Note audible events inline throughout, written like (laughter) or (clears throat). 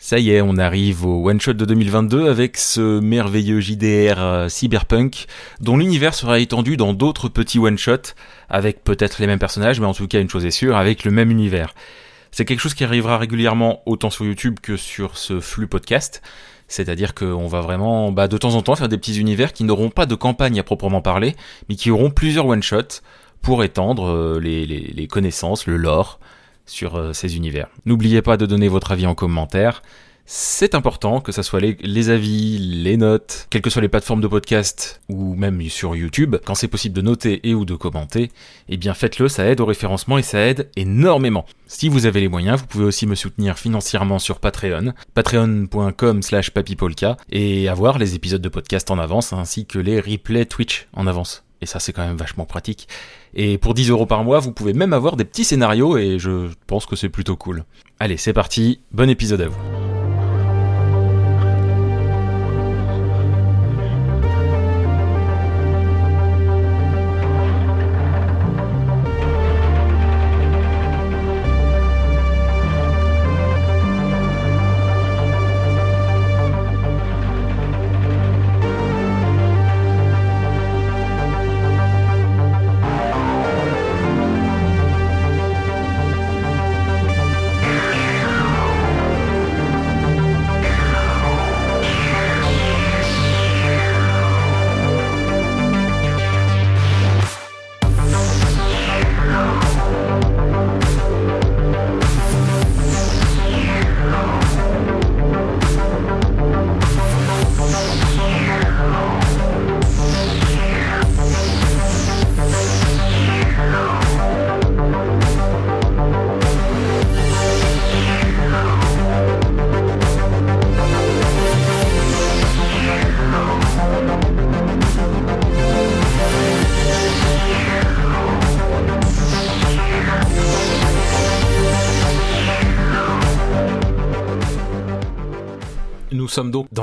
Ça y est, on arrive au one shot de 2022 avec ce merveilleux JDR euh, Cyberpunk dont l'univers sera étendu dans d'autres petits one shots avec peut-être les mêmes personnages mais en tout cas une chose est sûre avec le même univers. C'est quelque chose qui arrivera régulièrement autant sur YouTube que sur ce flux podcast. C'est-à-dire qu'on va vraiment bah, de temps en temps faire des petits univers qui n'auront pas de campagne à proprement parler, mais qui auront plusieurs one-shots pour étendre euh, les, les connaissances, le lore, sur euh, ces univers. N'oubliez pas de donner votre avis en commentaire. C'est important que ça soit les, avis, les notes, quelles que soient les plateformes de podcast ou même sur YouTube, quand c'est possible de noter et ou de commenter, eh bien faites-le, ça aide au référencement et ça aide énormément. Si vous avez les moyens, vous pouvez aussi me soutenir financièrement sur Patreon, patreon.com slash papipolka, et avoir les épisodes de podcast en avance ainsi que les replays Twitch en avance. Et ça, c'est quand même vachement pratique. Et pour 10 euros par mois, vous pouvez même avoir des petits scénarios et je pense que c'est plutôt cool. Allez, c'est parti. Bon épisode à vous.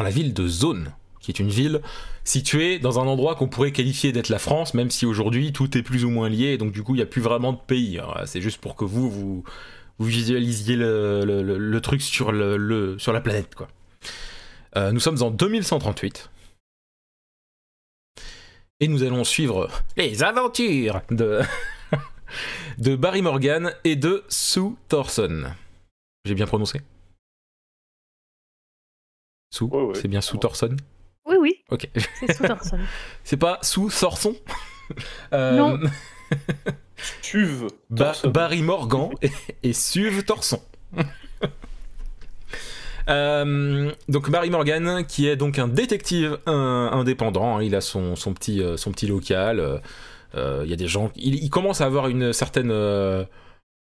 La ville de Zone, qui est une ville située dans un endroit qu'on pourrait qualifier d'être la France, même si aujourd'hui tout est plus ou moins lié, donc du coup il n'y a plus vraiment de pays. C'est juste pour que vous, vous, visualisiez le, truc sur la planète. Quoi. Euh, nous sommes en 2138. Et nous allons suivre les aventures de, (laughs) de Barry Morgan et de Sue Thorson. J'ai bien prononcé? Sous C'est bien sous Thorson Oui, oui. Ok. C'est sous Thorson. (laughs) c'est pas sous Sorson (laughs) euh... Non. (laughs) Suve. Barry Morgan et, Suve Torson. Euh, donc Barry Morgan, qui est donc un détective indépendant, hein. il a son, son, petit, euh, son petit local. Euh, il y a des gens, il, il, commence à avoir une certaine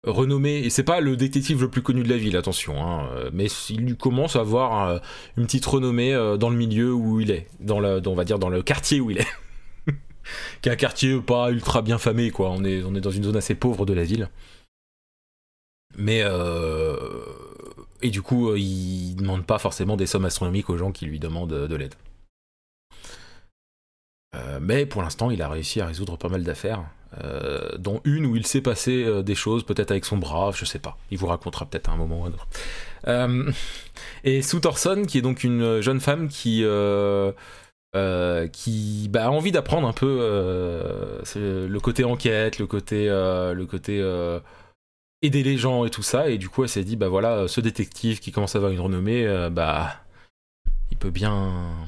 renommé, et c'est pas le détective le plus connu de la ville, attention, hein, euh, mais il commence à avoir euh, une petite renommée euh, dans le milieu où il est, dans le, on va dire dans le quartier où il est, (laughs) qui est un quartier pas ultra bien famé, quoi. On est, on est dans une zone assez pauvre de la ville, mais et du coup, il demande pas forcément des sommes astronomiques aux gens qui lui demandent de l'aide. mais pour l'instant, il a réussi à résoudre pas mal d'affaires. Euh, dont une où il s'est passé euh, des choses, peut-être avec son bras, je sais pas. Il vous racontera peut-être à un moment ou à un autre. Euh, (laughs) et Sue Thorson, qui est donc une jeune femme qui qui bah, a envie d'apprendre un peu le côté enquête, le côté le côté aider les gens et tout ça. Et du coup, elle s'est dit bah voilà, ce détective qui commence à avoir une renommée, bah il peut bien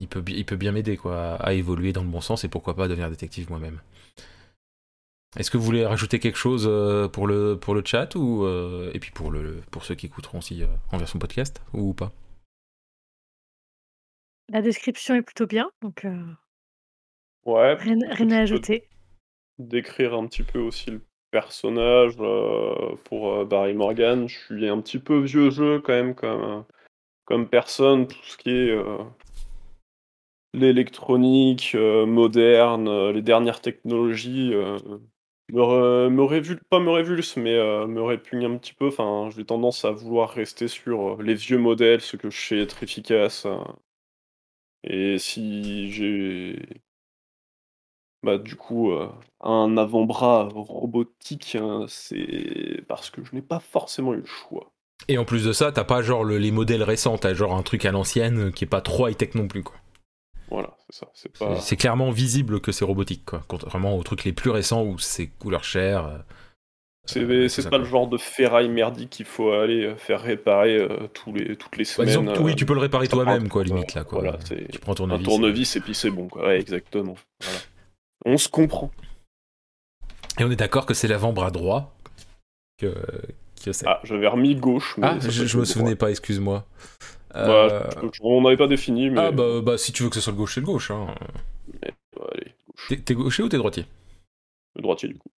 il peut, il peut bien m'aider quoi à évoluer dans le bon sens et pourquoi pas devenir détective moi-même. Est-ce que vous voulez rajouter quelque chose euh, pour le, pour le chat ou, euh, et puis pour, le, pour ceux qui écouteront aussi euh, en version podcast ou pas? La description est plutôt bien, donc ouais, rien, à ajouter. Décrire un petit peu aussi le personnage pour Barry Morgan. Je suis un petit peu vieux jeu quand même comme, comme personne, tout ce qui est l'électronique moderne, les dernières technologies me, révulse, pas me révulse, mais euh, me répugne un petit peu. Enfin, j'ai tendance à vouloir rester sur euh, les vieux modèles, ce que je sais être efficace. Hein. Et si j'ai, bah, du coup, euh, un avant-bras robotique, hein, c'est parce que je n'ai pas forcément eu le choix. Et en plus de ça, t'as pas genre les modèles récents, t'as genre un truc à l'ancienne qui est pas trop high-tech non plus, quoi. Voilà, ça. C'est pas... Clairement visible que c'est robotique, quoi. Contrairement aux trucs les plus récents où c'est couleur chair. euh, C'est ça, pas quoi. le genre de ferraille merdique qu'il faut aller euh, faire réparer euh, tous les, toutes les Bah, semaines. disons que, oui, euh, tu peux le réparer toi-même, quoi, limite, là, quoi. Voilà, c'est Tu prends un un tournevis. tournevis et puis c'est bon, quoi. Ouais, exactement. Voilà. On se comprend. Et on est d'accord que c'est l'avant-bras droit que, que c'est. Ah, j'avais remis gauche, mais Ah, je, je me souvenais droit. pas, excuse-moi. Bah, Euh, je- on n'avait pas défini, mais. Ah, bah, bah, si tu veux que ce soit le gauche, c'est le gauche. Hein. Allez, gauche. T'es t'es gaucher ou t'es droitier? Le droitier, du coup.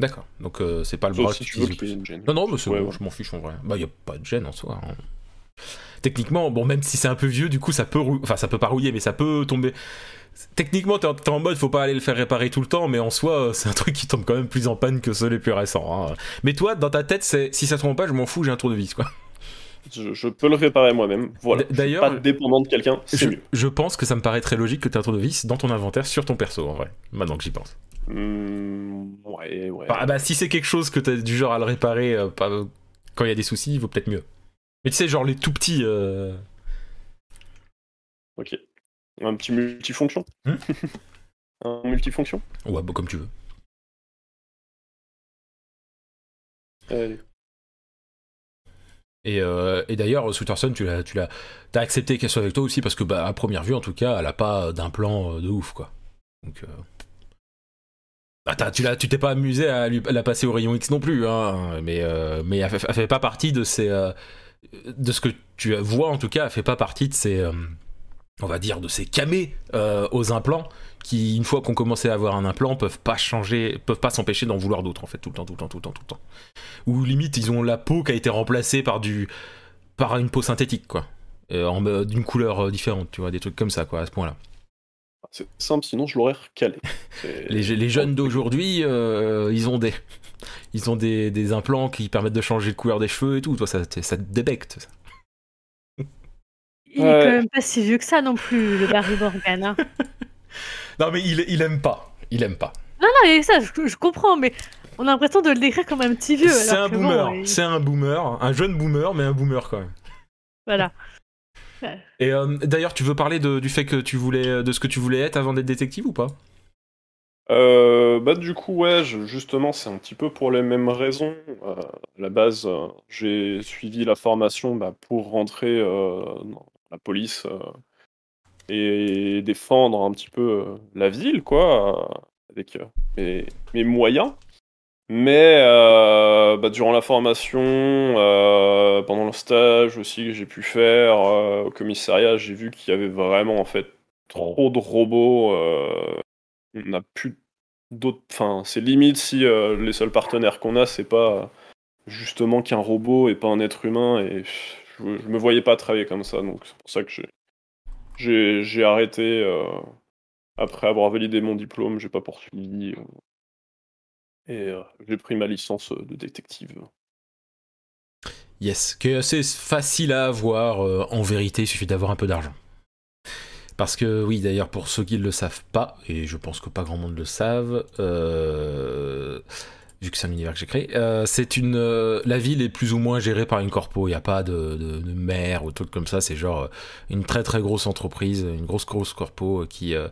D'accord, donc euh, c'est pas le Sauf bras si que tu veux qu'il y ait une gêne. Non, non, mais c'est Ouais, bon, ouais. je m'en fiche en vrai. Bah, y a pas de gêne en soi. hein. Techniquement, bon, même si c'est un peu vieux, du coup, ça peut, rou- enfin, ça peut pas rouiller, mais ça peut tomber. Techniquement, t'es en, t'es en mode, faut pas aller le faire réparer tout le temps, mais en soi, euh, c'est un (laughs) truc qui tombe quand même plus en panne que ceux les plus récents. hein. Mais toi, dans ta tête, c'est, si ça tombe pas, je m'en fous, j'ai un tournevis, quoi. Je, je peux le réparer moi-même. Voilà. D'ailleurs, pas dépendant de quelqu'un, c'est Je, mieux. je pense que ça me paraît très logique que tu aies un tournevis dans ton inventaire sur ton perso, en vrai. Maintenant que j'y pense. Hmm, ouais, ouais. Bah, bah, si c'est quelque chose que t'as du genre à le réparer euh, pas- quand il y a des soucis, il vaut peut-être mieux. Mais tu sais, genre les tout petits. euh, Ok. Un petit multifonction. Hmm (laughs) un multifonction. Ouais, bah, comme tu veux. Allez. Et, euh, et d'ailleurs, Sweeterson, tu l'as, tu l'as, t'as accepté qu'elle soit avec toi aussi parce que, bah, à première vue, en tout cas, elle a pas d'implant euh, de ouf, quoi. Euh... bah, tu l'as, tu t'es pas amusé à, la passer au rayon X non plus, hein. Mais, elle, fait, fait pas partie de ces, de ce que tu vois en tout cas, elle fait pas partie de ces, on va dire, de ces camés aux implants qui, une fois qu'on commençait à avoir un implant, peuvent pas changer, peuvent pas s'empêcher d'en vouloir d'autres en fait, tout le temps, tout le temps, tout le temps, tout le temps. Ou limite, ils ont la peau qui a été remplacée par du, par une peau synthétique quoi, Euh, en mode- d'une couleur euh, différente, tu vois, des trucs comme ça quoi, à ce point-là. C'est simple, sinon je l'aurais recalé. (laughs) Les, les jeunes d'aujourd'hui, euh, ils ont des, ils ont des, des implants qui permettent de changer de couleur des cheveux et tout, toi, ça, ça te débecte. ça. Il est Ouais. quand même pas si vieux que ça non plus, le Barry Morgan. hein. (laughs) Non mais il, il aime pas, il aime pas. Non, non, et ça, je, je comprends, mais on a l'impression de le décrire comme un petit vieux. C'est un bon, boomer, c'est un boomer, un jeune boomer, mais un boomer quand même. Voilà. Et euh, d'ailleurs, tu veux parler de- du fait que tu voulais, de ce que tu voulais être avant d'être détective ou pas? Euh, bah du coup ouais, je- justement c'est un petit peu pour les mêmes raisons. Euh, à la base, euh, j'ai suivi la formation bah, pour rentrer euh, dans la police euh, et défendre un petit peu euh, la ville quoi, avec euh, mes, moyens. Mais euh, bah, durant la formation, pendant le stage aussi que j'ai pu faire au commissariat, j'ai vu qu'il y avait vraiment en fait trop de robots. on n'a plus d'autres. Enfin, c'est limite si les seuls partenaires qu'on a, c'est pas justement qu'un robot et pas un être humain. Et je, je me voyais pas travailler comme ça, donc c'est pour ça que j'ai j'ai arrêté euh, après avoir validé mon diplôme. J'ai pas poursuivi euh, et euh, j'ai pris ma licence de détective. Yes, qui est assez facile à avoir. en vérité, il suffit d'avoir un peu d'argent. Parce que oui, d'ailleurs, pour ceux qui ne le savent pas, et je pense que pas grand monde le savent, euh, vu que c'est un univers que j'ai créé, euh, c'est une, euh, la ville est plus ou moins gérée par une corpo. Il n'y a pas de, de, de maire ou truc comme ça. C'est genre euh, une très très grosse entreprise, une grosse grosse corpo qui, euh,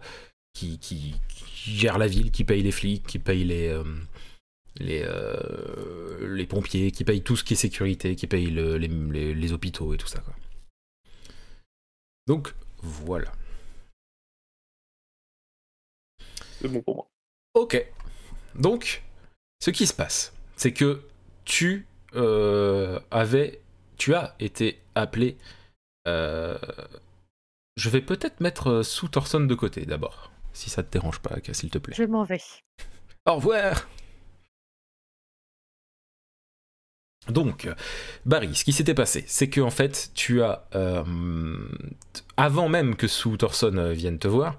qui, qui, qui gère la ville, qui paye les flics, qui paye les les, les pompiers, qui payent tout ce qui est sécurité, qui payent le- les, les- les hôpitaux et tout ça. Quoi. Donc voilà. C'est bon pour moi. Ok. Donc, ce qui se passe, c'est que tu euh, avais, tu as été appelé. euh, je vais peut-être mettre euh, sous Thorson de côté d'abord, si ça te dérange pas, s'il te plaît. Je m'en vais. Au revoir Donc, Barry, ce qui s'était passé, c'est que en fait, tu as, euh, avant même que Sue Thorson vienne te voir,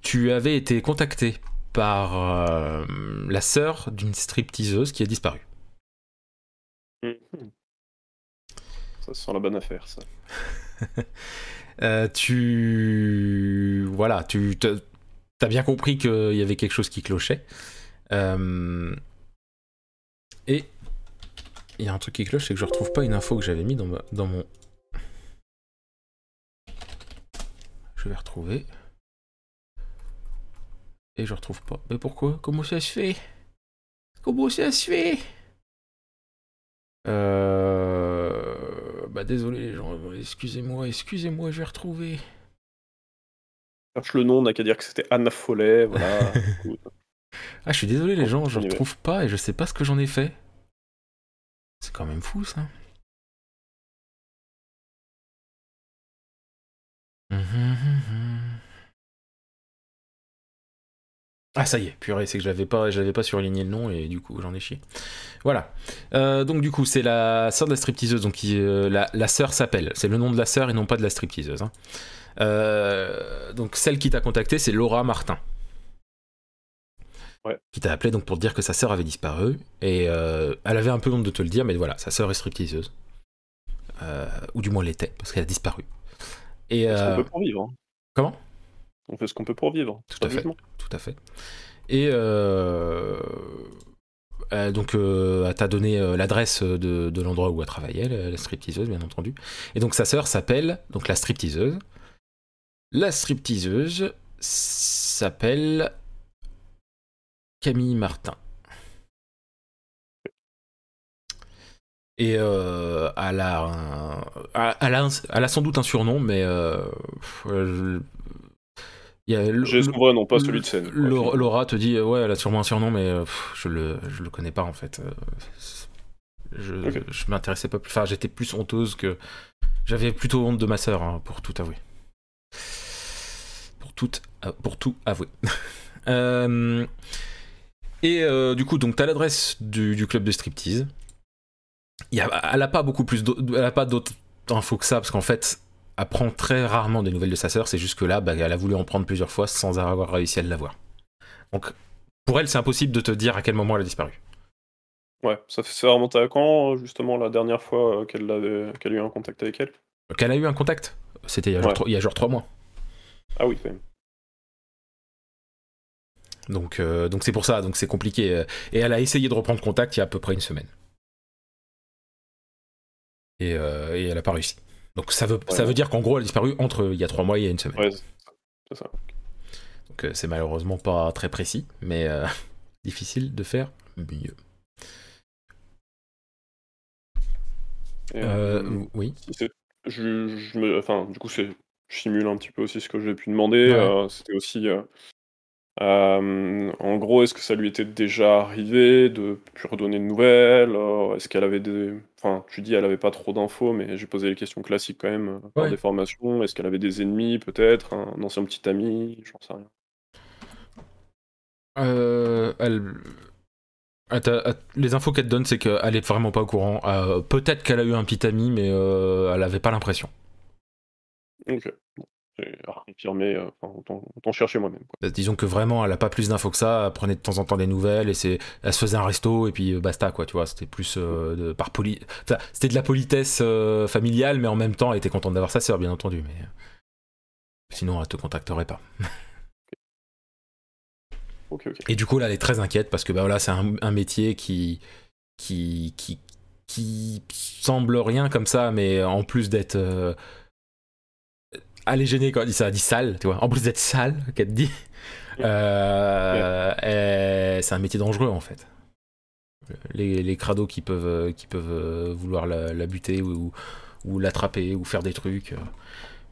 tu avais été contacté par euh, la sœur d'une stripteaseuse qui a disparu. Mhm. Ça sent la bonne affaire, ça. (laughs) Euh, tu, voilà, tu t'as bien compris qu'il y avait quelque chose qui clochait. Euh, et Il y a un truc qui cloche, c'est que je retrouve pas une info que j'avais mis dans, ma- dans mon. Je vais retrouver. Et je retrouve pas. Mais pourquoi? Comment ça se fait? Comment ça se fait? Euh... Bah désolé les gens, excusez-moi, excusez-moi, je vais retrouver. Cherche le nom, on n'a qu'à dire que c'était Anna Follet, voilà. (laughs) Ah, je suis désolé les gens, je va. retrouve pas et je sais pas ce que j'en ai fait. C'est quand même fou ça. Ah ça y est, purée, c'est que je l'avais pas, je l'avais pas surligné le nom et du coup j'en ai chié. Voilà. Euh, donc du coup c'est la sœur de la stripteaseuse, donc qui, euh, la, la sœur s'appelle, c'est le nom de la sœur et non pas de la stripteaseuse. hein. Euh, donc celle qui t'a contacté c'est Laura Martin. Ouais. Qui t'a appelé donc pour te dire que sa sœur avait disparu et elle avait un peu honte de te le dire, mais voilà, sa sœur est stripteaseuse. Ou du moins l'était parce qu'elle a disparu. Et vivre. hein. comment? On fait ce qu'on peut pour vivre. Tout à fait. tout à fait. Et euh, euh, donc, euh, elle t'a donné euh, l'adresse de, de l'endroit où elle travaillait, la, la stripteaseuse, bien entendu. Et donc, sa sœur s'appelle, donc la stripteaseuse. La stripteaseuse s'appelle Camille Martin. Et euh, elle, a un- elle, a un- elle a sans doute un surnom, mais euh, J'ai son vrai nom, pas celui de scène. Laura, Laura te dit ouais elle a sûrement un surnom mais pff, je le je le connais pas en fait. Euh, Je, Ok. je m'intéressais pas plus. Enfin j'étais plus honteuse que j'avais plutôt honte de ma sœur hein, pour tout avouer. Pour tout euh, pour tout avouer. (laughs) Euh, et euh, du coup donc t'as l'adresse du, du club de striptease. Y a, elle a pas beaucoup plus d'au- elle a pas d'autres infos que ça parce qu'en fait elle prend très rarement des nouvelles de sa sœur, c'est juste que là, bah, elle a voulu en prendre plusieurs fois sans avoir réussi à l'avoir. Donc, pour elle, c'est impossible de te dire à quel moment elle a disparu. Ouais, ça, fait- ça remonte à quand, justement, la dernière fois euh, qu'elle avait- qu'elle a eu un contact avec elle? Qu'elle a eu un contact? C'était il, y a genre Ouais. trois- il y a genre trois mois. Ah oui, quand même. Donc, euh, donc c'est pour ça, donc c'est compliqué. euh, Et elle a essayé de reprendre contact il y a à peu près une semaine. Et, euh, et elle a pas réussi. Donc ça veut, ça veut dire qu'en gros, elle a disparu entre il y a trois mois et il y a une semaine. Ouais, c'est ça. Donc euh, c'est malheureusement pas très précis, mais euh, (laughs) difficile de faire mieux. Euh, euh, oui. je, je me, enfin, du coup, c'est, je simule un petit peu aussi ce que j'ai pu demander. Ouais. c'était aussi, euh, euh, en gros, est-ce que ça lui était déjà arrivé de plus redonner de nouvelles euh, Est-ce qu'elle avait des, enfin, tu dis, elle avait pas trop d'infos, mais j'ai posé les questions classiques quand même euh, par Ouais. des formations. Est-ce qu'elle avait des ennemis, peut-être, un, ancien petit ami J'en sais rien. Euh, elle... elle t'a- elle- Les infos qu'elle te donne, c'est qu'elle est vraiment pas au courant. Euh, Peut-être qu'elle a eu un petit ami, mais euh, elle avait pas l'impression. Ok. Bon, j'ai confirmé. euh, enfin, autant, autant chercher moi-même. Euh, Disons que vraiment, elle a pas plus d'infos que ça. Elle prenait de temps en temps des nouvelles et c'est, elle se faisait un resto et puis euh, basta quoi. Tu vois, c'était plus euh, de, par poli, enfin, c'était de la politesse euh, familiale, mais en même temps, elle était contente d'avoir sa sœur, bien entendu. Mais sinon, elle te contacterait pas. (laughs) Et du coup, là, elle est très inquiète parce que bah, voilà, c'est un, un métier qui, qui, qui, qui semble rien comme ça, mais en plus d'être. Euh, elle est gênée quand elle dit ça, elle dit sale, tu vois. En plus d'être sale, qu'elle te dit, euh, c'est un métier dangereux en fait. Les, les crados qui peuvent, qui peuvent euh, vouloir la, la buter ou, ou l'attraper ou faire des trucs. euh.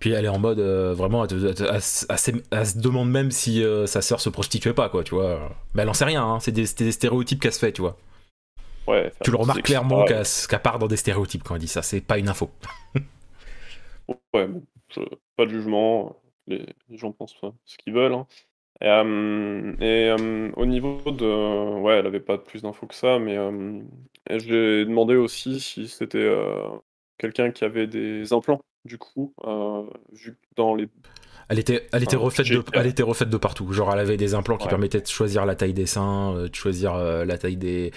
Puis elle est en mode euh, vraiment, elle, se- elle demande même si euh, sa sœur se prostituait pas, quoi, tu vois. Mais elle en sait rien, hein. c'est des, stéréotypes qu'elle se fait, tu vois. Ouais, Tu le remarques clairement qu'elle part dans des stéréotypes quand elle dit ça, c'est pas une info. Ouais, je- pas de jugement, les, les gens pensent ce qu'ils veulent. hein. Et, euh, et, euh, au niveau de... Ouais, elle avait pas plus d'infos que ça, mais euh, j'ai demandé aussi si c'était euh, quelqu'un qui avait des implants, du coup, vu dans les... Elle était, elle était, refaite de, elle était refaite de partout. Genre, elle avait des implants qui Ouais. permettaient de choisir la taille des seins, de choisir la taille des.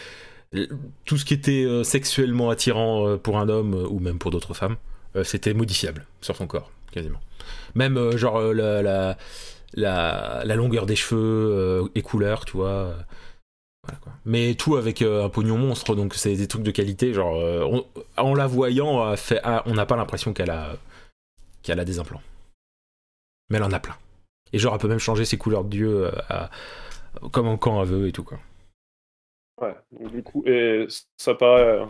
Tout ce qui était sexuellement attirant pour un homme ou même pour d'autres femmes, c'était modifiable sur son corps, quasiment. Même, euh, genre, euh, la, la, longueur des cheveux euh, et couleurs, tu vois. Mais tout avec un pognon monstre, donc c'est des trucs de qualité. Genre, en la voyant, on n'a pas l'impression qu'elle a, qu'elle a des implants. Mais elle en a plein. Et genre, elle peut même changer ses couleurs d'yeux euh, à- comme quand elle et tout, quoi. Ouais, du coup, et ça paraît,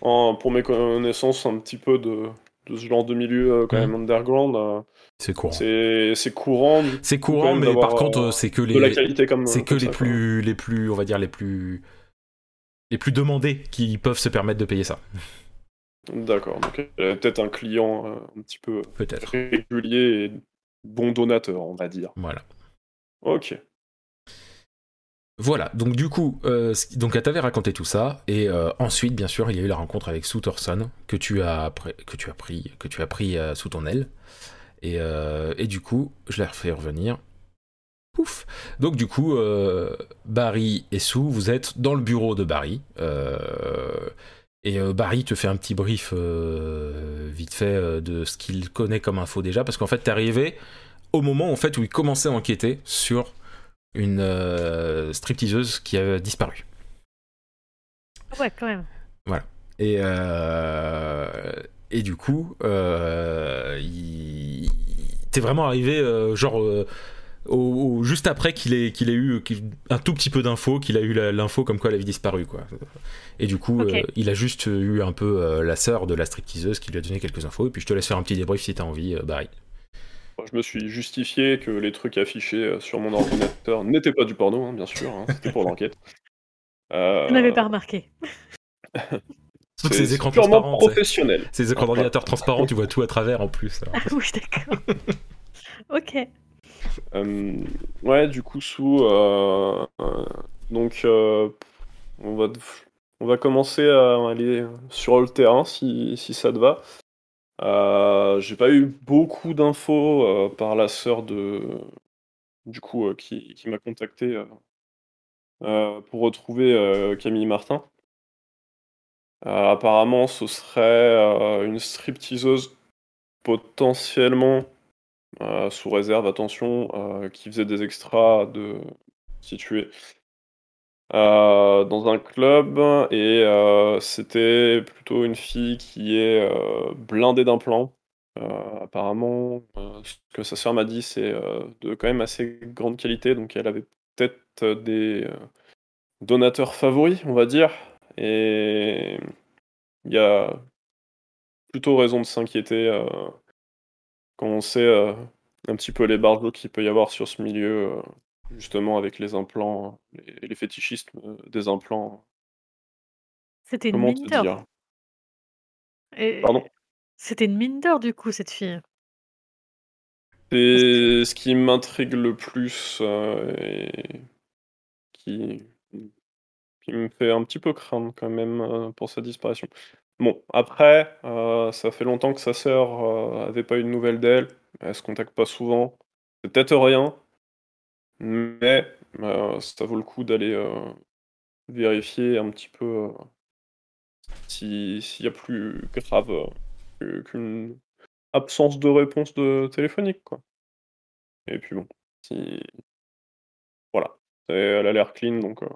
pour mes connaissances, un petit peu de, de ce genre de milieu euh, quand même underground. euh, C'est courant. c'est courant C'est courant, mais par contre, euh, c'est que de la les, qualité comme c'est que les ça, quoi. plus, les plus, on va dire les plus, les plus demandés qui peuvent se permettre de payer ça. D'accord, donc peut-être un client un petit peu Peut-être. régulier et bon donateur, on va dire. Voilà. Ok. Voilà, donc du coup, euh, donc elle t'avait raconté tout ça, et euh, ensuite, bien sûr, il y a eu la rencontre avec Sue Thorson, que tu as, pris, euh, sous ton aile, et, du coup, je la refais revenir. Pouf. Donc du coup, Barry et Sue, vous êtes dans le bureau de Barry, et Barry te fait un petit brief vite fait de ce qu'il connaît comme info déjà, parce qu'en fait, t'es arrivé au moment en fait où il commençait à enquêter sur une euh, stripteaseuse qui a disparu. Ouais, quand même. Et, euh, et du coup, euh, il... t'es vraiment arrivé genre au, au- juste après qu'il ait, qu'il ait eu un tout petit peu d'infos, qu'il a eu l'info comme quoi elle avait disparu. Quoi. Et du coup, il a juste eu un peu la sœur de la stripteaseuse qui lui a donné quelques infos. Et puis je te laisse faire un petit débrief si t'as envie, Barry. Je me suis justifié que les trucs affichés euh, sur mon ordinateur n'étaient pas du porno, hein, bien sûr, hein, c'était pour l'enquête. (laughs) Euh, Je n'avais pas remarqué. (laughs) Surtout que c'est ces écrans purement professionnel. ces écrans d'ordinateur transparents, tu vois tout à travers en plus. alors. Ah oui, d'accord. (laughs) ok. Euh, ouais, du coup, sous. euh, euh, donc, euh, on, va, on va commencer à aller sur le terrain si, si ça te va. Euh, J'ai pas eu beaucoup d'infos euh, par la sœur de. Du coup, euh, qui, qui m'a contacté pour retrouver Camille Martin. Apparemment, ce serait une stripteaseuse potentiellement sous réserve, attention, qui faisait des extras de situés euh, dans un club et euh, c'était plutôt une fille qui est euh, blindée d'implants. Apparemment, ce que sa sœur m'a dit, c'est de quand même assez grande qualité, donc elle avait peut-être des donateurs favoris, on va dire, et il y a plutôt raison de s'inquiéter quand on sait un petit peu les barjots qu'il peut y avoir sur ce milieu, justement avec les implants, les, les fétichistes euh, des implants. C'était une mine d'or. Et- Pardon? C'était une mine d'or, du coup, cette fille. C'est ce qui m'intrigue le plus euh, et qui, qui me fait un petit peu craindre quand même euh, pour sa disparition. Bon, après, euh, ça fait longtemps que sa sœur euh, avait pas eu de nouvelles d'elle. Elle se contacte pas souvent. C'est peut-être rien, mais euh, ça vaut le coup d'aller euh, vérifier un petit peu euh, si- s'il y a plus grave euh, qu'une absence de réponse de téléphonique, quoi. Et puis bon, si... Voilà. Et Elle a l'air clean, donc... euh,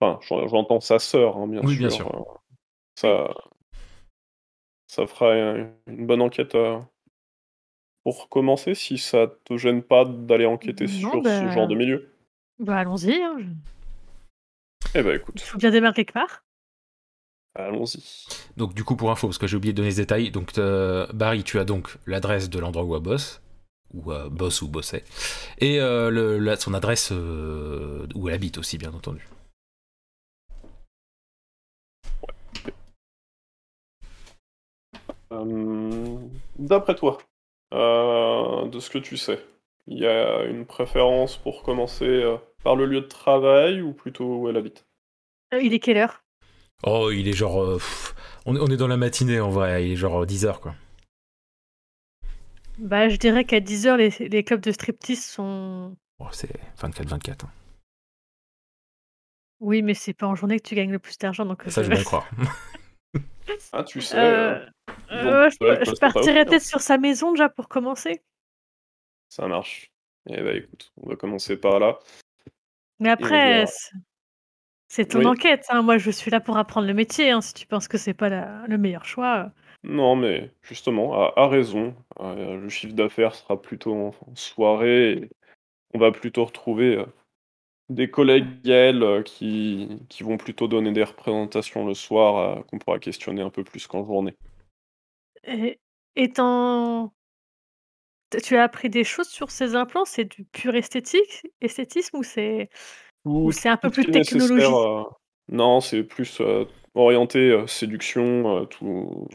Enfin, j'en- j'entends sa sœur, hein, bien Oui, sûr. bien sûr. Ça... ça fera une bonne enquête pour commencer, si ça te gêne pas d'aller enquêter Non, sur ce bah, genre de milieu. Bah, allons-y. hein. Eh ben Il écoute, faut bien démarrer quelque part. allons-y. Donc du coup pour info, parce que j'ai oublié de donner les détails, donc euh, Barry, tu as donc l'adresse de l'endroit où elle bosse, ou euh, bosse ou bossait, et euh, le- la- son adresse euh, où elle habite aussi, bien entendu. Euh, D'après toi, de ce que tu sais, il y a une préférence pour commencer euh, par le lieu de travail ou plutôt où elle habite? Euh, il est quelle heure? Oh, il est genre... euh, pff, on, est- on est dans la matinée en vrai, il est genre 10h quoi. Bah, je dirais qu'à 10h, les, les clubs de striptease sont. Oh, c'est 24-24. hein. Oui, mais c'est pas en journée que tu gagnes le plus d'argent. Donc, Ça je euh, veux bien croire. (laughs) (laughs) Ah, tu sais, Euh, euh, euh, je, partirais offert. peut-être sur sa maison déjà pour commencer. ça marche. Eh ben écoute, on va commencer par là. Mais après, verra. c'est ton Oui. enquête, hein. Moi, je suis là pour apprendre le métier, hein. Si tu penses que c'est pas la le meilleur choix, heu Non, mais justement, a raison. Le chiffre d'affaires sera plutôt en en soirée et on va plutôt retrouver, des collègues à elle, heu, qui qui vont plutôt donner des représentations le soir, heu, qu'on pourra questionner un peu plus qu'en journée. et étant tu as appris des choses sur ces implants? C'est du pur esthétique esthétisme ou c'est ou c'est un peu plus technologie? heu non, c'est plus, heu, orienté, heu, séduction, tout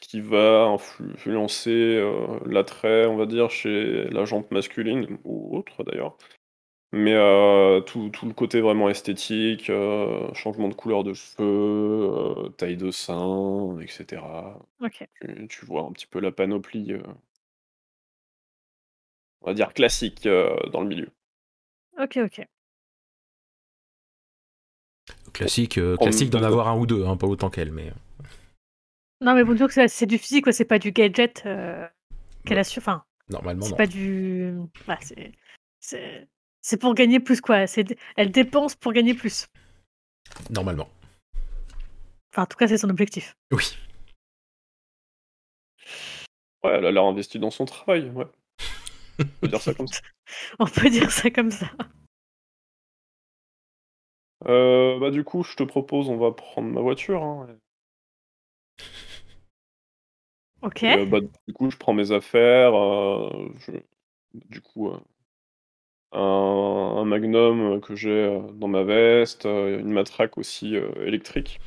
qui va influ influencer, l'attrait, on va dire, chez la jante masculine ou autre d'ailleurs. Mais, heu, tout tout le côté vraiment esthétique, heu, changement de couleur de cheveux, heu, taille de sein et cetera. OK. Tu tu vois un petit peu la panoplie, heu on va dire classique, dans le milieu. OK, OK. Classique, classique d'en avoir un ou 2, hein, pas autant qu'elle, mais, Non, mais bon, que c'est du physique, c'est pas du gadget, qu'elle a su enfin, normalement c'est pas du bah, c'est c'est pour gagner plus, quoi. Elle dépense pour gagner plus. Normalement. Enfin, en tout cas, c'est son objectif. Oui. Ouais, elle a l'air investie dans son travail, ouais. On peut dire ça comme ça. (laughs) On peut dire ça comme ça. Heu, bah, du coup, je te propose, on va prendre ma voiture, hein, OK. et heu, bah, du coup, je prends mes affaires, je du coup, un un magnum, que j'ai, heu, dans ma veste, heu, une matraque aussi, heu, électrique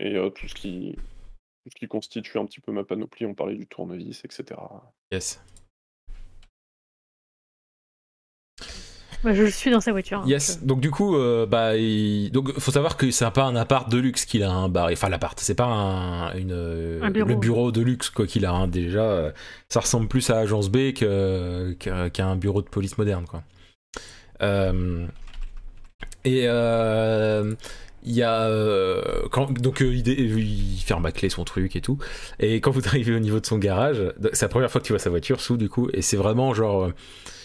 et tout ce qui tout ce qui constitue un petit peu ma panoplie. On parlait du tournevis et cetera. Yes. Bah, je suis dans sa voiture, Yes. Donc du coup, heu, bah, il donc faut savoir que c'est pas un appart de luxe qu'il a, hein, Barry. Enfin l'appart, c'est pas un une, Un bureau, le bureau de luxe quoi qu'il a, hein. Déjà, ça ressemble plus à Agence B que qu'à un bureau de police moderne, quoi. Et il y a, quand donc heu, il il ferme à clé son truc et tout et quand vous (laughs) arrivez au niveau de son garage, c'est la première fois que tu vois sa voiture sous du coup et c'est vraiment genre,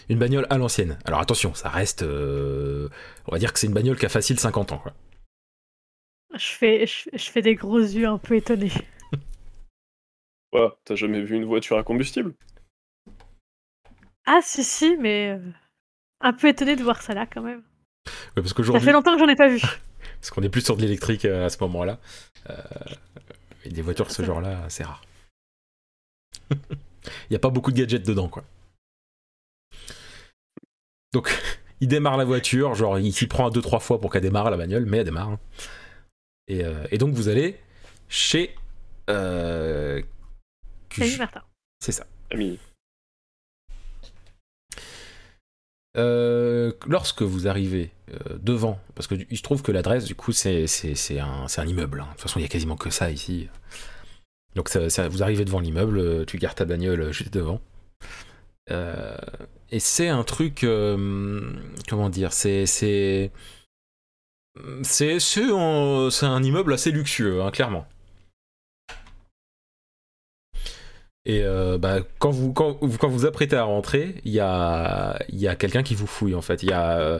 une bagnole à l'ancienne. Alors attention, ça reste, heu, on va dire que c'est une bagnole qui a facile 50 ans, quoi. je fais je je fais des gros yeux un peu étonnés. Quoi? Tu jamais vu une voiture à combustible? Ah si, si, mais heu, un peu étonnée de voir ça là, quand même. Ouais, parce Ça fait longtemps que j'en ai pas vu. (laughs) parce qu'on est plus sur de l'électrique, heu, à ce moment-là, et des voitures de ce genre-là, c'est rare. (laughs) Il y a pas beaucoup de gadgets dedans, quoi. Donc (laughs) il démarre la voiture, genre il s'y prend à 2-3 fois pour qu'elle démarre la bagnole, mais elle démarre, hein. Et heu et donc vous allez chez, Martin. c'est ça. Camille. Euh, lorsque vous arrivez euh, devant, parce que il se trouve que l'adresse, du coup, c'est un, c'est un immeuble. hein. De toute façon, il y a quasiment que ça ici. Donc, ça, ça- vous arrivez devant l'immeuble, euh, tu gardes ta bagnole euh, juste devant. Euh, et c'est un truc, euh, comment dire, c'est c'est c'est un, immeuble assez luxueux, hein, clairement. Et euh, bah, quand, vous, quand, vous- quand vous apprêtez à rentrer, il y a, y a quelqu'un qui vous fouille en fait. Il y, a,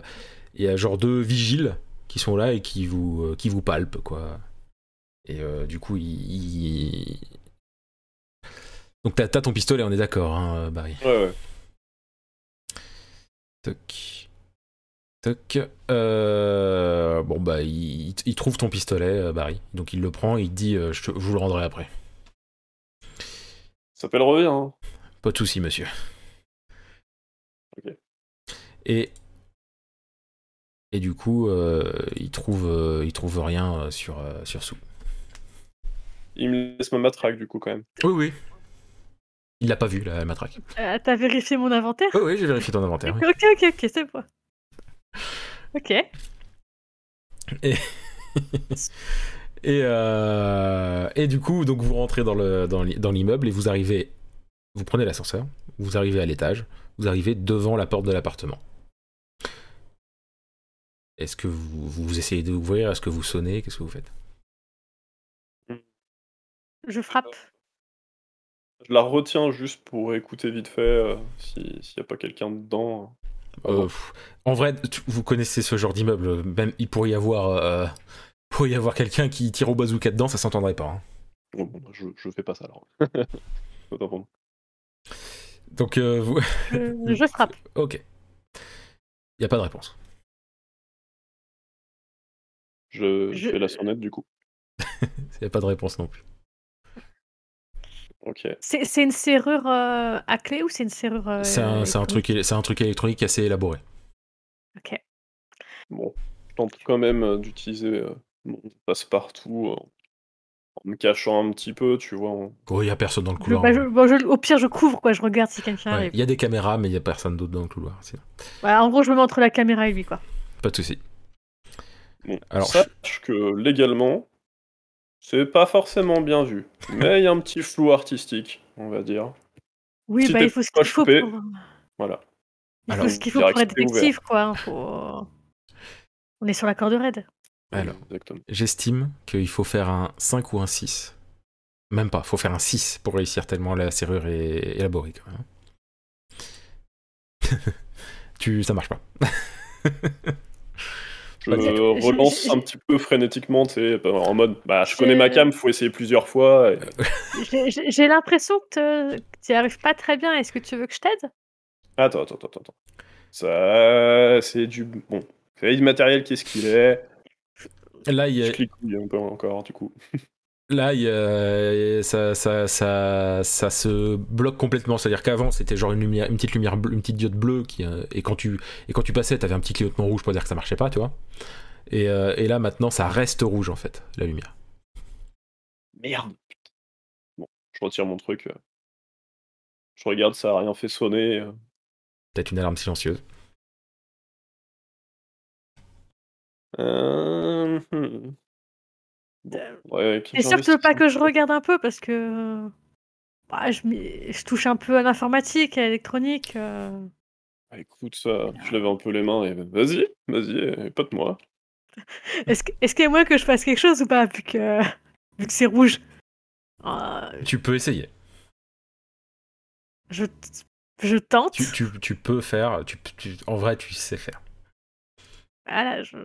y a genre deux vigiles qui sont là et qui vous, euh, qui vous palpent quoi. Et du coup, il. Donc t'as t'as ton pistolet, on est d'accord, hein, Barry. Ouais, ouais. Toc. Toc. Euh, Bon bah, il, il trouve ton pistolet, euh, Barry. Donc il le prend et il te dit euh, je, te- je vous le rendrai après. Ça s'appelle revient, hein. Pas de souci, monsieur. Ok. Et et du coup, euh, il trouve euh, il trouve rien euh, sur euh, sur Sue. Il me laisse ma matraque, du coup, quand même. Oui oui. Il l'a pas vu la matraque. Euh, T'as vérifié mon inventaire Oui oui, j'ai vérifié ton inventaire. oui. Ok, ok, ok, c'est bon. Ok. Et euh, et du coup, donc vous rentrez dans le dans l'immeuble et vous arrivez, vous prenez l'ascenseur, vous arrivez à l'étage, vous arrivez devant la porte de l'appartement. Est-ce que vous, vous essayez d'ouvrir? Est-ce que vous sonnez? Qu'est-ce que vous faites? Je frappe. Je la retiens juste pour écouter vite fait, euh, si- s'il n'y a pas quelqu'un dedans. Euh, en vrai, tu- vous connaissez ce genre d'immeuble. Même il pourrait y avoir, euh, pourrait y avoir quelqu'un qui tire au bazooka dedans, ça s'entendrait pas. hein. Bon, bon, je, je fais pas ça alors. Autant pour moi. Donc, euh, vous... Je, (laughs) je frappe. ok. Il y a pas de réponse. Je, Je- fais la sonnette du coup. (laughs) Il y a pas de réponse non plus. C'est une serrure euh, à clé ou c'est une serrure. euh, c'est un, un truc, c'est un truc électronique assez élaboré. Ok. Bon, je tente quand même euh, d'utiliser euh, mon passe-partout euh, en me cachant un petit peu, tu vois. en- Oh, il y a personne dans le Je- couloir. bah, je- bon, je- au pire, je couvre, quoi. Je regarde si quelqu'un Ouais, arrive. Il y a des caméras, mais il y a personne d'autre dans le couloir. en gros, je me mets entre la caméra et lui, quoi. Pas de souci. Bon, Alors, sache que légalement, c'est pas forcément bien vu. Mais il y a un petit (laughs) flou artistique, on va dire. Oui, Si bah, il faut ce qu'il faut pour, Voilà. il faut ce qu'il faut pour être détective, quoi. hein, Faut... On est sur la corde raide. Alors, j'estime qu'il faut faire un 5 ou un 6. Même pas, faut faire un 6 pour réussir tellement la serrure est élaborée quand (laughs) même. tu, ça marche pas. (laughs) Je relance un petit peu frénétiquement, tu sais, en mode, bah, je connais ma cam, faut essayer plusieurs fois. et- (laughs) J'ai- l'impression que tu n'y arrives pas très bien. Est-ce que tu veux que je t'aide? Attends, attends, attends, attends. Ça, c'est du... Bon, c'est immatériel, qu'est-ce qu'il est? Là, il y a, Je clique un peu encore, du coup. (laughs) Là, il y a- ça, ça, ça, ça se bloque complètement. C'est-à-dire qu'avant, c'était genre une, lumière, une petite lumière, bleue- une petite diode bleue, qui, euh, et, quand tu, et quand tu passais, t'avais un petit clignotement rouge pour dire que ça marchait pas, tu vois. Et, euh, et là, maintenant, ça reste rouge, en fait, la lumière. Merde. Bon, je retire mon truc. Je regarde, ça a rien fait sonner. Peut-être une alarme silencieuse. Euh, hmm. Ouais, tu veux pas que je regarde un peu parce que bah, je, touche un peu à l'informatique, à l'électronique. euh. Ah, écoute, ça, je lève un peu les mains et vas-y, vas-y, épote-moi. (laughs) Est-ce que- est-ce qu'il y a moyen que je fasse quelque chose ou pas vu que, vu que c'est rouge? Euh, Tu peux essayer. je, je tente. Tu, tu, tu peux faire. Tu, tu- en vrai, tu sais faire. Voilà, je...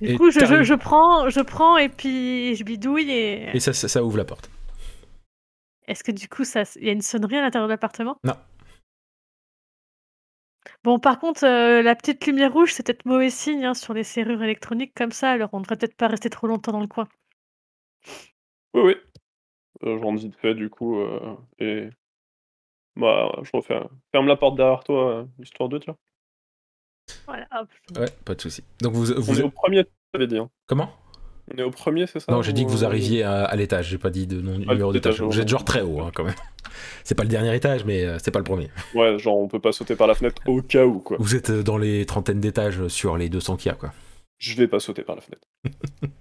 Du Et coup, je, je, t'arrives- je prends, je prends et puis je bidouille et. Et ça, ça, ça ouvre la porte. Est-ce que du coup, ça, il y a une sonnerie à l'intérieur de l'appartement? Non. Bon, par contre, euh, la petite lumière rouge, c'est peut-être mauvais signe hein, sur les serrures électroniques comme ça, alors on devrait peut-être pas rester trop longtemps dans le coin. Oui, oui. Euh, je rentre vite fait, du coup, euh, et... Bah, je refais... Ferme la porte derrière toi, histoire de tiens. Voilà, hop. Ouais, pas de souci. Donc vous, On vous est au premier, tu avais dit. Hein. comment? On est au premier, c'est ça? Non, j'ai dit que vous ou, arriviez à, à l'étage. J'ai pas dit de nom, numéro d'étage. Vous êtes genre très haut, hein, quand même. (laughs) C'est pas le dernier étage, mais euh, c'est pas le premier. Ouais, genre on peut pas sauter par la fenêtre au cas où, quoi. Vous êtes euh, dans les trentaines d'étages sur les 200 qu'il y a, quoi. Je vais pas sauter par la fenêtre. (laughs)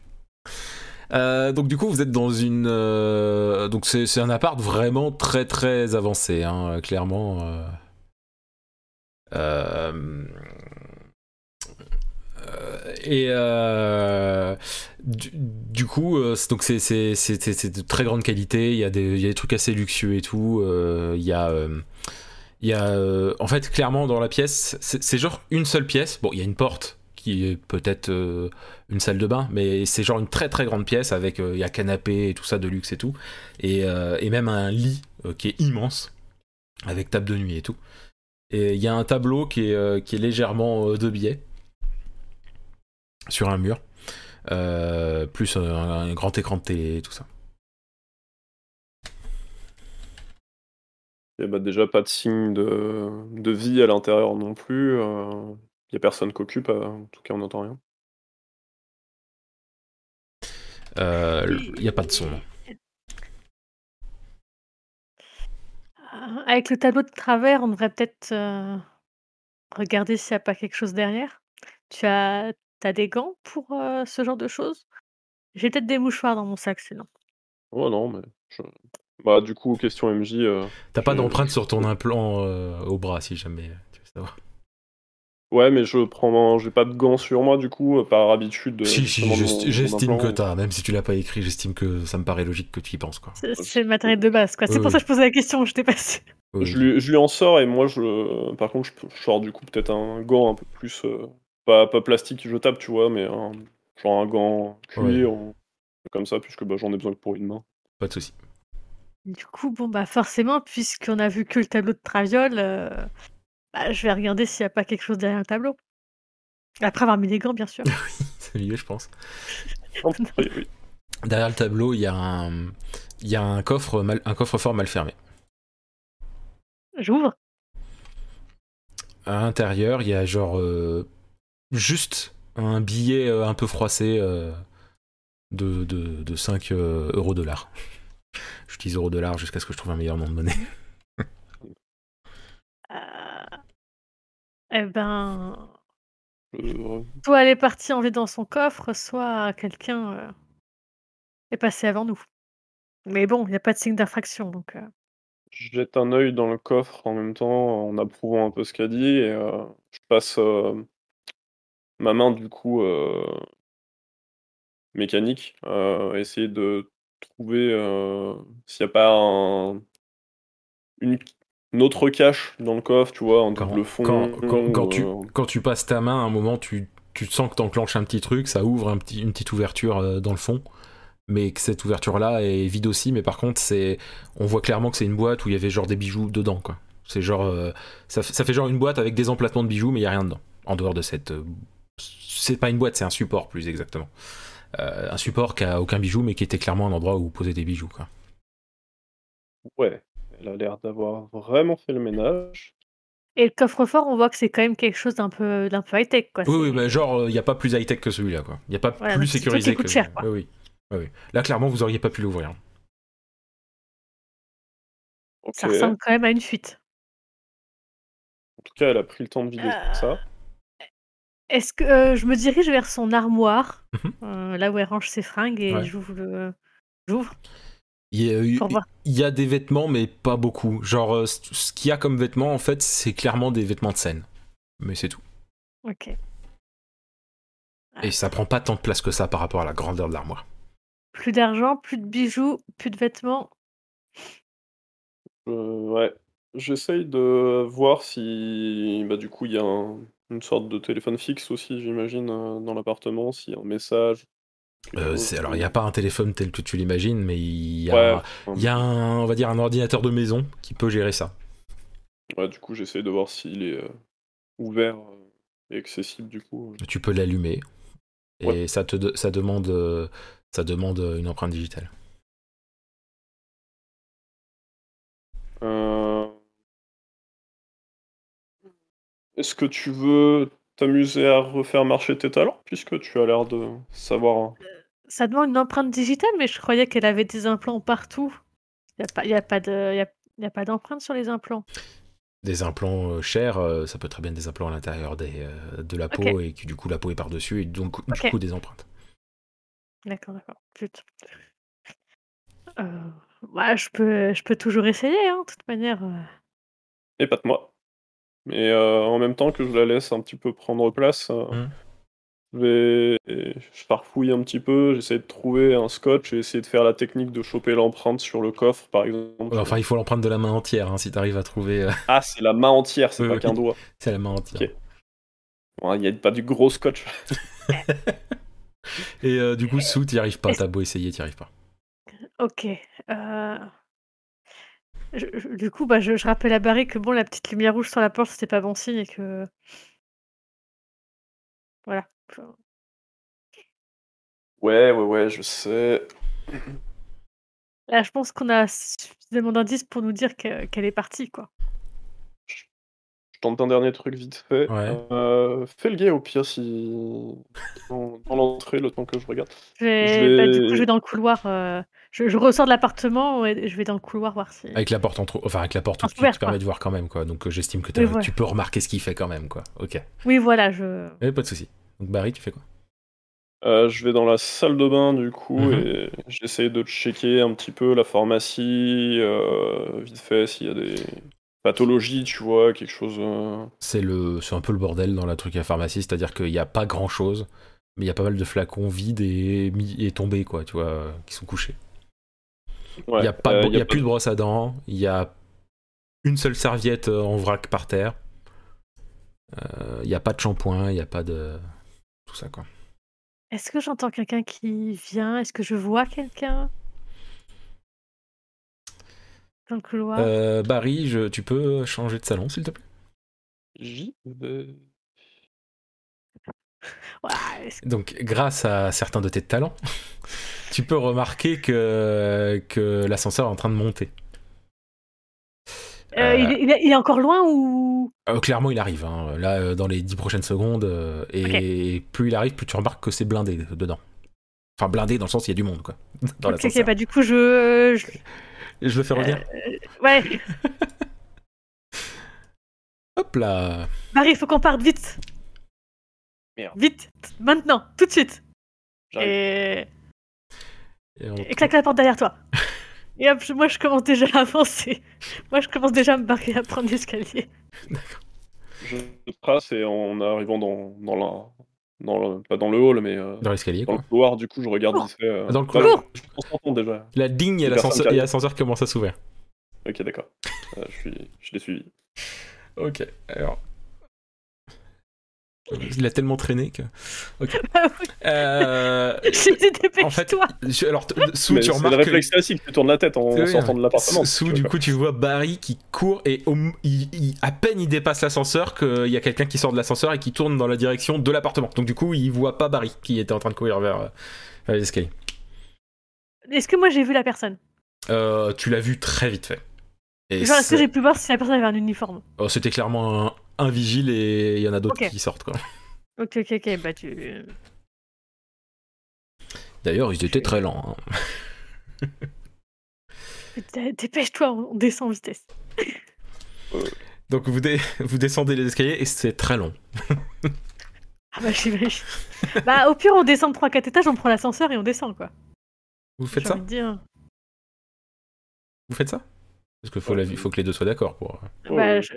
Euh, donc du coup, vous êtes dans une... euh, donc c'est c'est un appart vraiment très très avancé, hein, clairement. euh. Et euh, du, coup, euh, donc c'est de très grande qualité. Il y a des, trucs assez luxueux et tout. euh, Il y a, il y a, en fait, clairement dans la pièce, c'est genre une seule pièce. Bon, il y a une porte qui est peut-être une salle de bain, mais c'est genre une très très grande pièce avec il y a canapé et tout ça de luxe et tout, et, même un lit qui est immense avec table de nuit et tout. Et il y a un tableau qui est, qui est légèrement de biais sur un mur, euh, plus un, un grand écran de télé et tout ça. Il y a bah, déjà pas de signe de, de vie à l'intérieur non plus. Il y a personne qui occupe, euh, en tout cas on n'entend rien. Euh, Il n'y a pas de son. Euh, Avec le tableau de travers, on devrait peut-être euh, regarder s'il n'y a pas quelque chose derrière. Tu as, as des gants pour euh, ce genre de choses? J'ai peut-être des mouchoirs dans mon sac sinon. Oh non, mais. je- Bah, du coup, question MJ. euh, T'as pas Je- d'empreinte sur ton implant euh, au bras si jamais tu veux savoir. Ouais, mais je prends. J'ai pas de gants sur moi, du coup, euh, par habitude. euh, Si, si, justement, de j'est- mon- j'estime mon que implant. t'as, même si tu l'as pas écrit, j'estime que ça me paraît logique que tu y penses quoi. C'est c'est le matériel de base, quoi. C'est Oui, pour ça oui. que je posais la question, je t'ai pas su. Oui. Je lui, je lui en sors et moi, je, par contre, je, peux- je sors du coup peut-être un gant un peu plus. euh, pas, pas plastique jetable, tu vois, mais un- genre un gant cuir, ou- comme ça, puisque bah, j'en ai besoin que pour une main. Pas de souci. Du coup, bon, bah forcément, puisqu'on a vu que le tableau de Traviole, euh, bah, je vais regarder s'il n'y a pas quelque chose derrière le tableau. Après avoir mis les gants, bien sûr. (laughs) C'est lié, je pense. Oui, oui. Derrière le tableau, il y a un, il y a un coffre, mal- un coffre-fort mal fermé. J'ouvre. À l'intérieur, il y a genre euh, juste un billet euh, un peu froissé euh, de, de, de 5 euh, euros dollars. J'utilise euro dollar jusqu'à ce que je trouve un meilleur nom de monnaie. (laughs) Euh, Eh ben, soit elle est partie enlever dans son coffre, soit quelqu'un est passé avant nous. Mais bon, il n'y a pas de signe d'infraction, donc... euh, je jette un œil dans le coffre en même temps, en approuvant un peu ce qu'a dit, et euh, je passe euh, ma main du coup mécanique, essayer de trouver s'il n'y a pas un, une, une autre cache dans le coffre, tu vois, un Quand, double fond. quand, quand- quand ou, tu, quand tu passes ta main, à un moment, tu, tu sens que t'enclenches un petit truc, ça ouvre un petit, une petite ouverture dans le fond, mais que cette ouverture-là est vide aussi, mais par contre, c'est, on voit clairement que c'est une boîte où il y avait genre des bijoux dedans, quoi. C'est genre, euh, ça, fait- genre une boîte avec des emplacements de bijoux, mais il y a rien dedans. En dehors de cette, c'est pas une boîte, c'est un support plus exactement. Euh, un support qui a aucun bijou, mais qui était clairement un endroit où poser des bijoux, quoi. Ouais, elle a l'air d'avoir vraiment fait le ménage. Et le coffre-fort, on voit que c'est quand même quelque chose d'un peu, d'un peu high-tech, quoi. Oui, oui, bah, genre, il n'y a pas plus high-tech que celui-là, quoi. Il n'y a pas Voilà, plus qui sécurisé coûte que. cher, quoi. Oui, oui. Oui, oui. Là, clairement, vous auriez pas pu l'ouvrir. Ça ressemble quand même à une fuite. En tout cas, elle a pris le temps de vider Euh, ça. Est-ce que euh, je me dirige vers son armoire, Mhm. euh, là où elle range ses fringues, et Ouais. j'ouvre le... J'ouvre Il y, a, eu- pour voir. il y a des vêtements, mais pas beaucoup. Genre, euh, ce qu'il y a comme vêtements, en fait, c'est clairement des vêtements de scène. Mais c'est tout. Ok. Et ça prend pas tant de place que ça par rapport à la grandeur de l'armoire. Plus d'argent, plus de bijoux, plus de vêtements. Euh, ouais. J'essaye de voir si, bah, du coup, il y a un- une sorte de téléphone fixe aussi, j'imagine, euh, dans l'appartement, s'il y a un message. Euh, alors, il n'y a pas un téléphone tel que tu l'imagines, mais il y a, Ouais, il y a un, on va dire, un ordinateur de maison qui peut gérer ça. ouais, du coup, j'essaye de voir s'il est euh, ouvert et accessible, du coup. Tu peux l'allumer. Et Ouais. ça, te, ça, demande, ça demande une empreinte digitale. Est-ce que tu veux t'amuser à refaire marcher tes talents, puisque tu as l'air de savoir... Ça demande une empreinte digitale, mais je croyais qu'elle avait des implants partout. Il n'y a pas, y a pas de, y a, y a pas d'empreinte sur les implants. Des implants euh, chers, euh, ça peut très bien être des implants à l'intérieur des, euh, de la peau et que du coup la peau est par-dessus et donc du coup des empreintes. D'accord, d'accord. Euh, ouais, je peux, je peux toujours essayer, hein, de toute manière. Et pas de moi. Mais euh, en même temps que je la laisse un petit peu prendre place, euh, Mhm. je vais... Je farfouille un petit peu, j'essaie de trouver un scotch et essayer de faire la technique de choper l'empreinte sur le coffre, par exemple. Enfin, il faut l'empreinte de la main entière hein, si tu arrives à trouver. euh, Ah, c'est la main entière, c'est Oui, pas oui. qu'un doigt. (laughs) c'est la main entière. Bon, Il n'y a pas du gros scotch. (laughs) Et euh, du coup, sous, t'y arrives pas. T'as beau essayer, t'y arrives pas. Ok. euh, je- je- du coup, bah, je, je rappelle à Barry que bon, la petite lumière rouge sur la porte, c'était pas bon signe et que. Voilà. Ouais, ouais, ouais, je sais. Là, je pense qu'on a suffisamment d'indices pour nous dire que- qu'elle est partie, quoi. Je tente un dernier truc vite fait. Ouais. Euh, fais le guet au pire si. dans, dans l'entrée, le temps que je regarde. Je vais, Je bah, du coup, je vais dans le couloir. euh, je, je ressors de l'appartement et je vais dans le couloir voir si. Avec la porte entre, enfin avec la porte En qui ouvert, te permet quoi. de voir quand même quoi. Donc euh, j'estime que t'as- Oui, voilà. tu peux remarquer ce qu'il fait quand même quoi. Ok. Oui, voilà, je. Eh, pas de souci. Donc Barry, tu fais quoi? Euh, je vais dans la salle de bain du coup Mhm. et j'essaye de checker un petit peu la pharmacie, euh, vite fait s'il y a des pathologies, tu vois, quelque chose. C'est le, c'est un peu le bordel dans la truc à pharmacie, c'est-à-dire qu'il n'y a pas grand chose, mais il y a pas mal de flacons vides et, mis- et tombés quoi, tu vois, qui sont couchés. Ouais, Il y a pas, euh, de- y il y a plus de brosse à dents, il y a une seule serviette euh, en vrac par terre. Il n'y a pas de shampoing, il n'y a pas de. Tout ça, quoi. Est-ce que j'entends quelqu'un qui vient? Est-ce que je vois quelqu'un? Dans le couloir? Euh, Barry, je- tu peux changer de salon, s'il te plaît? J'y vais. (laughs) Donc, grâce à certains de tes talents, (laughs) tu peux remarquer que, que l'ascenseur est en train de monter. Euh, Euh, il, est, il encore loin ou? Euh, clairement, il arrive. hein. Là, euh, dans les 10 prochaines secondes. et plus il arrive, plus tu remarques que c'est blindé dedans. Enfin, blindé dans le sens, il y a du monde, quoi. (laughs) Dans bah du coup je, je- je le fais revenir. ouais. Hop là. Marie, il faut qu'on parte vite. Merde. Vite, maintenant, tout de suite. J'arrive. Et... Et on- et claque la porte derrière toi. (laughs) Et hop, je- moi je commence déjà à avancer. Moi je commence déjà à me barrer à prendre l'escalier. Je trace et en arrivant dans, dans la. Dans le, pas dans le hall, mais euh, Dans l'escalier, dans le couloir, du coup, je regarde fait. euh, Dans le couloir Je déjà. La digne et l'ascenseur commencent à s'ouvrir. Ok, d'accord. Euh, je, suis, je l'ai suivi. Ok, alors. Il a tellement traîné que. (laughs) Ah oui, Euh, (laughs) en fait, je- alors, (laughs) sous, tu c'est le remarques. que- réflexe classique, tu tournes la tête en Oui, sortant de l'appartement. Sous, du coup, tu vois Barry qui court et au- il- il- à peine il dépasse l'ascenseur qu'il y a quelqu'un qui sort de l'ascenseur et qui tourne dans la direction de l'appartement. Donc, du coup, il voit pas Barry qui était en train de courir vers, euh, vers les escaliers. Est-ce que moi j'ai vu la personne? Euh, tu l'as vu très vite fait. Et Genre, est-ce que j'ai pu voir si la personne avait un uniforme? Oh, C'était clairement un, un vigile et il y en a d'autres qui sortent. Quoi. Ok, ok, ok, bah tu. D'ailleurs, ils étaient très lents. hein. (laughs) Dé- Dépêche-toi, on descend en vitesse. (laughs) Donc, vous, dé- vous descendez les escaliers et c'est très long. (laughs) Ah bah j'imagine. bah au pire, on descend de 3-4 étages, on prend l'ascenseur et on descend quoi. Vous faites ça dire. Vous faites ça? Parce qu'il faut, la- faut que les deux soient d'accord. Pour... Oh, bah, je-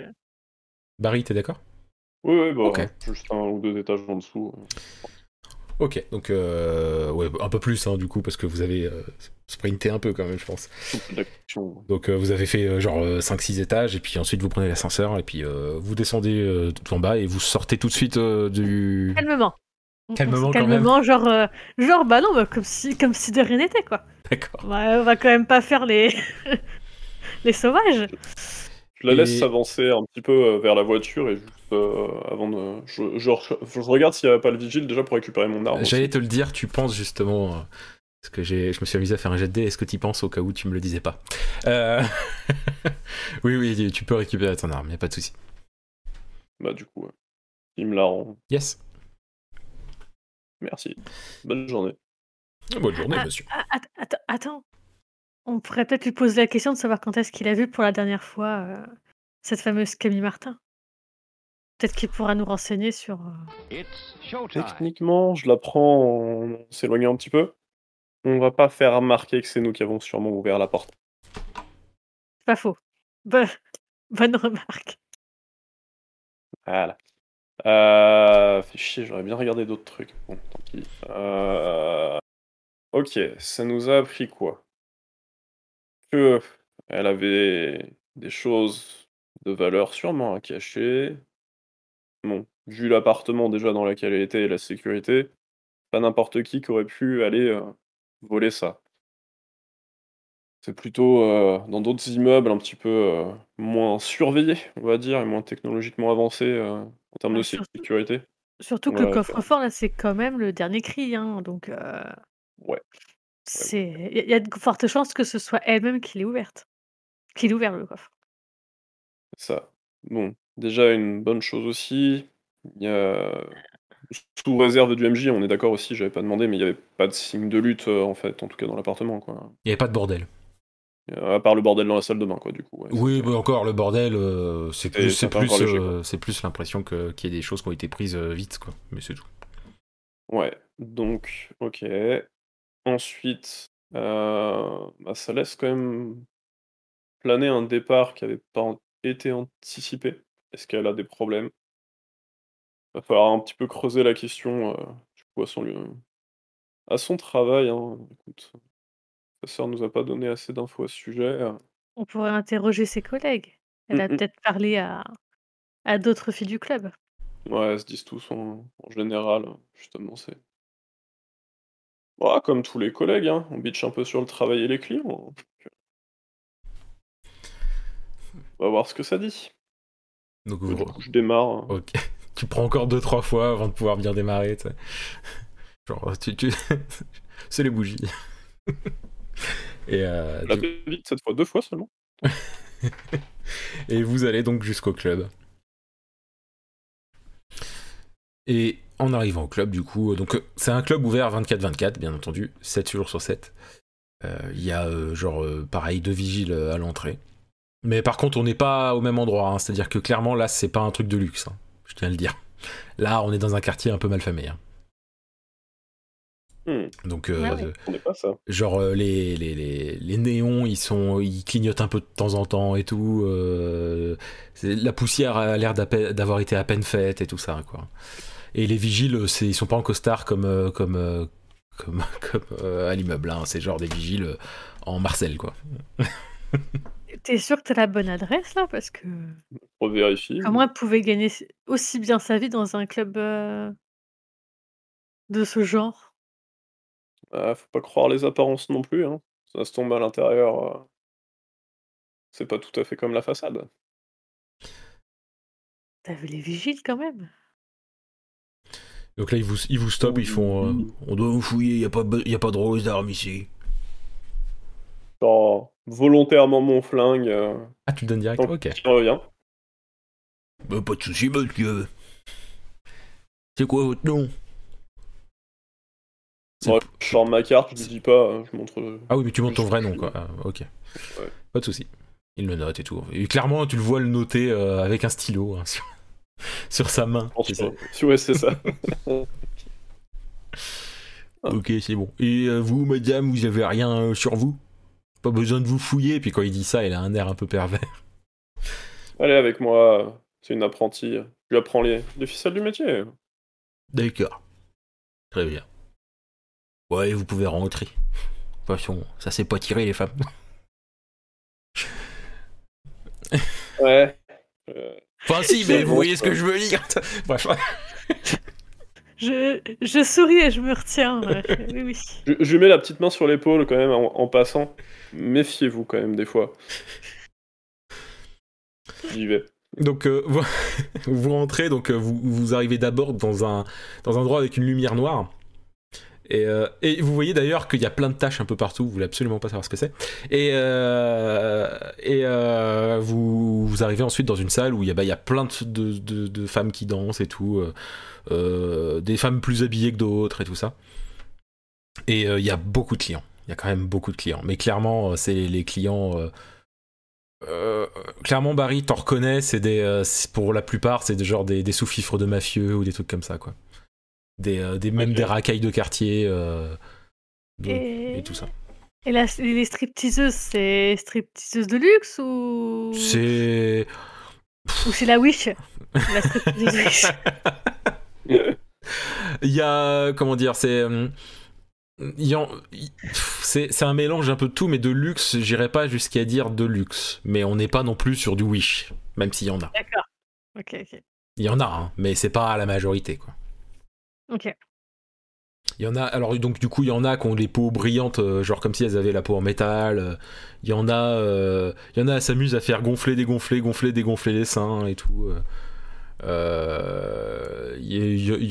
Barry, t'es d'accord? Oui, oui, bah, Ok. juste un ou deux étages en dessous. Ok, donc euh, ouais, un peu plus hein, du coup, parce que vous avez euh, sprinté un peu quand même, je pense. Donc euh, vous avez fait euh, genre 5-6 étages, et puis ensuite vous prenez l'ascenseur, et puis euh, vous descendez euh, tout en bas, et vous sortez tout de suite euh, du... Calmement. Calmement, quand Calmement, genre, euh, genre, bah non, bah, comme, si, comme si de rien n'était quoi. D'accord. On va, on va quand même pas faire les. (laughs) les sauvages. Je la laisse Et- s'avancer un petit peu euh, vers la voiture et juste euh, avant de. Je, je, je regarde s'il n'y a pas le vigile déjà pour récupérer mon arme. J'allais te le dire, tu penses justement... euh, parce que j'ai, je me suis amusé à faire un jet de dés, est-ce que tu penses au cas où tu me le disais pas Euh, (laughs) Oui, oui, tu peux récupérer ton arme, y a pas de souci. Bah, du coup, il me la rend. Yes. Merci. Bonne journée. Bonne journée, Ah, monsieur. Ah, att- att- attends. On pourrait peut-être lui poser la question de savoir quand est-ce qu'il a vu pour la dernière fois euh, cette fameuse Camille Martin. Peut-être qu'il pourra nous renseigner sur. euh. Techniquement, je la prends en s'éloignant un petit peu. On va pas faire remarquer que c'est nous qui avons sûrement ouvert la porte. C'est pas faux. Bo- (laughs) Bonne remarque. Voilà. Euh... Fait chier, j'aurais bien regardé d'autres trucs. Bon, tant pis. Euh... Ok, ça nous a appris quoi? Que elle avait des choses de valeur sûrement à cacher. Bon, vu l'appartement déjà dans lequel elle était et la sécurité, pas n'importe qui qui aurait pu aller euh, voler ça. C'est plutôt euh, dans d'autres immeubles un petit peu euh, moins surveillés, on va dire, et moins technologiquement avancés en termes de surtout- sécurité. Surtout que le coffre-fort, là, c'est quand même le dernier cri. Hein, donc, Ouais. C'est il y, a- a de fortes chances que ce soit elle-même qui l'ait ouverte. Qui l'ait ouvert le coffre. Ça. Bon, déjà une bonne chose aussi, il y a sous réserve du MJ, on est d'accord aussi, j'avais pas demandé, mais il y avait pas de signe de lutte euh, en fait, en tout cas dans l'appartement quoi. Il y avait pas de bordel. À part le bordel dans la salle de bain quoi, du coup. ouais, Oui, bah encore, le bordel, euh, c'est plus, c'est euh, c'est plus l'impression que- qu'il y ait des choses qui ont été prises euh, vite, quoi. Mais c'est tout. Ouais, donc, ok. Ensuite, euh, bah, ça laisse quand même planer un départ qui avait pas été anticipé. Est-ce qu'elle a des problèmes? Va falloir un petit peu creuser la question, euh, du coup, à son lieu, à son travail, hein. Écoute, sa sœur nous a pas donné assez d'infos à ce sujet. euh. On pourrait interroger ses collègues. Elle a peut-être parlé à à d'autres filles du club. Ouais, elles se disent tous en en général, justement, c'est bah, comme tous les collègues, hein, on bitch un peu sur le travail et les clients, on va voir ce que ça dit. Donc vous coup, je démarre, hein. OK. (laughs) Tu prends encore 2-3 fois avant de pouvoir bien démarrer, tu? (laughs) Genre, tu tu (laughs) c'est les bougies. Et heu, La fait vite cette fois, 2 fois seulement. et vous allez donc jusqu'au club. Et en arrivant au club, du coup, donc euh, c'est un club ouvert 24-24, bien entendu, 7 jours sur 7. Euh, Il y a euh, genre euh, pareil deux vigiles euh, à l'entrée. Mais par contre, on n'est pas au même endroit, hein, c'est-à-dire que clairement là, c'est pas un truc de luxe, hein, je tiens à le dire. Là, on est dans un quartier un peu malfamé. hein. Mmh, Donc, euh, Ah ouais. euh, on n'est pas ça. genre euh, les, les, les, les néons, ils sont, ils clignotent un peu de temps en temps et tout. euh, la poussière a l'air d'avoir été à peine faite et tout ça, quoi. Et les vigiles, c'est, ils sont pas en costard comme, euh, comme, euh, comme, (laughs) comme euh, à l'immeuble. hein. C'est genre des vigiles euh, en Marcel, quoi. (laughs) T'es sûr que t'as la bonne adresse là? Parce que Revérifie. comment elle pouvait gagner aussi bien sa vie dans un club, de ce genre? Ah, faut pas croire les apparences non plus, hein. Ça se tombe à l'intérieur, c'est pas tout à fait comme la façade. Tu vu les vigiles quand même? Donc là, ils vous, ils vous stoppent, ils font euh, On doit vous fouiller, il n'y a, pas y a pas de rose d'armes ici. Genre, volontairement mon flingue, heu, Ah, tu le donnes direct Ok. qu'il revient. Bah, pas de soucis, monsieur. C'est quoi votre nom? Ouais, je sors ma carte, je dis pas, hein, je montre, Ah oui, mais tu montes ton Je- vrai nom, je- quoi. Ah, ok. Ouais. Pas de souci. Il le note et tout. Et clairement, tu le vois le noter euh, avec un stylo hein, sur... (laughs) sur sa main. ouais, c'est ça. (laughs) Ok, c'est bon. Et euh, vous, madame, vous avez rien euh, sur vous? Pas besoin de vous fouiller? Puis quand il dit ça, il a un air un peu pervers. (laughs) Allez avec moi, c'est une apprentie, je lui apprends les les ficelles du métier. D'accord. Très bien. Ouais, vous pouvez rentrer. De toute façon, ça s'est pas tiré, les femmes. Ouais. Heu, Enfin, si, mais vous voyez ce que je veux dire. (laughs) Bref. Je je souris et je me retiens, heu, (laughs) oui, oui. je mets la petite main sur l'épaule quand même en en passant. Méfiez-vous quand même des fois. J'y vais. Donc euh, (laughs) vous, vous rentrez, donc euh, vous, vous arrivez d'abord dans un, dans un endroit avec une lumière noire. Et, euh, et vous voyez d'ailleurs qu'il y a plein de taches un peu partout, vous voulez absolument pas savoir ce que c'est. Et, euh, euh, vous, arrivez ensuite dans une salle où il y a, bah, plein de, femmes qui dansent et tout, des femmes plus habillées que d'autres et tout ça. Et il y a beaucoup de clients, il y a quand même beaucoup de clients. Mais clairement, c'est les clients... clairement, Barry, t'en reconnais, c'est des, pour la plupart, c'est des, genre des, des sous-fifres de mafieux ou des trucs comme ça, quoi. Des, euh, des, même des racailles de quartier euh, de- Et et tout ça. et la les stripteaseuses, c'est stripteaseuses de luxe ou C'est. ou c'est la Wish? La stripteaseuse Wish? (laughs) Il y a. Comment dire C'est. il y en- il- pff, C'est c'est un mélange un peu de tout, mais de luxe, j'irais pas jusqu'à dire de luxe. Mais on n'est pas non plus sur du Wish, même s'il y en a. D'accord. OK, OK. Il y en a, hein, mais c'est pas la majorité, quoi. OK. Il y en a, alors donc du coup, il y en a qui ont les peaux brillantes, euh, genre comme si elles avaient la peau en métal. euh, Il y en a, euh, il y en a, elles s'amusent à faire gonfler, dégonfler, gonfler, dégonfler les seins et tout. Il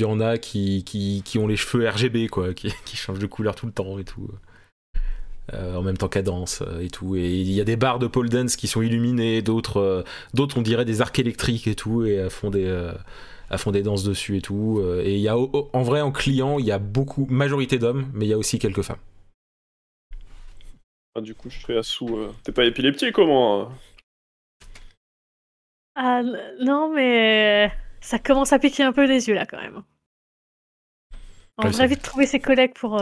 y, en a qui, qui, qui ont les cheveux RGB, quoi, (laughs) qui, qui changent de couleur tout le temps et tout. En même temps qu'à danse et tout. Et il y a des barres de pole dance qui sont illuminées, d'autres, d'autres on dirait des arcs électriques et tout, et font des, euh, elles font des danses dessus et tout. Euh, Et il y a, en vrai, en client, il y a beaucoup, majorité d'hommes, mais il y a aussi quelques femmes. Ah, du coup, je fais à sous, heu: «Tu pas épileptique comment, hein?» Ah non, mais ça commence à piquer un peu les yeux là quand même. On Ouais, devrait vite trouver ses collègues pour,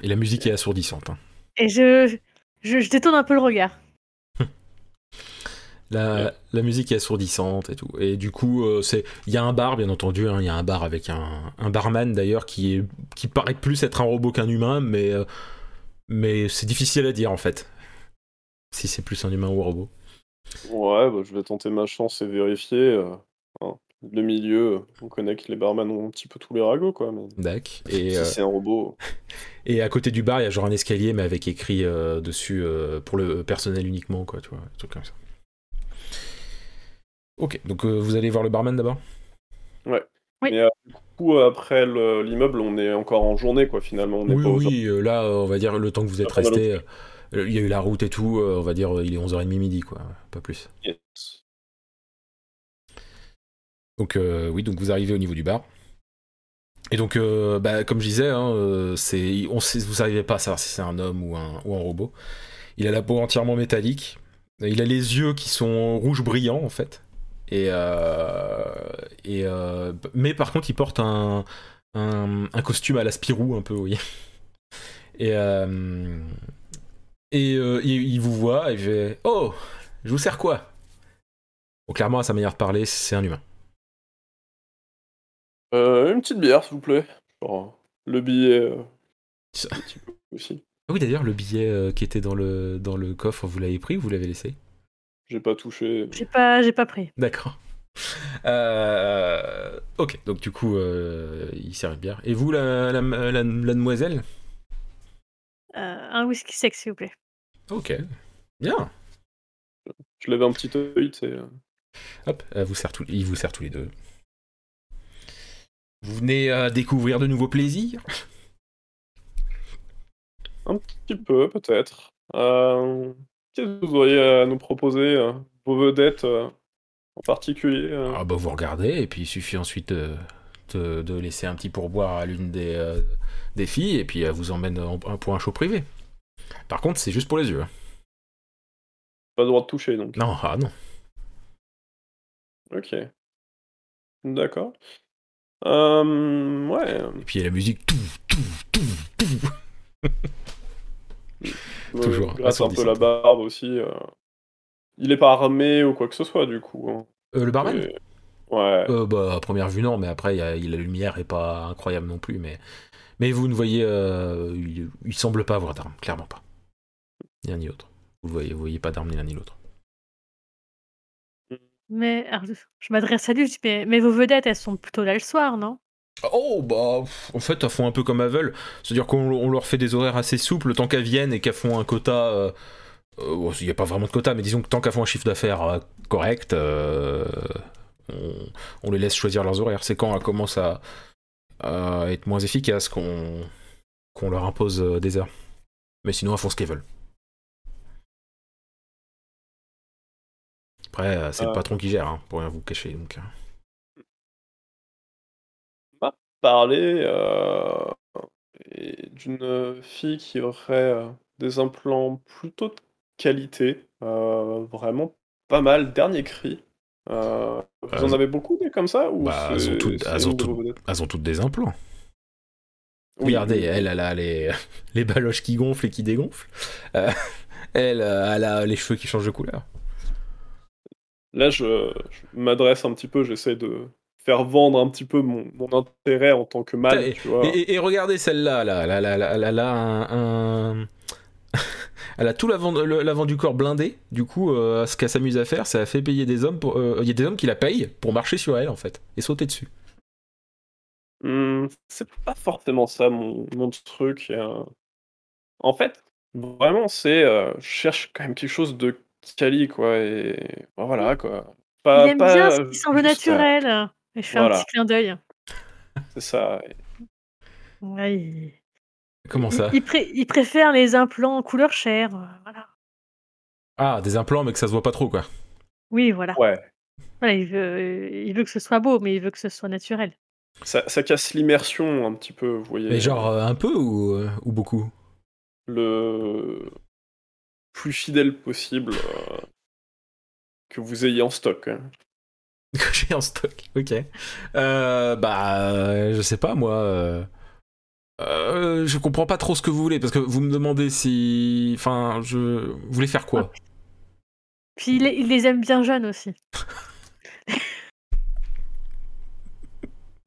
Et la musique est assourdissante. hein. et je je je détourne un peu le regard. La, la musique est assourdissante et tout. Et du coup, euh, c'est, il y a un bar, bien entendu. hein, Il y a un bar avec un, un barman d'ailleurs qui est, qui paraît plus être un robot qu'un humain, mais, euh, mais c'est difficile à dire en fait. Si c'est plus un humain ou un robot. Ouais, bah, je vais tenter ma chance et vérifier. euh, hein. Le milieu, on connaît que les barman ont un petit peu tous les ragots, quoi. Mais Dac. Et, si c'est un robot, (laughs) et à côté du bar, il y a genre un escalier, mais avec écrit dessus pour le personnel uniquement, quoi, tu vois, un truc comme ça. Ok, donc euh, vous allez voir le barman d'abord? Oui. Mais euh, du coup, après le- l'immeuble, on est encore en journée, quoi, finalement. On n'est Oui, pas oui, euh, là, euh, on va dire le temps que vous êtes resté, euh, il y a eu la route et tout, euh, on va dire il est 11h30 midi, quoi, pas plus. Yes. Donc euh, oui, donc vous arrivez au niveau du bar. Et donc, euh, bah, comme je disais, hein, euh, c'est, on sait, vous n'arrivez pas à savoir si c'est un homme ou un, ou un robot. Il a la peau entièrement métallique. Il a les yeux qui sont rouges brillants en fait. Et, euh, et euh, mais par contre, il porte un, un, un costume à la Spirou un peu, voyez. (laughs) Et euh, et euh, il, il vous voit et il fait Oh, je vous sers quoi? Bon, clairement, à sa manière de parler, c'est un humain. Euh, une petite bière, s'il vous plaît. Genre, le billet, euh, Ça- aussi. Ah oui, d'ailleurs, le billet euh, qui était dans le, dans le coffre, vous l'avez pris ou vous l'avez laissé? J'ai pas touché. J'ai pas, j'ai pas pris. D'accord. Euh, ok, donc du coup, euh, il sert une bière. Et vous, la, la, la- la demoiselle? Euh, un whisky sec, s'il vous plaît. Ok, bien. Je lève un petit œil, tu sais. Hop, vous sert il vous sert tous les deux. Vous venez euh, découvrir de nouveaux plaisirs? Un petit peu, peut-être. Euh, Qu'est-ce que vous auriez à nous proposer euh, Vos vedettes euh, en particulier euh? Ah bah vous regardez, et puis il suffit ensuite de, de- laisser un petit pourboire à l'une des, euh, des filles, et puis elle vous emmène en- pour un show privé. Par contre, c'est juste pour les yeux. hein. Pas le droit de toucher, donc. Non, ah non. Ok. D'accord. Euh, ouais. Et puis il y a la musique, tout, tout, tout, tout. (laughs) Toujours Euh, Grâce un peu la barbe aussi. euh. Il est pas armé ou quoi que ce soit, du coup. hein. Euh, le barman Et- Ouais. Euh, bah, à première vue, non, mais après, il y a- la lumière est pas incroyable non plus. Mais, mais vous ne voyez. euh, il, il semble pas avoir d'armes, clairement pas. Ni l'un ni l'autre. Vous voyez, vous voyez pas d'armes ni l'un ni l'autre. Mais alors, je m'adresse à lui, je dis, mais, mais vos vedettes, elles sont plutôt là le soir, non? Oh, bah, en fait, elles font un peu comme elles veulent. C'est-à-dire qu'on on leur fait des horaires assez souples tant qu'elles viennent et qu'elles font un quota. euh, euh, il n'y a pas vraiment de quota, mais disons que tant qu'elles font un chiffre d'affaires euh, correct, euh, on, on les laisse choisir leurs horaires. C'est quand elles commencent à, à être moins efficaces qu'on leur impose des heures. Mais sinon, elles font ce qu'elles veulent. Après, c'est le patron qui gère, hein, pour rien vous cacher. Donc, Parler euh, et d'une fille qui aurait euh, des implants plutôt de qualité. euh, vraiment pas mal. Dernier cri. Vous Euh, en avez beaucoup des comme ça ou bah, elles ont toutes- elles ont toutes- vedettes elles ont toutes des implants. Oui, Regardez, elle, elle a les, (laughs) les baloches qui gonflent et qui dégonflent. (laughs) Elle, elle a les cheveux qui changent de couleur. Là, je, je m'adresse un petit peu, j'essaie de faire vendre un petit peu mon, mon intérêt en tant que mâle, Et, tu vois. et- et regardez celle-là, là, là, là, là, là, là, un, un- (laughs) elle a tout l'avant, du corps blindé. Du coup, euh, ce qu'elle s'amuse à faire, c'est à fait payer des hommes. euh, Il y a des hommes qui la payent pour marcher sur elle, en fait, et sauter dessus. Hmm, c'est pas forcément ça mon, mon truc. euh. En fait, vraiment, c'est. euh, je cherche quand même quelque chose de quali, quoi. Et ben voilà, quoi. Pas, Il aime pas, bien ce euh, qui semble euh, naturel. Et je fais voilà. un petit clin d'œil. C'est ça. Ouais, il... Comment ça il, pré- il préfère les implants en couleur chair. euh, Voilà. Ah, des implants, mais que ça se voit pas trop, quoi. Oui, voilà. Ouais. Voilà, il, veut, il veut que ce soit beau, mais il veut que ce soit naturel. Ça, ça casse l'immersion un petit peu, vous voyez. Mais genre euh, un peu ou, euh, ou beaucoup? Le plus fidèle possible euh, que vous ayez en stock. hein. (laughs) que j'ai en stock. Ok. Euh, bah, euh, je sais pas moi. euh, je comprends pas trop ce que vous voulez parce que vous me demandez si, enfin, je vous voulez faire quoi? Puis il, il les aime bien jeunes aussi. (laughs)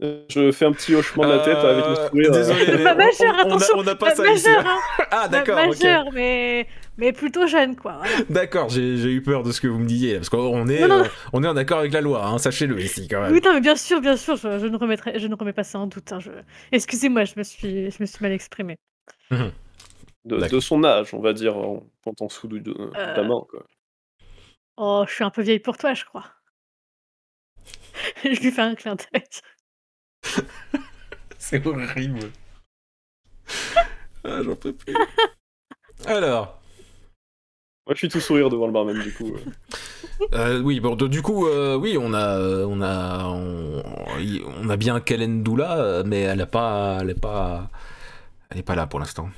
Je fais un petit hochement de la tête avec le Euh, sourire. Désolé, mais Pas on- majeur, attention. on n'a pas ça Ma- ici. majeur, hein. Ah, Ma- d'accord, ok. Majeur, mais... mais plutôt jeune, quoi. voilà. D'accord, j'ai eu peur de ce que vous me disiez, parce qu'on est, euh, on est en accord avec la loi, hein, sachez-le ici quand même. Oui, non, mais bien sûr, bien sûr, je, je ne, remettrai, je ne remets pas ça en doute. hein, je... Excusez-moi, je me suis, je me suis mal exprimée. de, D'accord. de son âge, on va dire, en quand en sous de Euh. la main. Quoi. Oh, je suis un peu vieille pour toi, je crois. (laughs) je lui fais un clin d'œil. (laughs) C'est horrible. ah, j'en peux plus. Alors, Moi, je suis tout sourire devant le barman, du coup. euh. euh, oui, bon, de- du coup, euh, oui, on a, on a, on, on a bien Kellen Doula, mais elle a pas, elle est pas, elle est pas là pour l'instant.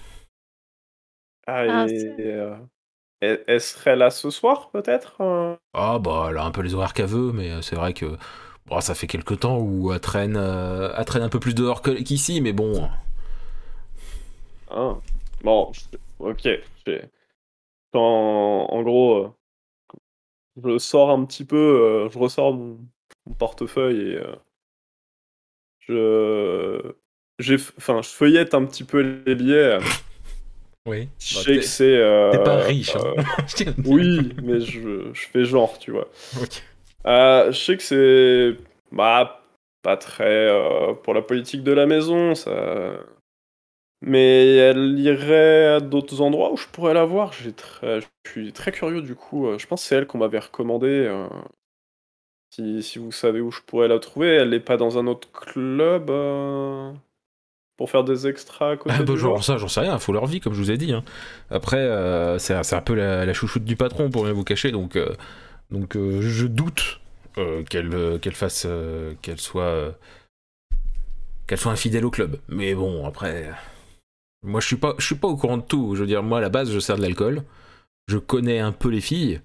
Ah, Ah, et, euh, elle, elle serait là ce soir, peut-être Ah bah, elle a un peu les horaires qu'elle veut, mais c'est vrai que, bon, ça fait quelque temps où elle traîne, euh, elle traîne un peu plus dehors qu'ici, mais bon. Ah. Bon, ok. en gros, euh, je sors un petit peu, euh, je ressors mon, mon portefeuille et je, j'ai, enfin, je feuillette un petit peu les billets. Oui. Je sais que c'est. Bah, T'es pas riche. Hein. euh, (laughs) oui, mais je, je fais genre, tu vois. Euh, je sais que c'est bah pas très euh, pour la politique de la maison, ça. Mais elle irait à d'autres endroits où je pourrais la voir. J'ai très, je suis très curieux du coup. Euh, Je pense que c'est elle qu'on m'avait recommandé. euh, Si, si vous savez où je pourrais la trouver, elle n'est pas dans un autre club euh, pour faire des extras à côté Ah bah, genre ça, j'en sais rien, faut leur vie, comme je vous ai dit. hein. Après, c'est un peu la, la chouchoute du patron, pour rien vous cacher, donc, donc euh, je doute euh, qu'elle euh, qu'elle fasse, qu'elle soit, qu'elle soit infidèle au club. Mais bon, après, moi je suis pas, je suis pas au courant de tout. Je veux dire, moi à la base, je sers de l'alcool, je connais un peu les filles.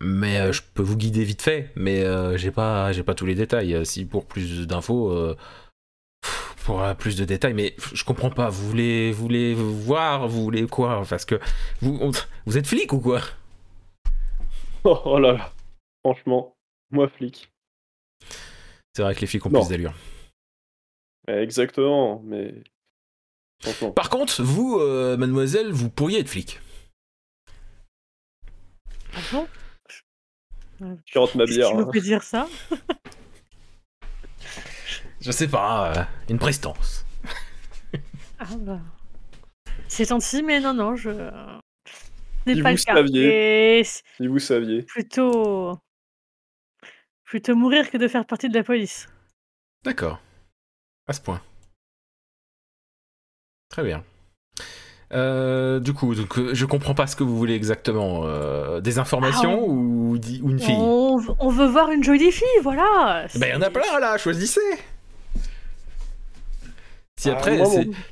Mais je peux vous guider vite fait, mais j'ai pas, tous les détails. Si pour plus d'infos, pour plus de détails, mais je comprends pas. Vous voulez, vous voulez voir, vous voulez quoi? Parce que vous êtes flic ou quoi? Oh, oh là là, franchement, moi flic. C'est vrai que les flics ont Non. plus d'allure. Ouais, Exactement, mais franchement. Par contre, vous, euh, mademoiselle, vous pourriez être flic. Ah bon? Je rentre ma bière. hein. dire ça? Je sais pas, euh, une prestance. Ah bah. C'est gentil, mais non, non, je. Ce Si vous le cas. saviez. Et Si vous saviez. plutôt. Plutôt mourir que de faire partie de la police. D'accord. À ce point. Très bien. Euh, du coup, donc, euh, je comprends pas ce que vous voulez exactement. Euh, des informations Ah, ou, di- ou une fille On, on veut voir une jolie fille, voilà. Ben, il y en a plein là, choisissez Si Ah, après,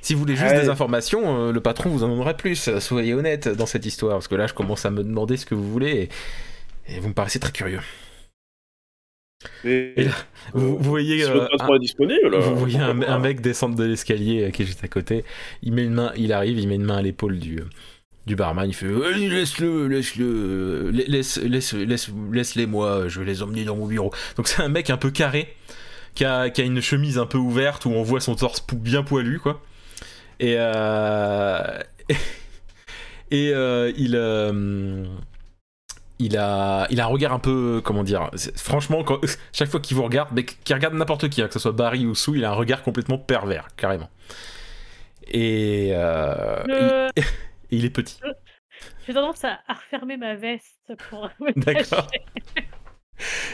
si vous voulez juste Ouais. des informations, euh, le patron vous en donnerait plus. Soyez honnête dans cette histoire, parce que là, je commence à me demander ce que vous voulez et, et vous me paraissez très curieux. Et, Et là, Vous, vous voyez, si euh, un- disponible. vous voyez un, mec descendre de l'escalier euh, qui est juste à côté. Il met une main, il arrive, il met une main à l'épaule du du barman. Il fait Euh, laisse-le, laisse-le, euh, laisse, laisse, laisse, laisse-les moi. Je vais les emmener dans mon bureau. Donc c'est un mec un peu carré qui a, qui a une chemise un peu ouverte où on voit son torse bien poilu quoi. Et euh, (laughs) et euh, il euh, il a, il a un regard un peu, comment dire, franchement, quand, (laughs) chaque fois qu'il vous regarde, mais qu'il regarde n'importe qui, hein, que ce soit Barry ou Sue, il a un regard complètement pervers, carrément. Et, euh, (laughs) il, est petit. J'ai tendance à, refermer ma veste pour (laughs) D'accord.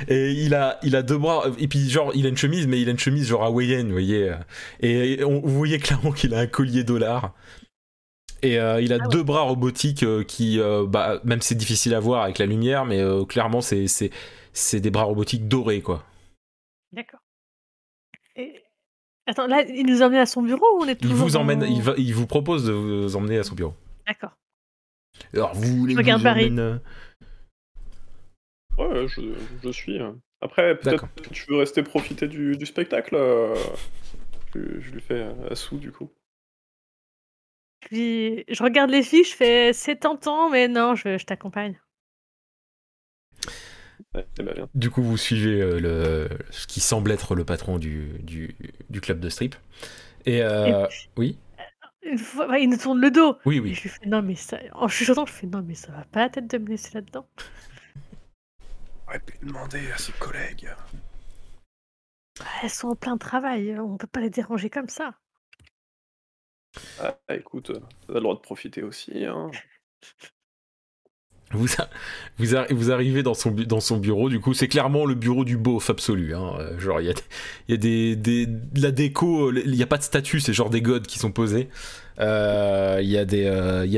Et il a, il a deux bras, et puis genre, il a une chemise, mais il a une chemise genre hawaïenne, vous voyez. Et on, vous voyez clairement qu'il a un collier dollar. Et euh, il a Ah ouais. deux bras robotiques euh, qui, euh, bah, même c'est difficile à voir avec la lumière, mais euh, clairement c'est, c'est, c'est des bras robotiques dorés, quoi. D'accord. Et- Attends, là, il nous emmène à son bureau ou on est Il toujours vous emmène, il, va, il vous propose de vous emmener à son bureau. D'accord. Alors vous voulez regarde je vous emmène, Ouais, je, je suis. hein. Après, peut-être D'accord. que tu veux rester profiter du, du spectacle. euh, Je, je lui fais à sous du coup. Puis, je regarde les filles, je fais c'est tentant, mais non, je, je t'accompagne. Ouais, bien. Du coup, vous suivez euh, le, ce qui semble être le patron du, du, du club de strip. Et, euh, oui, Une fois, il nous tourne le dos. oui, Et oui. je lui fais non mais ça, en chuchotant, je fais non mais ça va pas la tête de me laisser là-dedans. Ouais, puis demander à ses collègues. Bah, Elles sont en plein travail, on peut pas les déranger comme ça. Ah, écoute, t'as le droit de profiter aussi. Hein. (laughs) Vous, vous, arri- vous arrivez dans son, bureau, du coup, c'est clairement le bureau du beauf absolu. Hein. Euh, Genre, il y a, des, de la déco, il n'y a pas de statue, c'est genre des godes qui sont posés. Euh, Il y a des, euh, y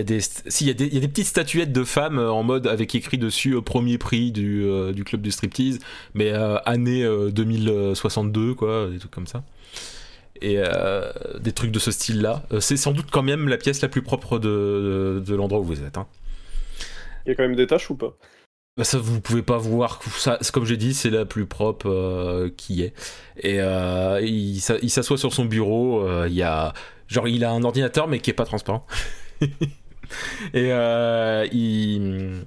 si, y y a des petites statuettes de femmes en mode avec écrit dessus premier prix du, club du striptease, mais année euh, 2062, quoi, des trucs comme ça. Et euh, des trucs de ce style-là. Euh, c'est sans doute quand même la pièce la plus propre de, de, de l'endroit où vous êtes. Hein. Il y a quand même des tâches ou pas? Bah ça, vous pouvez pas voir. Ça, comme j'ai dit, c'est la plus propre euh, qui est. Et euh, il, s'a- il s'assoit sur son bureau. euh, il y a, genre, il a un ordinateur mais qui est pas transparent. (laughs) et il,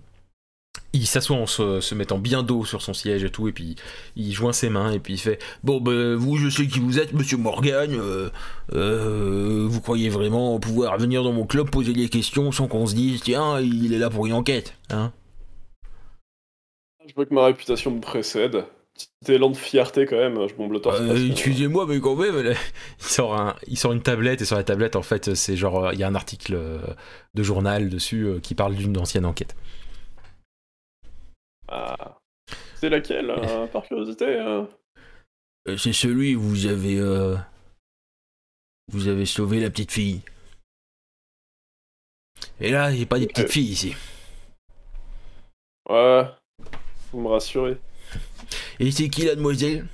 il s'assoit en se, se mettant bien dos sur son siège et tout. Et puis il joint ses mains et puis il fait Bon, ben vous, je sais qui vous êtes, Monsieur Morgan. euh, euh, vous croyez vraiment pouvoir venir dans mon club poser des questions sans qu'on se dise tiens, il est là pour une enquête, hein? Je veux que ma réputation me précède. Petit élan de fierté quand même, je bombe le torse. Euh, Excusez-moi, mais quand même, là, il sort, un, il sort une tablette et sur la tablette, en fait, c'est genre, euh, il y a un article de journal dessus qui parle d'une ancienne enquête. Ah. C'est laquelle, euh, (laughs) par curiosité hein Euh, c'est celui où vous avez, euh, vous avez sauvé la petite fille. Et là, il n'y a pas des petites Euh. filles ici. Ouais. Vous me rassurez. Et c'est qui la demoiselle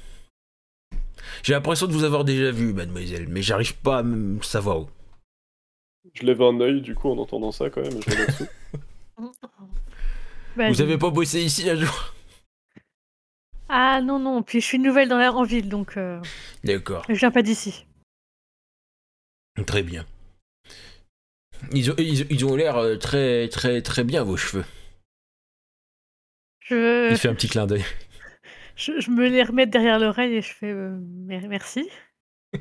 J'ai l'impression de vous avoir déjà vu, mademoiselle, mais j'arrive pas à me savoir où. Je lève un œil du coup en entendant ça quand même. et Je. (laughs) Bah, Vous avez pas bossé ici un jour Ah non non, puis je suis nouvelle dans l'air en ville donc euh, D'accord. je viens pas d'ici. Très bien. Ils ont, ils, ils ont l'air euh, très très très bien vos cheveux. Je, Il fait un petit clin d'œil. (laughs) je, je me les remets derrière l'oreille et je fais euh, mer- merci. (laughs)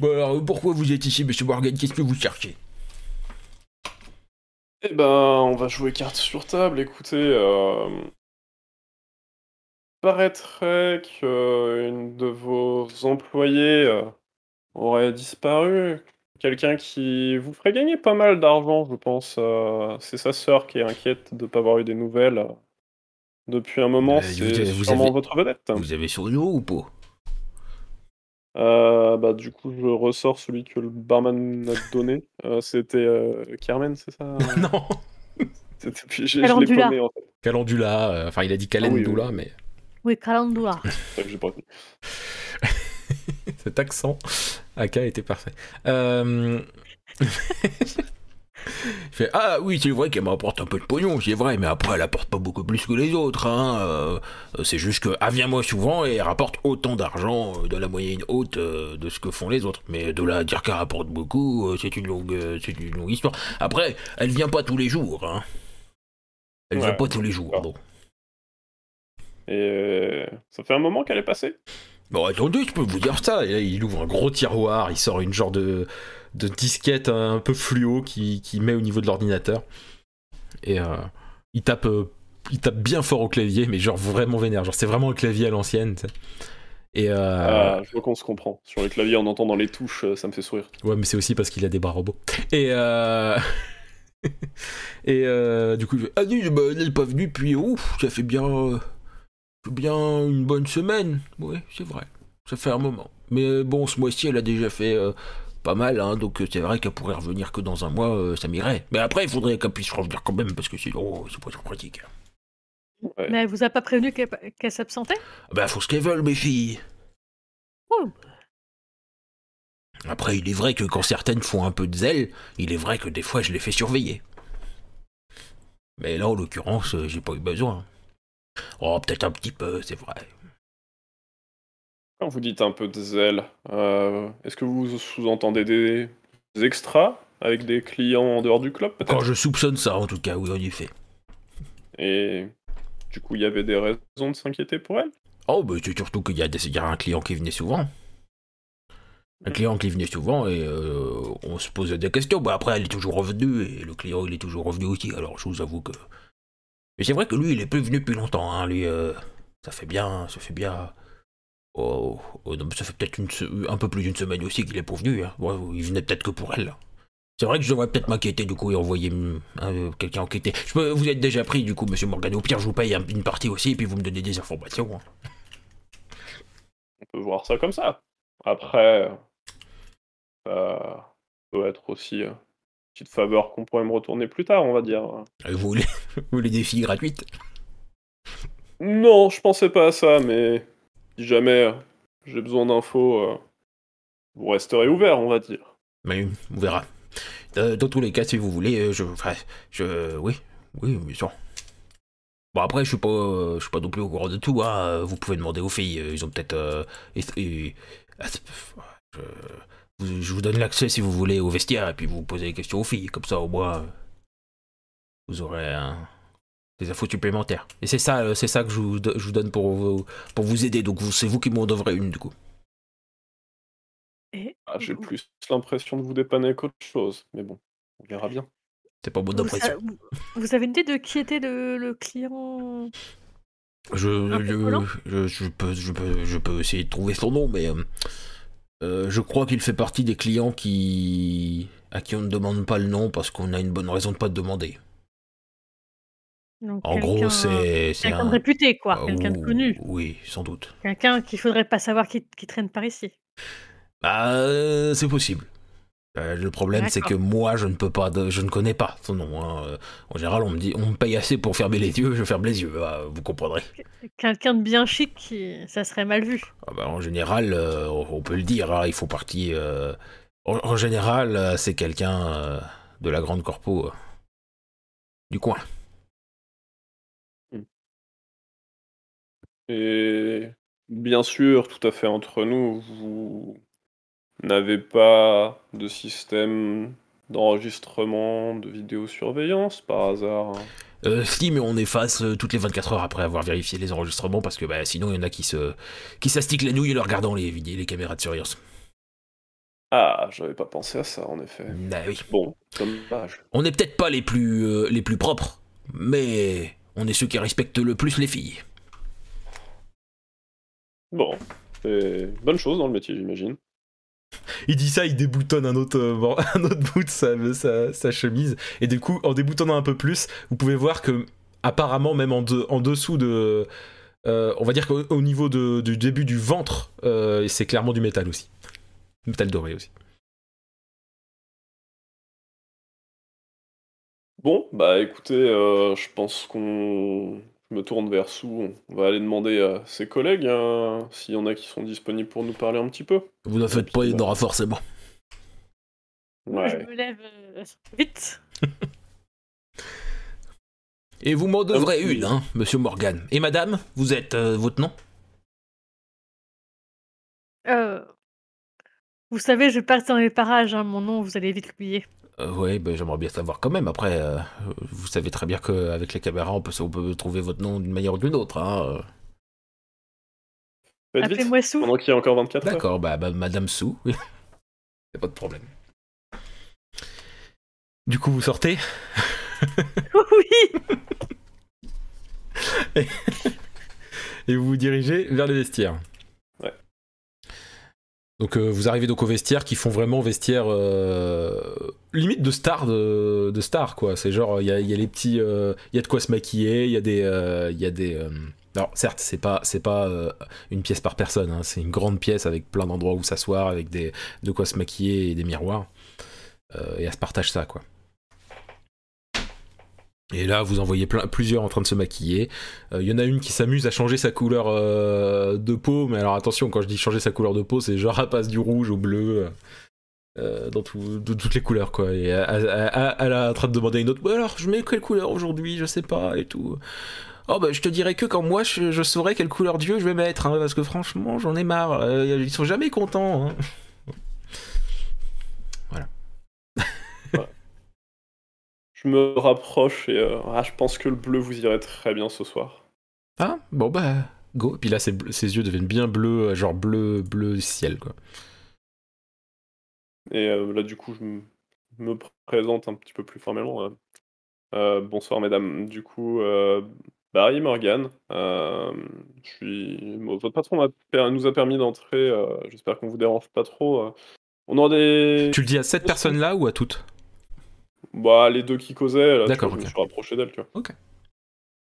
Bon alors pourquoi vous êtes ici, Monsieur Morgan? Qu'est-ce que vous cherchez? Eh ben, on va jouer carte sur table. Écoutez, euh... paraîtrait qu'une de vos employés euh, aurait disparu. Quelqu'un qui vous ferait gagner pas mal d'argent, je pense. euh, c'est sa sœur qui est inquiète de ne pas avoir eu des nouvelles euh, depuis un moment. Euh, c'est sûrement avez- votre vedette. Vous avez nom ou pas? Euh, bah, du coup, je ressors celui que le barman a donné. Euh, C'était euh, Carmen, c'est ça (laughs) Non. C'était- Je l'ai Calendula. paumé en fait. Calendula. euh, Enfin il a dit Ah oui, Calendula, oui. mais Oui, (laughs) que j'ai pas retenu. (laughs) cet accent AK était parfait. Il fait Ah oui, c'est vrai qu'elle m'apporte un peu de pognon, c'est vrai, mais après elle apporte pas beaucoup plus que les autres. Hein. euh, c'est juste qu'elle vient moi souvent et elle rapporte autant d'argent euh, de la moyenne haute euh, de ce que font les autres. Mais de là à dire qu'elle rapporte beaucoup, euh, c'est une longue, c'est une longue histoire. Après, elle vient pas tous les jours. Hein. Elle vient pas tous les jours. d'accord. Bon. Et euh, ça fait un moment qu'elle est passée? Bon, attendez, je peux vous dire ça. Et là, il ouvre un gros tiroir, il sort une genre de, de disquette un peu fluo qui, qui met au niveau de l'ordinateur. Et euh, il tape. euh, il tape bien fort au clavier, mais genre vraiment vénère. Genre, c'est vraiment un clavier à l'ancienne. Et euh, Ah, je vois qu'on se comprend. Sur le clavier, en entendant les touches, ça me fait sourire. ouais, mais c'est aussi parce qu'il a des bras robots. Et euh, (laughs) et du coup, il fait, ah oui, bah, elle n'est pas venue depuis. Ouf, ça fait bien, bien une bonne semaine. Ouais, c'est vrai. Ça fait un moment. Mais bon, ce mois-ci, elle a déjà fait pas mal, hein, donc euh, c'est vrai qu'elle pourrait revenir que dans un mois, euh, ça m'irait. Mais après, il faudrait qu'elle puisse revenir quand même, parce que sinon, c'est pas trop pratique. Ouais. Mais elle vous a pas prévenu qu'elle s'absentait? Bah, faut ce qu'elles veulent, mes filles. Oh. Après, il est vrai que quand certaines font un peu de zèle, il est vrai que des fois, je les fais surveiller. Mais là, en l'occurrence, euh, j'ai pas eu besoin. Oh, peut-être un petit peu, c'est vrai. Quand vous dites un peu de zèle, euh, est-ce que vous sous-entendez des extras avec des clients en dehors du club Quand peut-être je soupçonne ça, en tout cas, oui, en effet. Et Du coup, il y avait des raisons de s'inquiéter pour elle? Oh, bah, c'est surtout qu'il y a un client qui venait souvent. Un client qui venait souvent et euh, on se posait des questions. Bah, après, elle est toujours revenue et le client, il est toujours revenu aussi. Alors, je vous avoue que. Mais c'est vrai que lui, il est plus venu depuis longtemps. Hein. Lui, euh, ça fait bien. Ça fait bien. Oh, oh, non, mais ça fait peut-être un peu plus d'une semaine aussi qu'il est pas venu. Hein. Il venait peut-être que pour elle. C'est vrai que je devrais peut-être m'inquiéter du coup et envoyer hum, euh, quelqu'un enquêter. Je peux, vous êtes déjà pris du coup, monsieur Morgan. Au pire, je vous paye un- une partie aussi et puis vous me donnez des informations. hein. On peut voir ça comme ça. Après, ça peut être aussi euh, une petite faveur qu'on pourrait me retourner plus tard, on va dire. Euh, Vous voulez, (laughs) vous voulez des filles gratuites? Non, je pensais pas à ça, mais si jamais euh, j'ai besoin d'infos, euh, vous resterez ouvert, on va dire. Mais on verra. Euh, dans tous les cas, si vous voulez, je, oui, oui, bien sûr. Bon après, je suis pas, je suis pas non plus au courant de tout. Hein. Vous pouvez demander aux filles. Ils ont peut-être. euh, ah, je, vous- donne l'accès si vous voulez au vestiaire et puis vous posez des questions aux filles. Comme ça, au moins, vous aurez un- des infos supplémentaires. Et c'est ça, euh, c'est ça que je vous, do- je vous donne pour vous, pour vous aider. Donc c'est vous qui m'en devrez une du coup. Ah, j'ai plus l'impression de vous dépanner qu'autre chose, mais bon, on verra bien. C'est pas mon vous, impression. sa- vous- vous avez une idée de qui était le, le client? Je, peux, je, peux, je peux essayer de trouver son nom, mais euh, euh, je crois qu'il fait partie des clients qui à qui on ne demande pas le nom parce qu'on a une bonne raison de pas te demander. Donc, En gros, c'est Quelqu'un un de réputé, quoi. Ah, quelqu'un de connu. Oui, sans doute. Quelqu'un qu'il faudrait pas savoir qui, qui traîne par ici. Bah, euh, c'est possible. Euh, le problème, c'est que moi, je ne peux pas, de- je ne connais pas son nom. hein. En général, on me dit, on me paye assez pour fermer les yeux, je ferme les yeux. Ah, vous comprendrez. Quelqu'un de bien chic, qui... ça serait mal vu. Ah bah, en général, euh, on peut le dire, hein, il faut partie. euh, en, en général, c'est quelqu'un de la grande corpo du coin. Et bien sûr, tout à fait entre nous, vous n'avez pas de système d'enregistrement de vidéosurveillance par hasard hein? Euh, si, mais on efface euh, toutes les 24 heures après avoir vérifié les enregistrements parce que bah, sinon, il y en a qui se qui s'astiquent la nouille en regardant les, les caméras de surveillance. Ah, j'avais pas pensé à ça en effet. Ah oui. Bon, dommage. On n'est peut-être pas les plus euh, les plus propres, mais on est ceux qui respectent le plus les filles. Bon, c'est bonne chose dans le métier, j'imagine. Il dit ça, il déboutonne un autre, euh, (laughs) un autre bout de sa, sa- sa chemise. Et du coup, en déboutonnant un peu plus, vous pouvez voir que, apparemment, même en, de- en dessous de. euh, on va dire qu'au au niveau de- du début du ventre, euh, c'est clairement du métal aussi. Du métal doré aussi. Bon, bah écoutez, je pense qu'on je me tourne vers Sou. On va aller demander à ses collègues hein, s'il y en a qui sont disponibles pour nous parler un petit peu. Vous ne faites pas, il y en aura forcément. Moi, je Ouais. me lève euh, vite. (laughs) Et vous m'en devrez une, hein, monsieur Morgan. Et madame, vous êtes euh, votre nom? Euh, vous savez, je passe dans les parages. hein, Mon nom, vous allez vite l'oublier. Euh, Oui, ben, j'aimerais bien savoir quand même. Après, euh, vous savez très bien qu'avec les caméras, on peut, on peut trouver votre nom d'une manière ou d'une autre. Hein. Vite, Appelez-moi Sou. pendant qu'il y a encore 24 heures. D'accord, bah, bah, madame Sou. oui. (laughs) C'est pas de problème. Du coup, vous sortez? (laughs) Oui. (laughs) et vous vous dirigez vers les vestiaires. Donc euh, vous arrivez donc aux vestiaires qui font vraiment vestiaire euh, limite de star de, star quoi. C'est genre il y a, les petits, euh, il y a de quoi se maquiller, il y a des, euh, il y a des. Alors certes c'est pas c'est pas une pièce par personne, hein, c'est une grande pièce avec plein d'endroits où s'asseoir, avec des de quoi se maquiller et des miroirs. Et elle se partage ça quoi. Et là, vous en voyez plusieurs en train de se maquiller. Il y en a une qui s'amuse à changer sa couleur euh, de peau, mais alors attention, quand je dis changer sa couleur de peau, c'est genre passe du rouge au bleu, euh, dans de toutes les couleurs, quoi. Et elle, est en train de demander à une autre, Ouais, alors je mets quelle couleur aujourd'hui, je sais pas, et tout. Oh bah je te dirais que quand moi je, je saurais quelle couleur Dieu je vais mettre, hein, parce que franchement j'en ai marre, euh, ils sont jamais contents. hein. Je me rapproche et euh, ah, je pense que le bleu vous irait très bien ce soir. Ah, bon bah, go. Et puis là, ses, yeux deviennent bien bleus, euh, genre bleu, bleu ciel, quoi. Et euh, là, du coup, je me présente un petit peu plus formellement. euh. Euh, bonsoir, mesdames. Du coup, Barry Morgan. je suis... votre patron nous a permis d'entrer. J'espère qu'on vous dérange pas trop. On des. Tu le dis à cette personne-là ou à toutes? Bah, les deux qui causaient, là, D'accord, vois, je me suis rapproché d'elle, tu vois. Ok.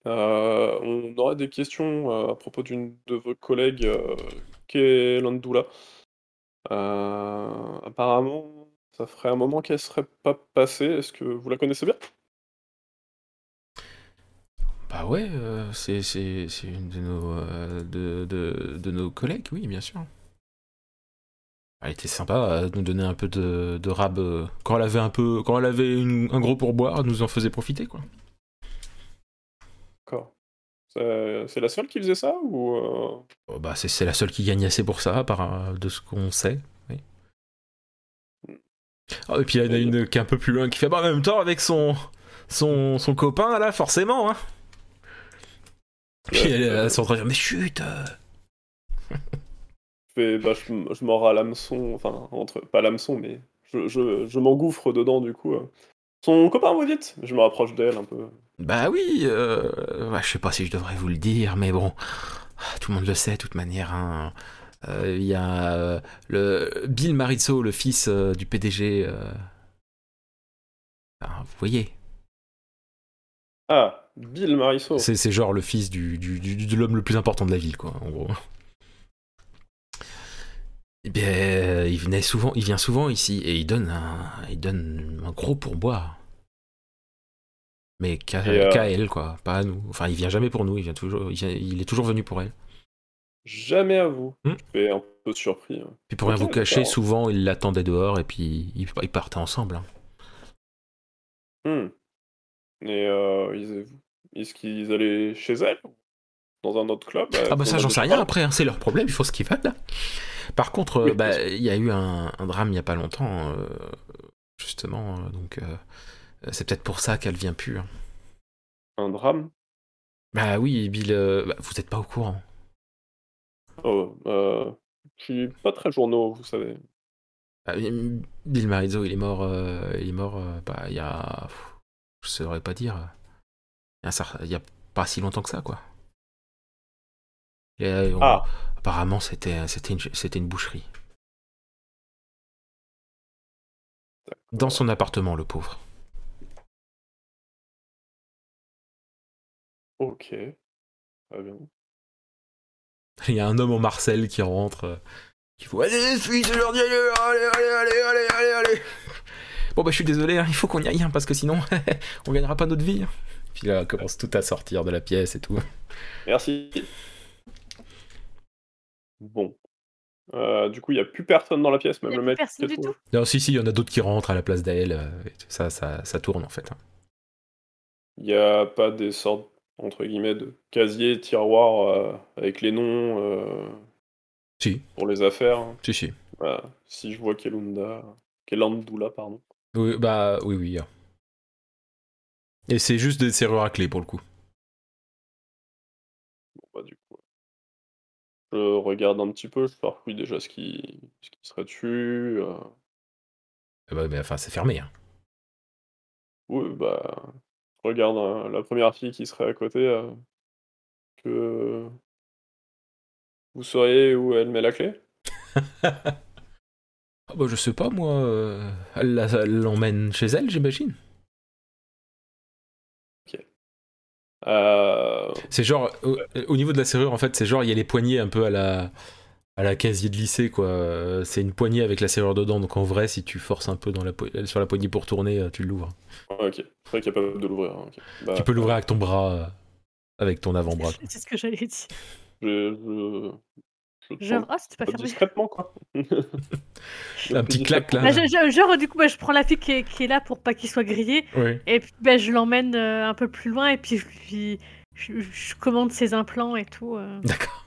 Euh, on aurait des questions euh, à propos d'une de vos collègues, euh, qui est Landoula. Euh, apparemment, ça ferait un moment qu'elle serait pas passée. Est-ce que vous la connaissez bien? Bah ouais, c'est c'est- c'est une de nos, de, de, de nos collègues, oui, bien sûr. Elle était sympa à nous donner un peu de, de rab. euh, quand elle avait un peu, quand elle avait une- un gros pourboire, elle nous en faisait profiter, quoi. D'accord. C'est la seule qui faisait ça ou euh, Oh, bah c'est la seule qui gagne assez pour ça, par, euh, de ce qu'on sait. Oui. Ah, et puis il y en a une qui est un peu plus loin, qui fait bah en même temps avec son, son, son copain, là, forcément, hein. Puis elle, elle en train de dire, mais chut euh. Fais- bah, je, je mords à l'hameçon, enfin entre pas l'hameçon, mais je, je, je m'engouffre dedans du coup. euh. Son copain, vous dites? Je me rapproche d'elle un peu. Bah oui, euh, ouais, je sais pas si je devrais vous le dire, mais bon, tout le monde le sait de toute manière. hein. Euh, Il y a euh, le Bill Marizzo, le fils euh, du PDG. enfin, vous voyez, Ah, Bill Marisseau. c'est c'est genre le fils du, du- du- de l'homme le plus important de la ville, quoi, en gros. Eh bien, euh, il venait souvent, il vient souvent ici et il donne un, il donne un gros pourboire. Mais qu'à Et, euh, elle, quoi, pas à nous. Enfin, il vient jamais pour nous, il vient toujours, il, vient- il est toujours venu pour elle. Jamais à vous. Hmm. Je fais un peu surpris. hein. Puis pour rien vous cacher, d'accord. souvent il l'attendait dehors et puis ils, ils partaient ensemble. hein. Hmm. Et euh, ils- est-ce qu'ils allaient chez elle? Dans un autre club? Ah bah ça j'en sais rien après, hein, c'est leur problème, ils font ce qu'ils veulent. là. Par contre, euh, bah, il y a eu un, un drame il y a pas longtemps, euh, justement, euh, donc euh, c'est peut-être pour ça qu'elle vient plus. hein. Un drame? Bah oui, Bill, euh, bah, vous êtes pas au courant. Oh, euh, je suis pas très journaux, vous savez. Bah, Bill Marizzo, il est mort, euh, il est mort, euh, bah, il y a, je saurais pas dire, il il y a pas si longtemps que ça, quoi. Et, on- Ah. Apparemment, c'était, c'était une, c'était une boucherie. Dans son appartement, le pauvre. Ok. Très bien. (laughs) Il y a un homme en Marcel qui rentre, euh, qui faut allez les filles, allez, allez, allez, allez, allez, allez. Bon bah je suis désolé, hein, il faut qu'on y aille hein, parce que sinon (laughs) on gagnera pas notre vie. hein. Puis là, on commence tout à sortir de la pièce et tout. Merci. Bon. Euh, du coup, il n'y a plus personne dans la pièce, même Y a le plus mec. personne qui est du tout? Non, si si, il y en a d'autres qui rentrent à la place d'elle. euh, ça, ça, ça tourne en fait. hein. Il n'y a pas des sortes, entre guillemets, de casiers, tiroirs euh, avec les noms euh, Si, pour les affaires. hein. si si. Voilà. Si je vois Kelunda, Kelandula, pardon. Oui, bah oui oui. hein. Et c'est juste des serrures à clé pour le coup. Je regarde un petit peu, je parcouille déjà ce qui, ce qui serait dessus. euh. Eh bah, mais enfin, c'est fermé. hein. Oui, bah. Je regarde euh, la première fille qui serait à côté. euh, que. Vous sauriez où elle met la clé (laughs) Ah bah je sais pas moi. euh, Elle la- elle l'emmène chez elle, j'imagine. Euh, C'est genre, au, au niveau de la serrure, en fait, c'est genre, il y a les poignées un peu à la, à la casier de lycée, quoi. Euh, C'est une poignée avec la serrure dedans, donc en vrai, si tu forces un peu dans la, po- sur la poignée pour tourner, euh, tu l'ouvres. Ok, je serais capable de l'ouvrir. hein. Bah, Tu peux l'ouvrir avec ton bras, euh, avec ton avant-bras. C'est ce que j'allais dire. Je Genre, ah, c'était pas fermé. discrètement, quoi. (laughs) (laughs) Un petit clac, là. Bah, je- je- genre, du coup, bah, je prends la fille qui est, qui est là pour pas qu'il soit grillé. Oui. Et puis, bah, je l'emmène euh, un peu plus loin. Et puis, je, lui- je, je commande ses implants et tout. euh, D'accord.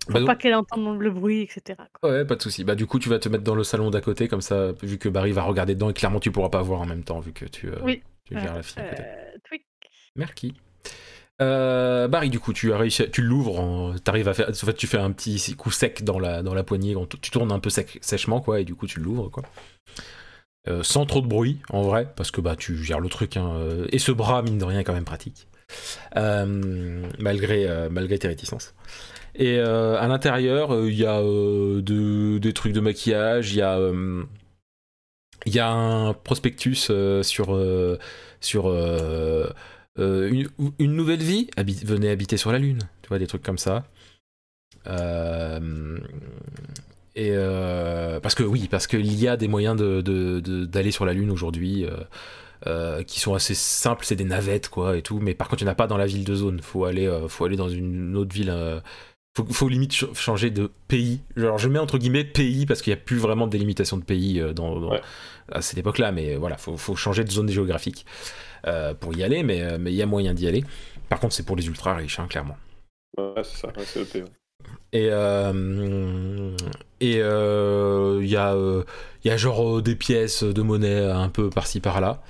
pour Bah, donc- pas qu'elle entende le bruit, etc. quoi. ouais, pas de souci. Bah du coup, tu vas te mettre dans le salon d'à côté, comme ça, vu que Barry va regarder dedans, et clairement, tu pourras pas voir en même temps, vu que tu, euh, Oui. tu gères la fille à côté. Euh, tweak. Merci. Euh, Barry, du coup, tu as tu l'ouvres, t'arrives à faire, en fait, tu fais un petit coup sec dans la dans la poignée, tu tournes un peu sèchement, quoi, et du coup, tu l'ouvres, quoi. Euh, sans trop de bruit, en vrai, parce que bah tu gères le truc, hein, euh, et ce bras, mine de rien, est quand même pratique, Euh, malgré tes réticences. Et à l'intérieur, il y a de- des trucs de maquillage, il y a y a un prospectus sur sur euh, une, une nouvelle vie, Habi- venez habiter sur la lune, tu vois des trucs comme ça. Euh, et euh, parce que oui, parce qu'il y a des moyens de- de- de- d'aller sur la lune aujourd'hui. qui sont assez simples, c'est des navettes quoi et tout, mais par contre il n'y en a pas dans la ville de zone. Faut aller, faut aller dans une autre ville. faut, faut limite ch- changer de pays. Genre je mets entre guillemets pays parce qu'il n'y a plus vraiment de délimitation de pays dans, dans- Ouais. à cette époque-là, mais voilà, faut, faut changer de zone géographique euh, pour y aller, mais euh, mais il y a moyen d'y aller. Par contre c'est pour les ultra riches, hein, clairement. Ouais, c'est ça, ouais, c'est ouais. Et euh, et euh, il y a euh, il y a genre des pièces de monnaie un peu par-ci par-là.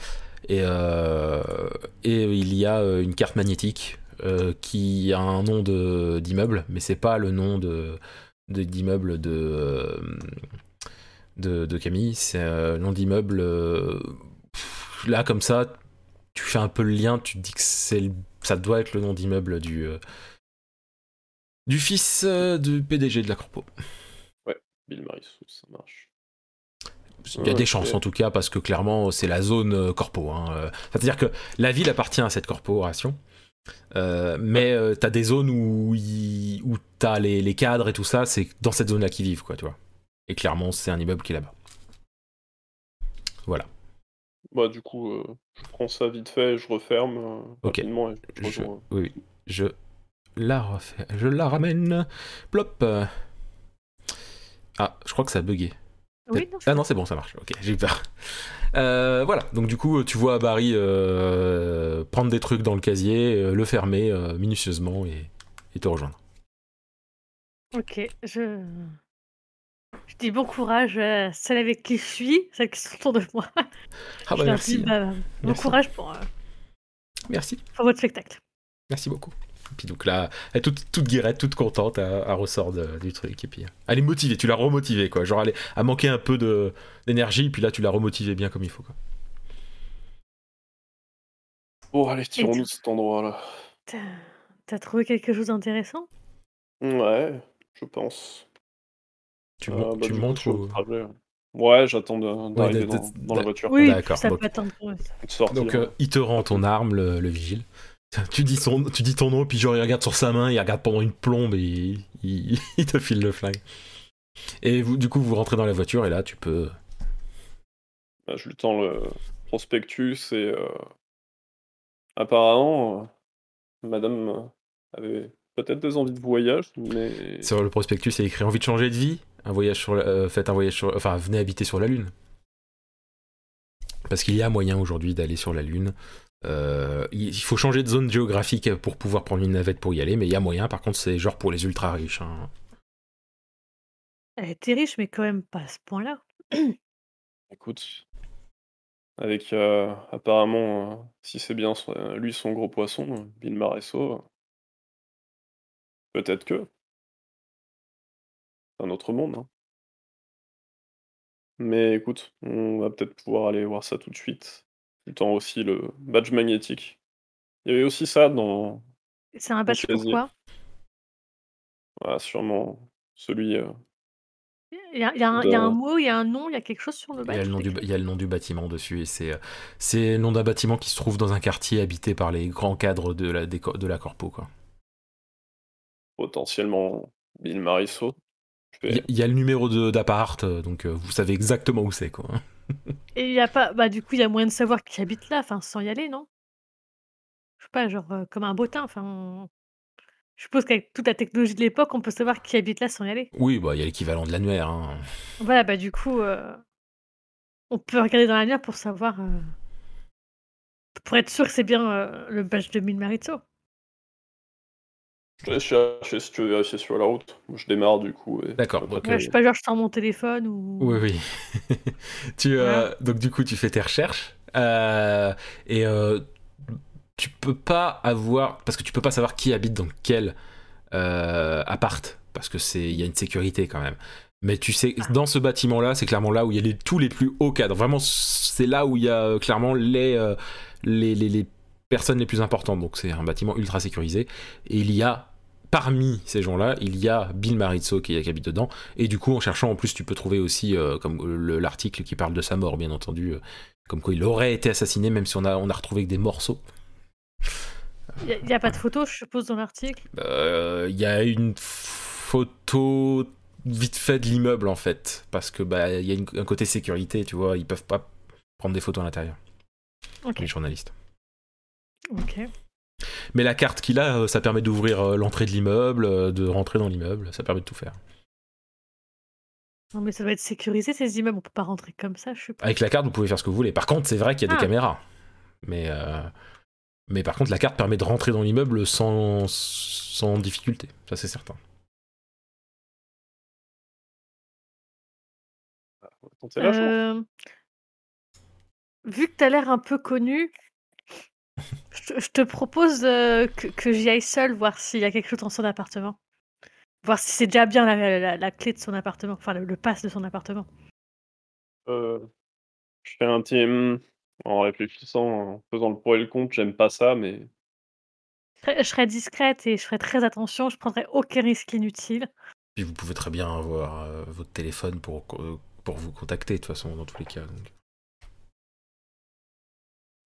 Et et il y a une carte magnétique qui a un nom de d'immeuble, mais c'est pas le nom de d'immeuble de, de de Camille, c'est le nom d'immeuble là comme ça, tu fais un peu le lien, tu te dis que c'est le- ça doit être le nom d'immeuble du euh, du fils euh, du PDG de la Corpo. Bill Marisou, ça marche. Il y a Ouais, des chances en tout cas parce que clairement c'est la zone euh, corpo. hein. C'est-à-dire que la ville appartient à cette corporation, euh, mais euh, t'as des zones où, où t'as les, les cadres et tout ça, c'est dans cette zone-là qu'ils vivent, quoi, tu vois. Et clairement c'est un immeuble qui est là-bas. Voilà. Bah, du coup, euh, je prends ça vite fait, je referme euh, Ok. rapidement et je Je, rejoins. oui, oui. Je la refais, je la ramène. Plop. Ah, je crois que ça a bugué. Oui, non, Ah non, c'est bon, ça marche. Ok, j'ai eu peur. Euh, voilà, donc du coup, tu vois Barry euh, prendre des trucs dans le casier, le fermer euh, minutieusement et, et te rejoindre. Ok, je. Je dis bon courage à celle avec qui je suis, celles qui sont autour de moi. Ah je bah merci, dis bah, bon courage pour, euh, merci, pour votre spectacle. merci beaucoup. Et puis donc là, elle est toute, toute guirette, toute contente, elle, elle ressort de- du truc. Et puis euh, elle est motivée, tu l'as remotivée quoi. Genre elle, est- elle manquait un peu de- d'énergie, puis là tu l'as remotivée bien comme il faut quoi. Bon, allez, tirons-nous de cet endroit-là. T'as t'as trouvé quelque chose d'intéressant? Ouais, je pense. Tu, Euh, bah, tu du coup, montres trajet. Ouais, j'attends de- d'arriver d'être- dans, dans la voiture. Oui, D'accord, ça donc- peut attendre. Donc euh, il te rend ton arme, le, le vigile. (laughs) Tu dis, son, tu dis ton nom, puis genre il regarde sur sa main, il regarde pendant une plombe et il, il- (laughs) il te file le flingue. Et vous, du coup, vous rentrez dans la voiture et là tu peux. Bah, je lui tends le prospectus et euh, apparemment, euh, madame avait peut-être des envies de voyage, mais Sur le prospectus, a écrit envie de changer de vie, un voyage sur, la- euh, faites un voyage sur, enfin venez habiter sur la lune. Parce qu'il y a moyen aujourd'hui d'aller sur la lune. Euh, il faut changer de zone géographique pour pouvoir prendre une navette pour y aller, mais il y a moyen. Par contre, c'est genre pour les ultra riches. hein. Elle était riche, mais quand même pas à ce point-là. (clears throat) écoute, avec euh, apparemment, euh, si c'est bien lui son gros poisson, Bill Maresso, peut-être que. Un autre monde. hein. Mais écoute, on va peut-être pouvoir aller voir ça tout de suite. Tends aussi le badge magnétique. Il y avait aussi ça dans. C'est un badge casier. pourquoi Voilà, sûrement celui. euh, il y, a, il y a un, il y a un mot, il y a un nom, il y a quelque chose sur le Il badge. y, a le nom du, il y a le nom du bâtiment dessus et c'est euh, c'est le nom d'un bâtiment qui se trouve dans un quartier habité par les grands cadres de la, de la corpo. Quoi. potentiellement Bill Marisot. Il y, a- il y a le numéro de- d'appart, euh, donc euh, vous savez exactement où c'est. quoi. (laughs) Et il y a pas. Bah, du coup, il y a moyen de savoir qui habite là, enfin, sans y aller, non? Je sais pas, genre euh, comme un bottin. Enfin, on- je suppose qu'avec toute la technologie de l'époque, on peut savoir qui habite là sans y aller. Oui, bah il y a l'équivalent de l'annuaire. hein. Voilà, bah du coup, euh, on peut regarder dans l'annuaire pour savoir, euh, pour être sûr que c'est bien euh, le badge de Mille Maritzo. Je te laisse chercher si tu veux vérifier sur la route. Je démarre du coup. et- D'accord, après, donc, Ouais, je sais pas, genre je sors mon téléphone ou. Oui, oui. (laughs) tu, euh, Voilà. Donc du coup, tu fais tes recherches. euh, et euh, tu peux pas avoir parce que tu peux pas savoir qui habite dans quel euh, appart parce que c'est il y a une sécurité quand même. Mais tu sais, dans ce bâtiment-là, c'est clairement là où il y a les, tous les plus hauts cadres. Vraiment, c'est là où il y a euh, clairement les, euh, les, les, les personnes les plus importantes. Donc c'est un bâtiment ultra sécurisé. Et il y a parmi ces gens-là, il y a Bill Marizzo qui, qui habite dedans. Et du coup, en cherchant, en plus, tu peux trouver aussi euh, comme le- l'article qui parle de sa mort, bien entendu, euh, comme quoi il aurait été assassiné, même si on a, on a retrouvé que des morceaux. Il n'y a, pas de photo, je suppose, dans l'article? Euh, Il y a une photo vite fait de l'immeuble en fait, parce que bah il y a une- un côté sécurité, tu vois, ils peuvent pas prendre des photos à l'intérieur, Ok. les journalistes. Ok. Mais la carte qu'il a, euh, ça permet d'ouvrir euh, l'entrée de l'immeuble, euh, de rentrer dans l'immeuble, ça permet de tout faire. Non, mais ça doit être sécurisé, ces immeubles. On peut pas rentrer comme ça, je suppose. Avec la carte, vous pouvez faire ce que vous voulez. Par contre, c'est vrai qu'il y a des Ah. caméras. Mais, euh, mais par contre, la carte permet de rentrer dans l'immeuble sans, sans difficulté. Ça, c'est certain. On va tenter la chance. Euh, Vu que tu as l'air un peu connu, je, te- je te propose euh, que, que j'y aille seule voir s'il y a quelque chose dans son appartement. Voir si c'est déjà bien la, la- la clé de son appartement, enfin le, le pass de son appartement. Euh, je fais un petit. hum, En réfléchissant, en faisant le pour et le contre, j'aime pas ça, mais. Je serais- discrète et je ferais très attention, je prendrais aucun risque inutile. Puis vous pouvez très bien avoir euh, votre téléphone pour, euh, pour vous contacter, de toute façon, dans tous les cas. donc.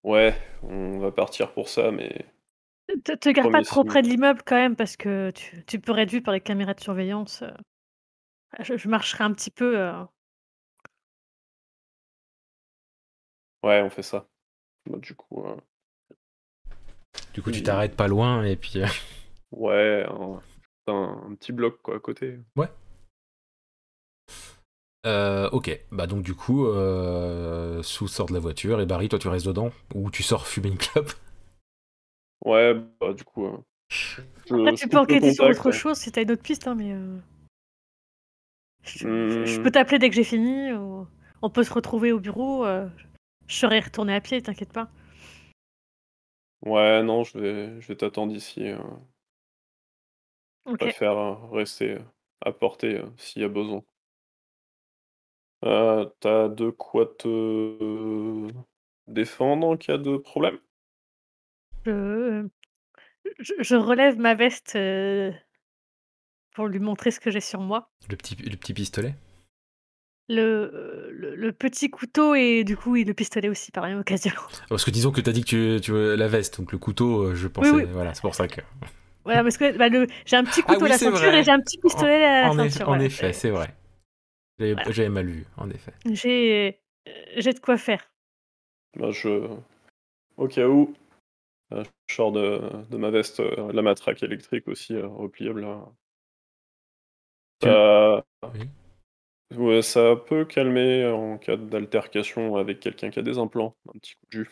Ouais, on va partir pour ça, mais. Te, te garde pas trop signe. près de l'immeuble quand même parce que tu, tu peux être vu par les caméras de surveillance. euh. Je, je marcherai un petit peu. euh. Ouais, on fait ça. Bah, du coup, euh, Du coup, tu t'arrêtes pas loin et puis. euh, ouais, un, un- un petit bloc quoi à côté. Euh, ok, bah donc du coup, euh, Sue sort de la voiture et Barry, toi tu restes dedans ou tu sors fumer une clope? Ouais, bah du coup. euh, je- Après, je tu peux enquêter sur autre hein. chose si t'as une autre piste, hein, mais. euh, Je, je- je Hmm. peux t'appeler dès que j'ai fini. ou On peut se retrouver au bureau. euh, Je serai retourné à pied, t'inquiète pas. Ouais, non, je vais, je vais t'attendre ici. euh, Je Ok. préfère euh, rester à portée euh, s'il y a besoin. Euh, T'as de quoi te défendre en cas de problème? Je... je- je relève ma veste euh, pour lui montrer ce que j'ai sur moi. le petit, le petit pistolet? Le, le, le petit couteau et du coup, et le pistolet aussi par la même occasion. Parce que disons que t'as dit que tu, tu veux la veste, donc le couteau, euh, je pensais. oui. Voilà, c'est pour ça que. Voilà, parce que bah, le... j'ai un petit Ah couteau oui, à la ceinture vrai. et j'ai un petit pistolet à la en, eff- ceinture. en effet, c'est vrai. J'avais Voilà. mal vu, en effet. J'ai euh, j'ai de quoi faire. Bah, je... Au cas où, euh, je sors de, de ma veste euh, la matraque électrique aussi repliable. Ça... Oui. Ouais, ça peut calmer en cas d'altercation avec quelqu'un qui a des implants. Un petit coup de jus.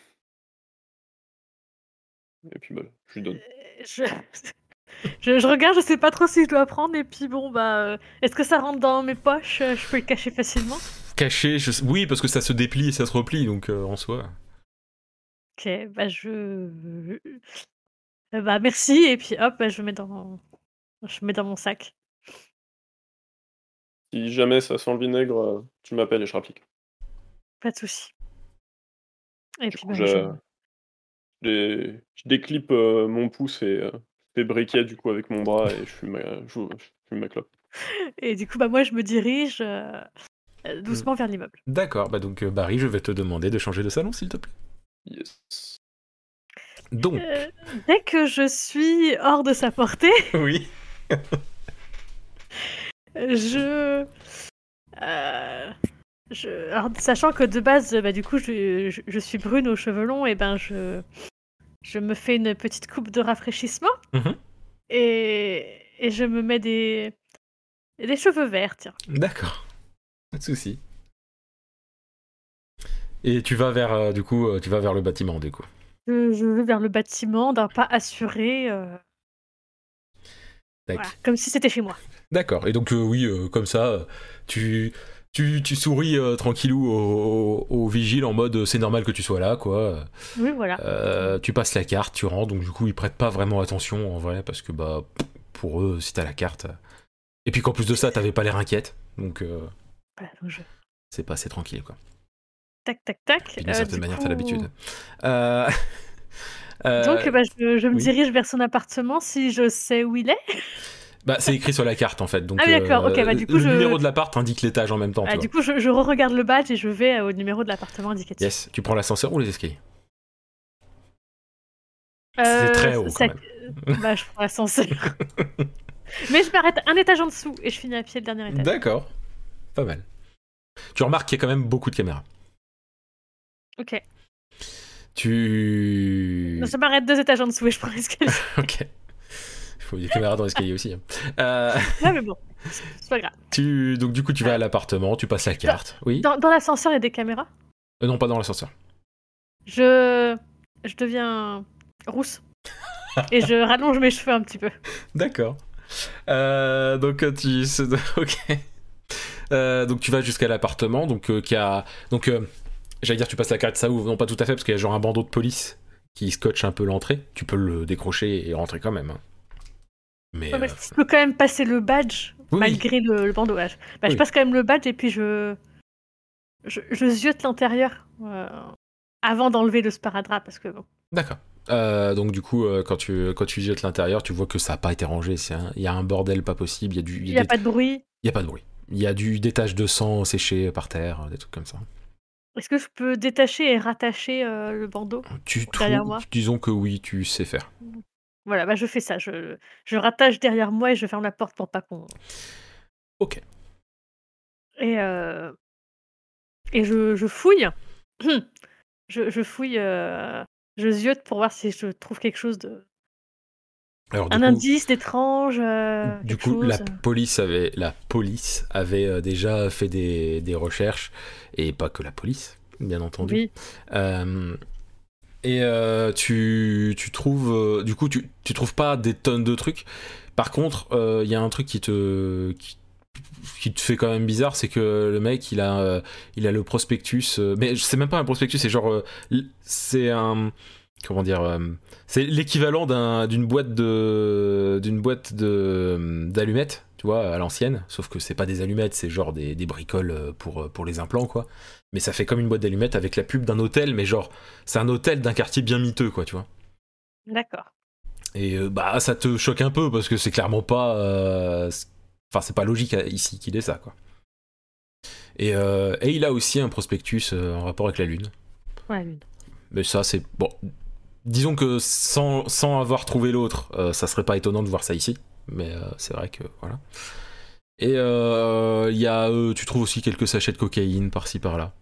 Et puis bah, je lui donne. Euh, Je... je, je regarde, je sais pas trop si je dois prendre et puis bon bah euh, est-ce que ça rentre dans mes poches euh, Je peux le cacher facilement? Caché, je... oui, parce que ça se déplie et ça se replie, donc euh, en soi. Ok, bah je Euh, bah merci et puis hop, bah, je mets dans je mets dans mon sac. Si jamais ça sent le vinaigre, tu m'appelles et je rapplique. Pas de souci. Et Du puis coup, bah, je, je- je dé- je déclipe euh, mon pouce et euh, fais briquet du coup avec mon bras et je fume ma, je, je fume ma clope. (laughs) et du coup bah moi je me dirige euh, euh, doucement vers l'immeuble. D'accord, bah donc euh, Barry, je vais te demander de changer de salon, s'il te plaît. Yes. Donc, Euh, dès que je suis hors de sa portée, (laughs) oui. (laughs) je, euh, je alors, sachant que de base bah du coup je, je, je suis brune aux cheveux longs et ben je je me fais une petite coupe de rafraîchissement Mhm. et et je me mets des des cheveux verts tiens. D'accord. Pas de souci. Et tu vas vers, euh, du coup, euh, tu vas vers le bâtiment, du coup. Je, je vais vers le bâtiment d'un pas assuré, euh, voilà, comme si c'était chez moi. D'accord. Et donc, euh, oui, comme ça, tu, tu, tu souris euh, tranquillou au, au, au vigile en mode c'est normal que tu sois là, quoi. Oui, voilà. Euh, tu passes la carte, tu rentres, donc du coup ils prêtent pas vraiment attention en vrai parce que bah pour eux si t'as la carte. Et puis qu'en plus de ça t'avais pas l'air inquiète, donc euh, Voilà, donc je- c'est passé tranquille quoi. Tac, tac, tac. D'une Euh, certaine manière coup- t'as l'habitude. Euh, (laughs) euh, Donc, bah, je, je me oui. dirige vers son appartement si je sais où il est. bah, c'est écrit sur la carte en fait, donc Ah d'accord, ok, bah, du coup, le je- numéro de l'appart indique l'étage en même temps. Ah, tu du vois. coup, je, je re-regarde le badge et je vais euh, au numéro de l'appartement indiqué dessus. Yes, tu prends l'ascenseur ou les escaliers? Euh, C'est très haut ça- quand même. Bah, je prends l'ascenseur. (laughs) Mais je m'arrête un étage en dessous et je finis à pied le dernier étage. D'accord, pas mal. Tu remarques qu'il y a quand même beaucoup de caméras. Ok. Tu. Non, je m'arrête deux étages en dessous et je prends l'escalier. (laughs) ok. Il faut des caméras dans l'escalier aussi. hein. Euh, (laughs) mais bon, c'est pas grave. tu... Donc du coup, tu vas à l'appartement, tu passes la carte. Oui Dans, dans l'ascenseur, il y a des caméras? Euh, Non, pas dans l'ascenseur. Je, je deviens rousse. (laughs) et je rallonge mes cheveux un petit peu. D'accord. Euh, donc tu... (laughs) Ok. Euh, donc tu vas jusqu'à l'appartement, donc qui a... Donc j'allais dire tu passes la carte, ça ouvre. Non, pas tout à fait, parce qu'il y a genre un bandeau de police qui scotche un peu l'entrée. Tu peux le décrocher et rentrer quand même. hein. Mais... Ouais, euh, je peux quand même passer le badge oui, malgré le, le je- bah, Je passe quand même le badge et puis je, je, je ziote l'intérieur euh, avant d'enlever le sparadrap parce que bon. D'accord. Euh, donc du coup, euh, quand tu quand tu jettes l'intérieur, tu vois que ça n'a pas été rangé. Il y a un bordel pas possible. Il y a du, Il n'y a des- pas de bruit. il y a pas de bruit. Il y a du des taches de sang séchées par terre, des trucs comme ça. Est-ce que je peux détacher et rattacher le bandeau Tu Derrière moi? disons que oui, tu sais faire. Voilà, bah je fais ça. Je, je rattache derrière moi et je ferme la porte pour pas qu'on. Ok. Et, euh, et je, je fouille. (clears throat) je, je fouille. euh, Je ziote pour voir si je trouve quelque chose de. Alors Un coup, indice d'étrange. euh, du coup, la police avait la police avait déjà fait des, des recherches et pas que la police, bien entendu. Oui. Euh, et euh, tu, tu trouves, euh, du coup, tu, tu trouves pas des tonnes de trucs. Par contre, il y a un truc qui te, fait quand même bizarre, c'est que le mec, il a, euh, le prospectus, euh, mais c'est même pas un prospectus, c'est genre, euh, c'est un, comment dire, euh, c'est l'équivalent d'un- d'une boîte de, d'une boîte d'allumettes, tu vois, à l'ancienne. Sauf que c'est pas des allumettes, c'est genre des, des bricoles euh, pour, pour les implants, quoi. Mais ça fait comme une boîte d'allumettes avec la pub d'un hôtel, mais genre, c'est un hôtel d'un quartier bien miteux, quoi, tu vois. D'accord. Et euh, bah, ça te choque un peu parce que c'est clairement pas. euh, Enfin, c'est pas logique euh, ici qu'il ait ça, quoi. Et, euh, et il a aussi un prospectus euh, en rapport avec la Lune. Ouais, lune. Mais ça, c'est. Bon. Disons que sans, sans avoir trouvé l'autre, euh, ça serait pas étonnant de voir ça ici. Mais euh, c'est vrai que. Voilà. Et euh, il y a. euh, tu trouves aussi quelques sachets de cocaïne par-ci par-là.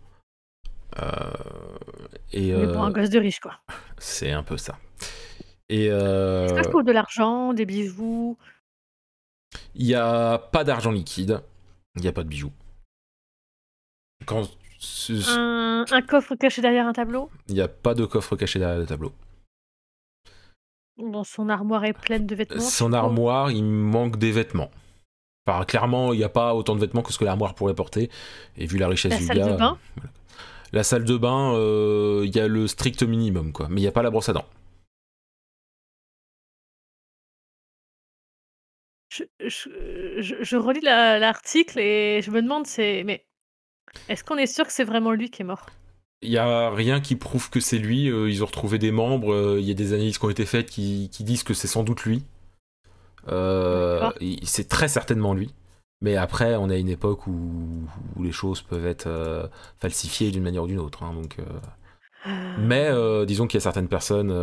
Et Mais bon, un gosse de riche, quoi. (laughs) c'est un peu ça. Et. euh, Est-ce que je trouve de l'argent, des bijoux? Il n'y a pas d'argent liquide. Il n'y a pas de bijoux. Quand... un, un coffre caché derrière un tableau? Il n'y a pas de coffre caché derrière le tableau. Bon, son armoire est pleine de vêtements. Son je suppose. armoire, il manque des vêtements. Enfin, clairement, il n'y a pas autant de vêtements que ce que l'armoire pourrait porter. Et vu la richesse La du salle gars. de bain euh, voilà. La salle de bain, euh, il y a le strict minimum, quoi. Mais il n'y a pas la brosse à dents. je, je, je- je relis la- l'article et je me demande, c'est. Mais est-ce qu'on est sûr que c'est vraiment lui qui est mort? Il n'y a rien qui prouve que c'est lui. euh, ils ont retrouvé des membres. euh, Il y a des analyses qui ont été faites qui, qui disent que c'est sans doute lui. Euh, c'est très certainement lui. Mais après, on a une époque où, où les choses peuvent être euh, falsifiées d'une manière ou d'une autre. hein, donc, euh, Euh, Mais disons qu'il y a certaines personnes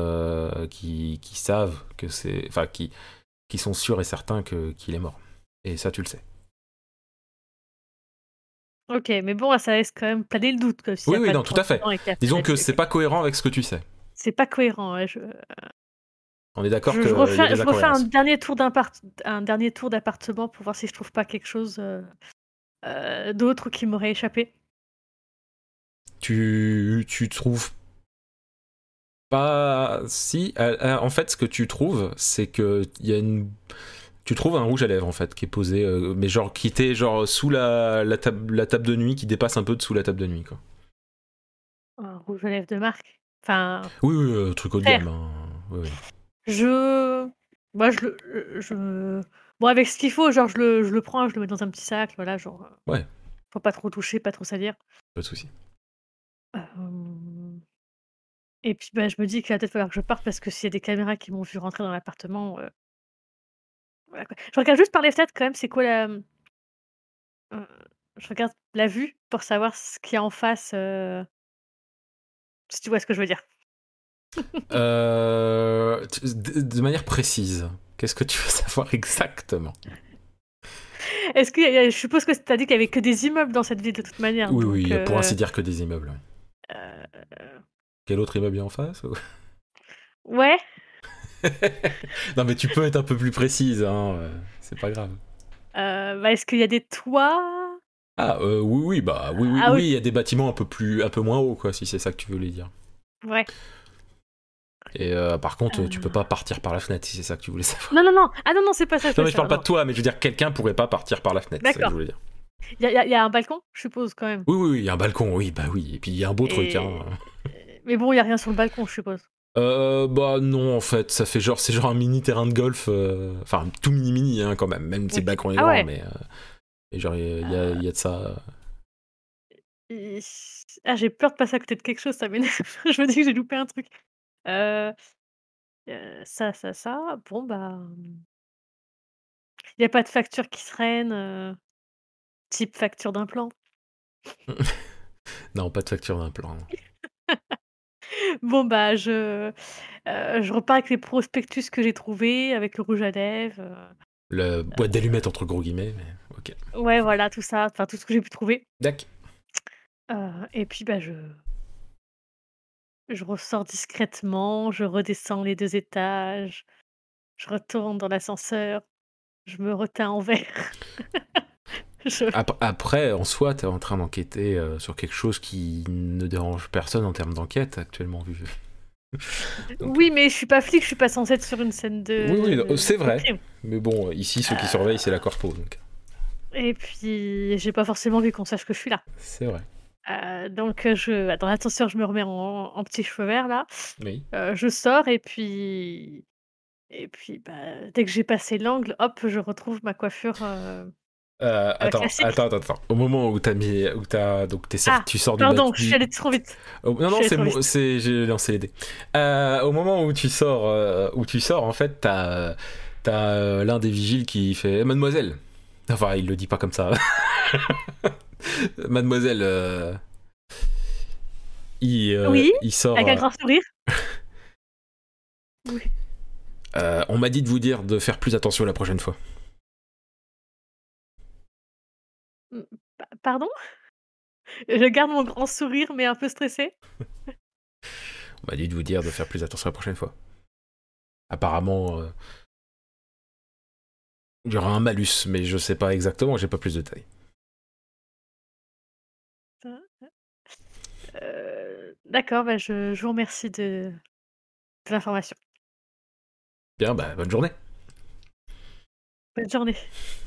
qui, qui savent que c'est. Enfin, qui, qui sont sûrs et certains qu'il est mort. Et ça, tu le sais. Ok, mais bon, ça laisse quand même planer le doute. Quoi, s'il y Oui, oui, non, tout à fait. Disons que c'est pas cohérent avec ce que tu sais. C'est pas cohérent. ouais, je On est d'accord que. je refais, je refais un dernier tour un dernier tour d'appartement pour voir si je trouve pas quelque chose euh, euh, d'autre qui m'aurait échappé. tu, tu trouves pas si euh, en fait ce que tu trouves c'est que il y a une Tu trouves un rouge à lèvres en fait qui est posé, euh, mais genre qui était genre sous la, la, table, la table de nuit, qui dépasse un peu dessous la table de nuit quoi. Un rouge à lèvres de marque? Enfin, Oui, oui, euh, truc haut de gamme. hein. Oui, oui. je. Moi, je. Bon, avec ce qu'il faut, genre, je le, je le prends, je le mets dans un petit sac, voilà, genre. euh, Ouais. Faut pas trop toucher, pas trop salir. Pas de souci. Euh, Et puis, bah, je me dis qu'il va peut-être falloir que je parte parce que s'il y a des caméras qui m'ont vu rentrer dans l'appartement. euh, voilà, quoi. Je regarde juste par les fenêtres quand même, c'est quoi la. euh, Je regarde la vue pour savoir ce qu'il y a en face. euh, Si tu vois ce que je veux dire. (laughs) Euh, tu- de, de manière précise, qu'est-ce que tu veux (laughs) savoir exactement? Est-ce que je suppose que tu as dit qu'il y avait que des immeubles dans cette ville de toute manière. Oui, donc, oui, pour euh, ainsi dire que des immeubles. euh, Quel autre immeuble est en face ou- Ouais. (laughs) Non, mais tu peux être un peu plus précise, hein, euh, c'est pas grave. euh, bah, Est-ce qu'il y a des toits? Ah, euh, oui, oui, bah oui, oui, Ah oui. oui, il y a des bâtiments un peu plus, un peu moins hauts, quoi, si c'est ça que tu voulais dire. Ouais. Et euh, par contre, Euh. tu peux pas partir par la fenêtre, si c'est ça que tu voulais savoir. Non, non, non. Ah non, non, c'est pas ça. Non, mais je parle pas de toi, mais je veux dire, quelqu'un pourrait pas partir par la fenêtre, c'est ça que D'accord. je voulais dire. Il y, y y a un balcon, je suppose, quand même. Oui, oui, oui, il y a un balcon, oui, bah oui, et puis il y a un beau truc, hein. Mais bon, il y a rien sur le balcon, je suppose. Euh, bah non, en fait, ça fait genre, c'est genre un mini terrain de golf, euh, enfin, tout mini-mini, hein, quand même, même si le balcon est Ah grand, ouais. mais. euh, et genre, il y, a- y de ça. Et- Ah, j'ai peur de passer à côté de quelque chose, ça m'énerve. (laughs) je me dis que j'ai loupé un truc. Euh, euh, ça, ça, ça. Bon, bah. Il n'y a pas de facture qui traîne, euh, type facture d'implant. (laughs) Non, pas de facture d'implant. Bon, bah, je, euh, je repars avec les prospectus que j'ai trouvés, avec le rouge à lèvres. euh, Le boîte d'allumettes entre gros guillemets, mais ok. Ouais, voilà, tout ça, enfin, tout ce que j'ai pu trouver. Dac. Euh, et puis, bah, je. Je ressors discrètement, je redescends les deux étages, je retourne dans l'ascenseur, je me reteins en verre. (laughs) (laughs) Je- Après, en soi, t'es en train d'enquêter euh, sur quelque chose qui ne dérange personne en termes d'enquête actuellement vu. (laughs) Donc- Oui, mais je suis pas flic, je suis pas censée être sur une scène de. Oui, oui, c'est vrai. Mais bon, ici, ceux qui Euh. surveillent, c'est la corpo, donc Et puis, j'ai pas forcément envie qu'on sache que je suis là. c'est vrai. Euh, donc, je, dans l'ascenseur, je me remets en, en petit cheveux verts là. Oui. Je sors et puis. Et puis, bah, dès que j'ai passé l'angle, hop, je retrouve ma coiffure. euh, Euh, attends, attends, attends, attends. Au moment où t'as mis, où t'as, donc t'es sorti, Ah, tu sors du Pardon, je suis allée trop vite. Oh, non, non, c'est, j'ai lancé les dés. Euh, au moment où tu sors, euh, où tu sors, en fait, t'as, t'as euh, l'un des vigiles qui fait Mademoiselle. Enfin, il le dit pas comme ça. (laughs) Mademoiselle. Il, Oui, il sort. Avec un grand sourire. (laughs) euh, on m'a dit de vous dire de faire plus attention la prochaine fois. Pa- Pardon? Je garde mon grand sourire, mais un peu stressé. On m'a dit de vous dire de faire plus attention la prochaine fois. Apparemment, euh, il y aura un malus, mais je sais pas exactement, j'ai pas plus de détails. Euh, D'accord, bah, je, je vous remercie de, de l'information. Bien, bah, bonne journée. Bonne journée.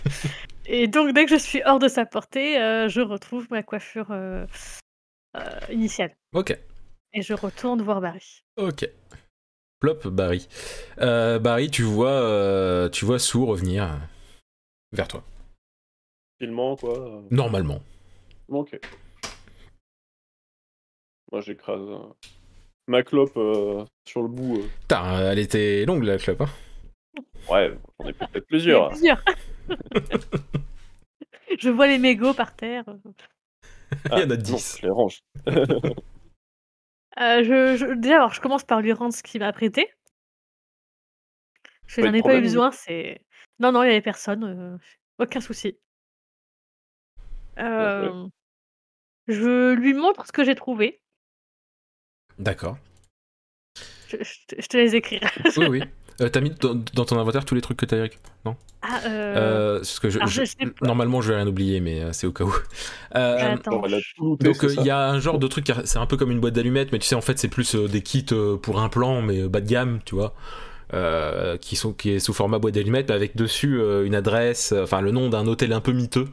(laughs) Et donc, dès que je suis hors de sa portée, euh, je retrouve ma coiffure euh, euh, initiale. Ok. Et je retourne voir Barry. Ok. Plop, Barry. Euh, Barry, tu vois, euh, tu vois Sue revenir vers toi. Tranquillement, quoi. Normalement. Ok. Moi, j'écrase ma clope euh, sur le bout. euh. Putain, elle était longue la clope. Hein. Ouais, j'en ai peut-être plusieurs. plusieurs. (laughs) je vois les mégots par terre. Il y en a non, 10. je les range. (laughs) Euh, je, je- déjà, alors, je commence par lui rendre ce qu'il m'a prêté. Je n'en ai pas eu besoin, c'est... Non, non, il n'y avait personne. euh, aucun souci. Euh, je lui montre ce que j'ai trouvé. D'accord. Je, je te- je te laisse écrire. Oui, oui. (laughs) Euh, T'as mis dans, dans ton inventaire tous les trucs que t'as récupérés Ah, euh... euh, parce que je, je-. Normalement, je vais rien oublier, mais euh, c'est au cas où. Euh, Attends. Looter, Donc euh, il y a un genre de truc, c'est un peu comme une boîte d'allumettes, mais tu sais en fait c'est plus euh, des kits euh, pour un plan, mais euh, bas de gamme, tu vois. euh, qui, sont, qui est sous format boîte d'allumettes, avec dessus euh, une adresse, euh, enfin le nom d'un hôtel un peu miteux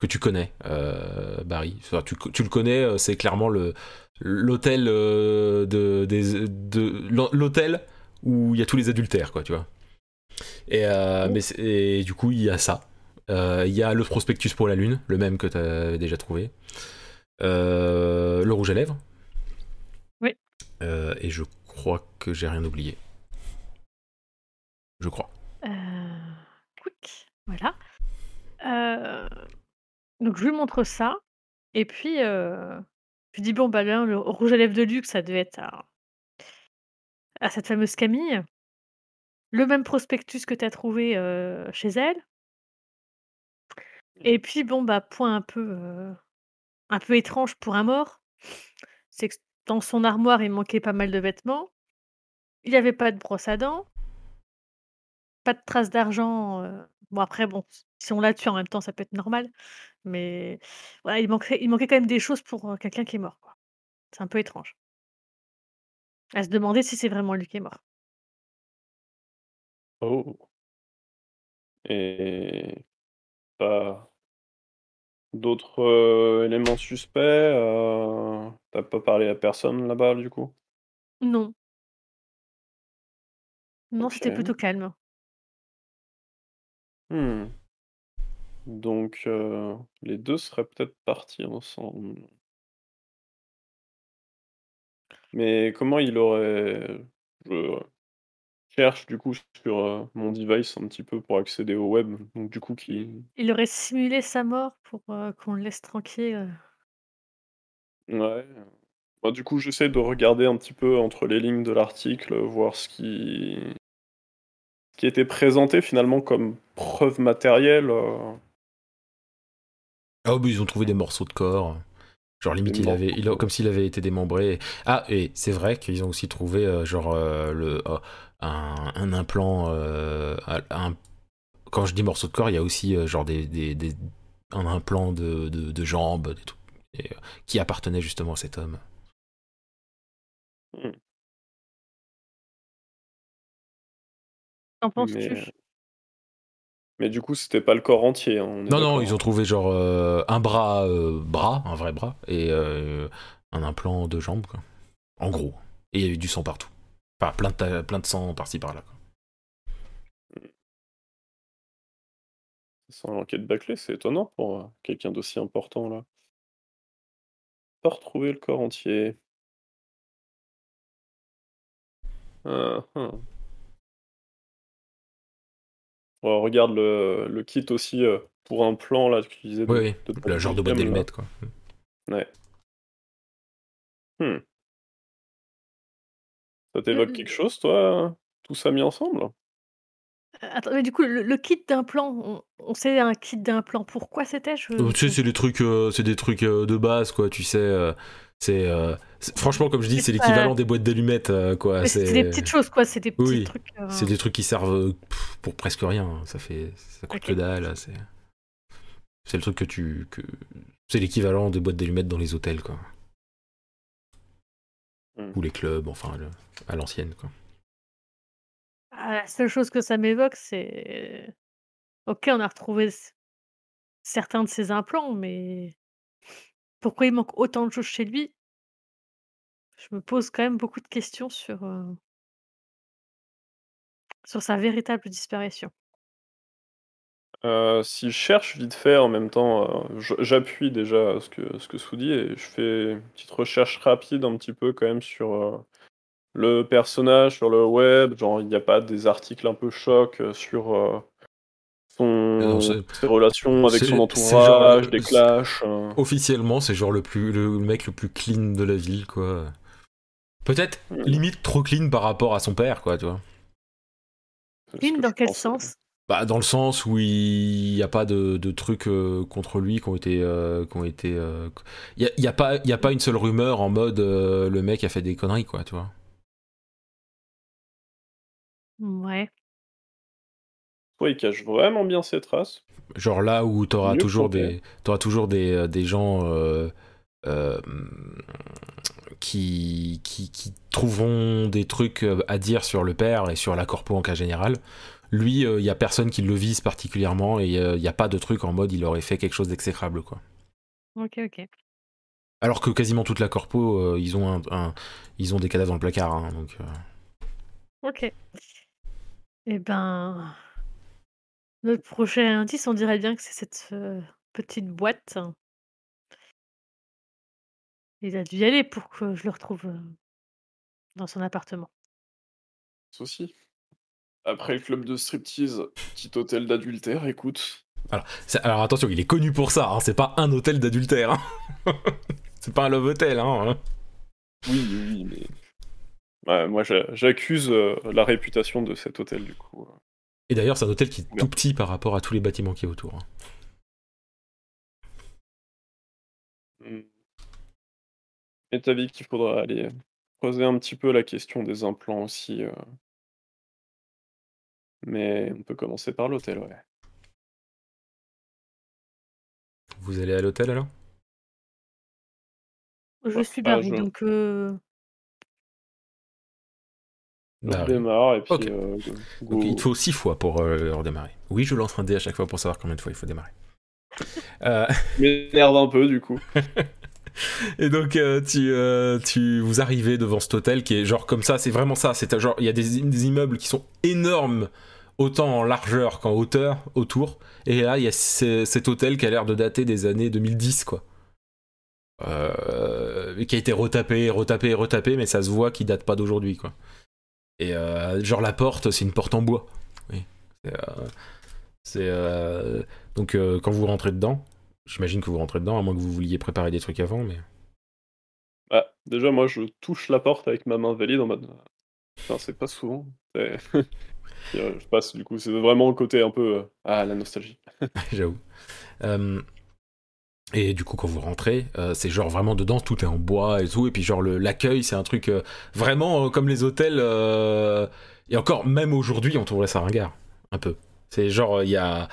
que tu connais, euh, Barry. Enfin, tu, tu le connais, euh, c'est clairement le l'hôtel euh, de, des- de l'hôtel où il y a tous les adultères, quoi, tu vois. Et, euh, mais et du coup, il y a ça. Euh, Il y a le prospectus pour la lune, le même que tu avais déjà trouvé. Euh, le rouge à lèvres. Oui. Et je crois que j'ai rien oublié. Je crois. Quick, voilà. Donc je lui montre ça et puis, je lui dis: «Bon, bah, là, le rouge à lèvres de luxe, ça devait être à cette fameuse Camille. Le même prospectus que tu as trouvé, chez elle». Et puis bon, bah, point un peu, un peu étrange pour un mort, c'est que dans son armoire, il manquait pas mal de vêtements. Il y avait pas de brosse à dents. Pas de traces d'argent, bon après bon, si on l'a tué en même temps, ça peut être normal, mais voilà, il manquerait il manquait quand même des choses pour, quelqu'un qui est mort, quoi. C'est un peu étrange. À se demander si c'est vraiment lui qui est mort. Oh. Et pas d'autres, éléments suspects, tu pas parlé à personne là-bas, du coup? Non. Non, c'était plutôt calme. Mmh. Donc les 2 seraient peut-être partis ensemble. Mais comment il aurait je cherche du coup sur, heu, mon device un petit peu pour accéder au web, donc du coup qui Il aurait simulé sa mort pour, heu, qu'on le laisse tranquille, heu. ouais, bah, du coup j'essaie de regarder un petit peu entre les lignes de l'article, voir ce qui ce qui était présenté finalement comme preuve matérielle. Ah, bah, ils ont trouvé des morceaux de corps. Genre limite, il avait, il a- comme s'il avait été démembré. Ah, et c'est vrai qu'ils ont aussi trouvé euh, genre euh, le euh, un, un implant. euh, un- quand je dis morceau de corps, il y a aussi euh, genre des, des, des- un implant de, de, de jambes, des trucs, et, euh, qui appartenait justement à cet homme. Mmh. Qu'en penses-tu? Mais du coup, c'était pas le corps entier, hein, Non, non, ils ont trouvé genre euh, un bras, euh, bras, un vrai bras, et euh, un implant de jambe, quoi. En gros. Et il y a eu du sang partout. Enfin, plein de, ta- plein de sang par-ci par-là. sent l'enquête bâclée, c'est étonnant pour, heu, quelqu'un d'aussi important là. Pas retrouvé le corps entier. Hein, hein. Oh, regarde le le kit aussi, heu, pour un plan là, tu disais Oui, de oui, de le genre de boîte d'allumettes, quoi. Ouais. Mmh. Ça t'évoque l quelque chose toi, tout ça mis ensemble? Heu, attends, mais du coup, le le kit d'implant, on on sait un kit d'implant, pourquoi c'était? Je Euh, tu sais, c'est des trucs, euh, c'est des trucs euh, de base, quoi. Tu sais, euh, c'est euh, c'est- franchement, comme je dis, c'est l'équivalent pas des boîtes d'allumettes, euh, quoi. c'est des petites choses, quoi, c'est des petits oui, trucs, heu c'est des trucs qui servent euh, pour presque rien. Ça fait, ça coûte que dalle. C'est, c'est le truc que tu, que c'est l'équivalent des boîtes d'allumettes dans les hôtels, quoi, Mmh. ou les clubs, enfin, le- à l'ancienne, quoi. Ah, la seule chose que ça m'évoque, c'est OK, on a retrouvé certains de ses implants, mais pourquoi il manque autant de choses chez lui? Je me pose quand même beaucoup de questions sur, sur sa véritable disparition. Heu, si je cherche vite fait en même temps, je j'appuie déjà ce que ce que et je fais une petite recherche rapide un petit peu quand même sur, le personnage, sur le web, genre il y a pas des articles un peu chocs, heu, sur, Non, ses relations avec son genre entourage, des clashs, heu? officiellement, c'est genre le plus, le mec le plus clean de la ville, quoi. Peut-être Mmh. limite trop clean par rapport à son père, quoi, tu vois. Clean que dans quel sens? Bah, dans le sens où il n'y a pas de, de trucs euh, contre lui qui ont été. euh, qui ont été euh, Il n'y a, y a, pas- il y a pas une seule rumeur en mode euh, le mec a fait des conneries, quoi, tu vois. Ouais. Ouais, il cache vraiment bien ses traces. Genre là où t'auras Mieux que toujours des, t'auras toujours des, euh, des gens euh, euh, qui, qui, qui trouveront des trucs euh, à dire sur le père et sur la corpo en cas général. Lui, il y a personne qui le vise particulièrement et il n'y a pas de truc en mode il aurait fait quelque chose d'exécrable quoi. Ok, ok. Alors que quasiment toute la corpo, euh, ils, ont un, un- ils ont des cadavres dans le placard. hein, donc, euh, Ok. Eh ben, notre prochain indice, on dirait bien que c'est cette euh, petite boîte. Il a dû y aller pour que je le retrouve euh, dans son appartement. Ceci. Après le club de striptease, petit hôtel d'adultère, écoute. c'est- alors attention, il est connu pour ça. hein, c'est pas un hôtel d'adultère. hein. (laughs) c'est pas un love hotel. Hein. Oui, oui, oui, mais. Ouais, moi, j'a- j'accuse euh, la réputation de cet hôtel, du coup. Et d'ailleurs, c'est un hôtel qui est tout petit par rapport à tous les bâtiments qui est autour. hein. Hmm. Et t'as dit qu'il faudra aller creuser un petit peu la question des implants aussi. euh. Mais on peut commencer par l'hôtel, ouais. Vous allez à l'hôtel alors? Je Ouais, suis ah, Barry, je- donc euh, On oui. démarre et puis. Ok. euh, go- Donc, go. il te faut 6 fois pour euh, redémarrer. Oui, je lance un dé à chaque fois pour savoir combien de fois il faut démarrer. (laughs) Euh, m'énerve un peu, du coup. (laughs) Et donc euh, tu, euh, tu vous arrivez devant cet hôtel qui est genre comme ça, c'est vraiment ça, c'est genre il y a des, des immeubles qui sont énormes autant en largeur qu'en hauteur autour et là il y a ce- cet hôtel qui a l'air de dater des années 2010 quoi. Euh, qui a été retapé, retapé, retapé mais ça se voit qu'il date pas d'aujourd'hui quoi. Et euh, genre la porte, c'est une porte en bois. Oui. C'est euh, euh, donc quand vous rentrez dedans, J'imagine que vous rentrez dedans, à moins que vous vouliez préparer des trucs avant, mais. Bah, déjà, moi, je touche la porte avec ma main valide en mode. Enfin, c'est pas souvent. (laughs) Je passe, du coup, c'est vraiment le côté un peu. Ah, la nostalgie. (laughs) J'avoue. Euh, et du coup, quand vous rentrez, euh, c'est genre vraiment dedans, tout est en bois et tout. Et puis, genre, l'accueil, c'est un truc euh, vraiment euh, comme les hôtels. et encore, même aujourd'hui, on trouverait ça ringard. Un peu. C'est genre, il y a.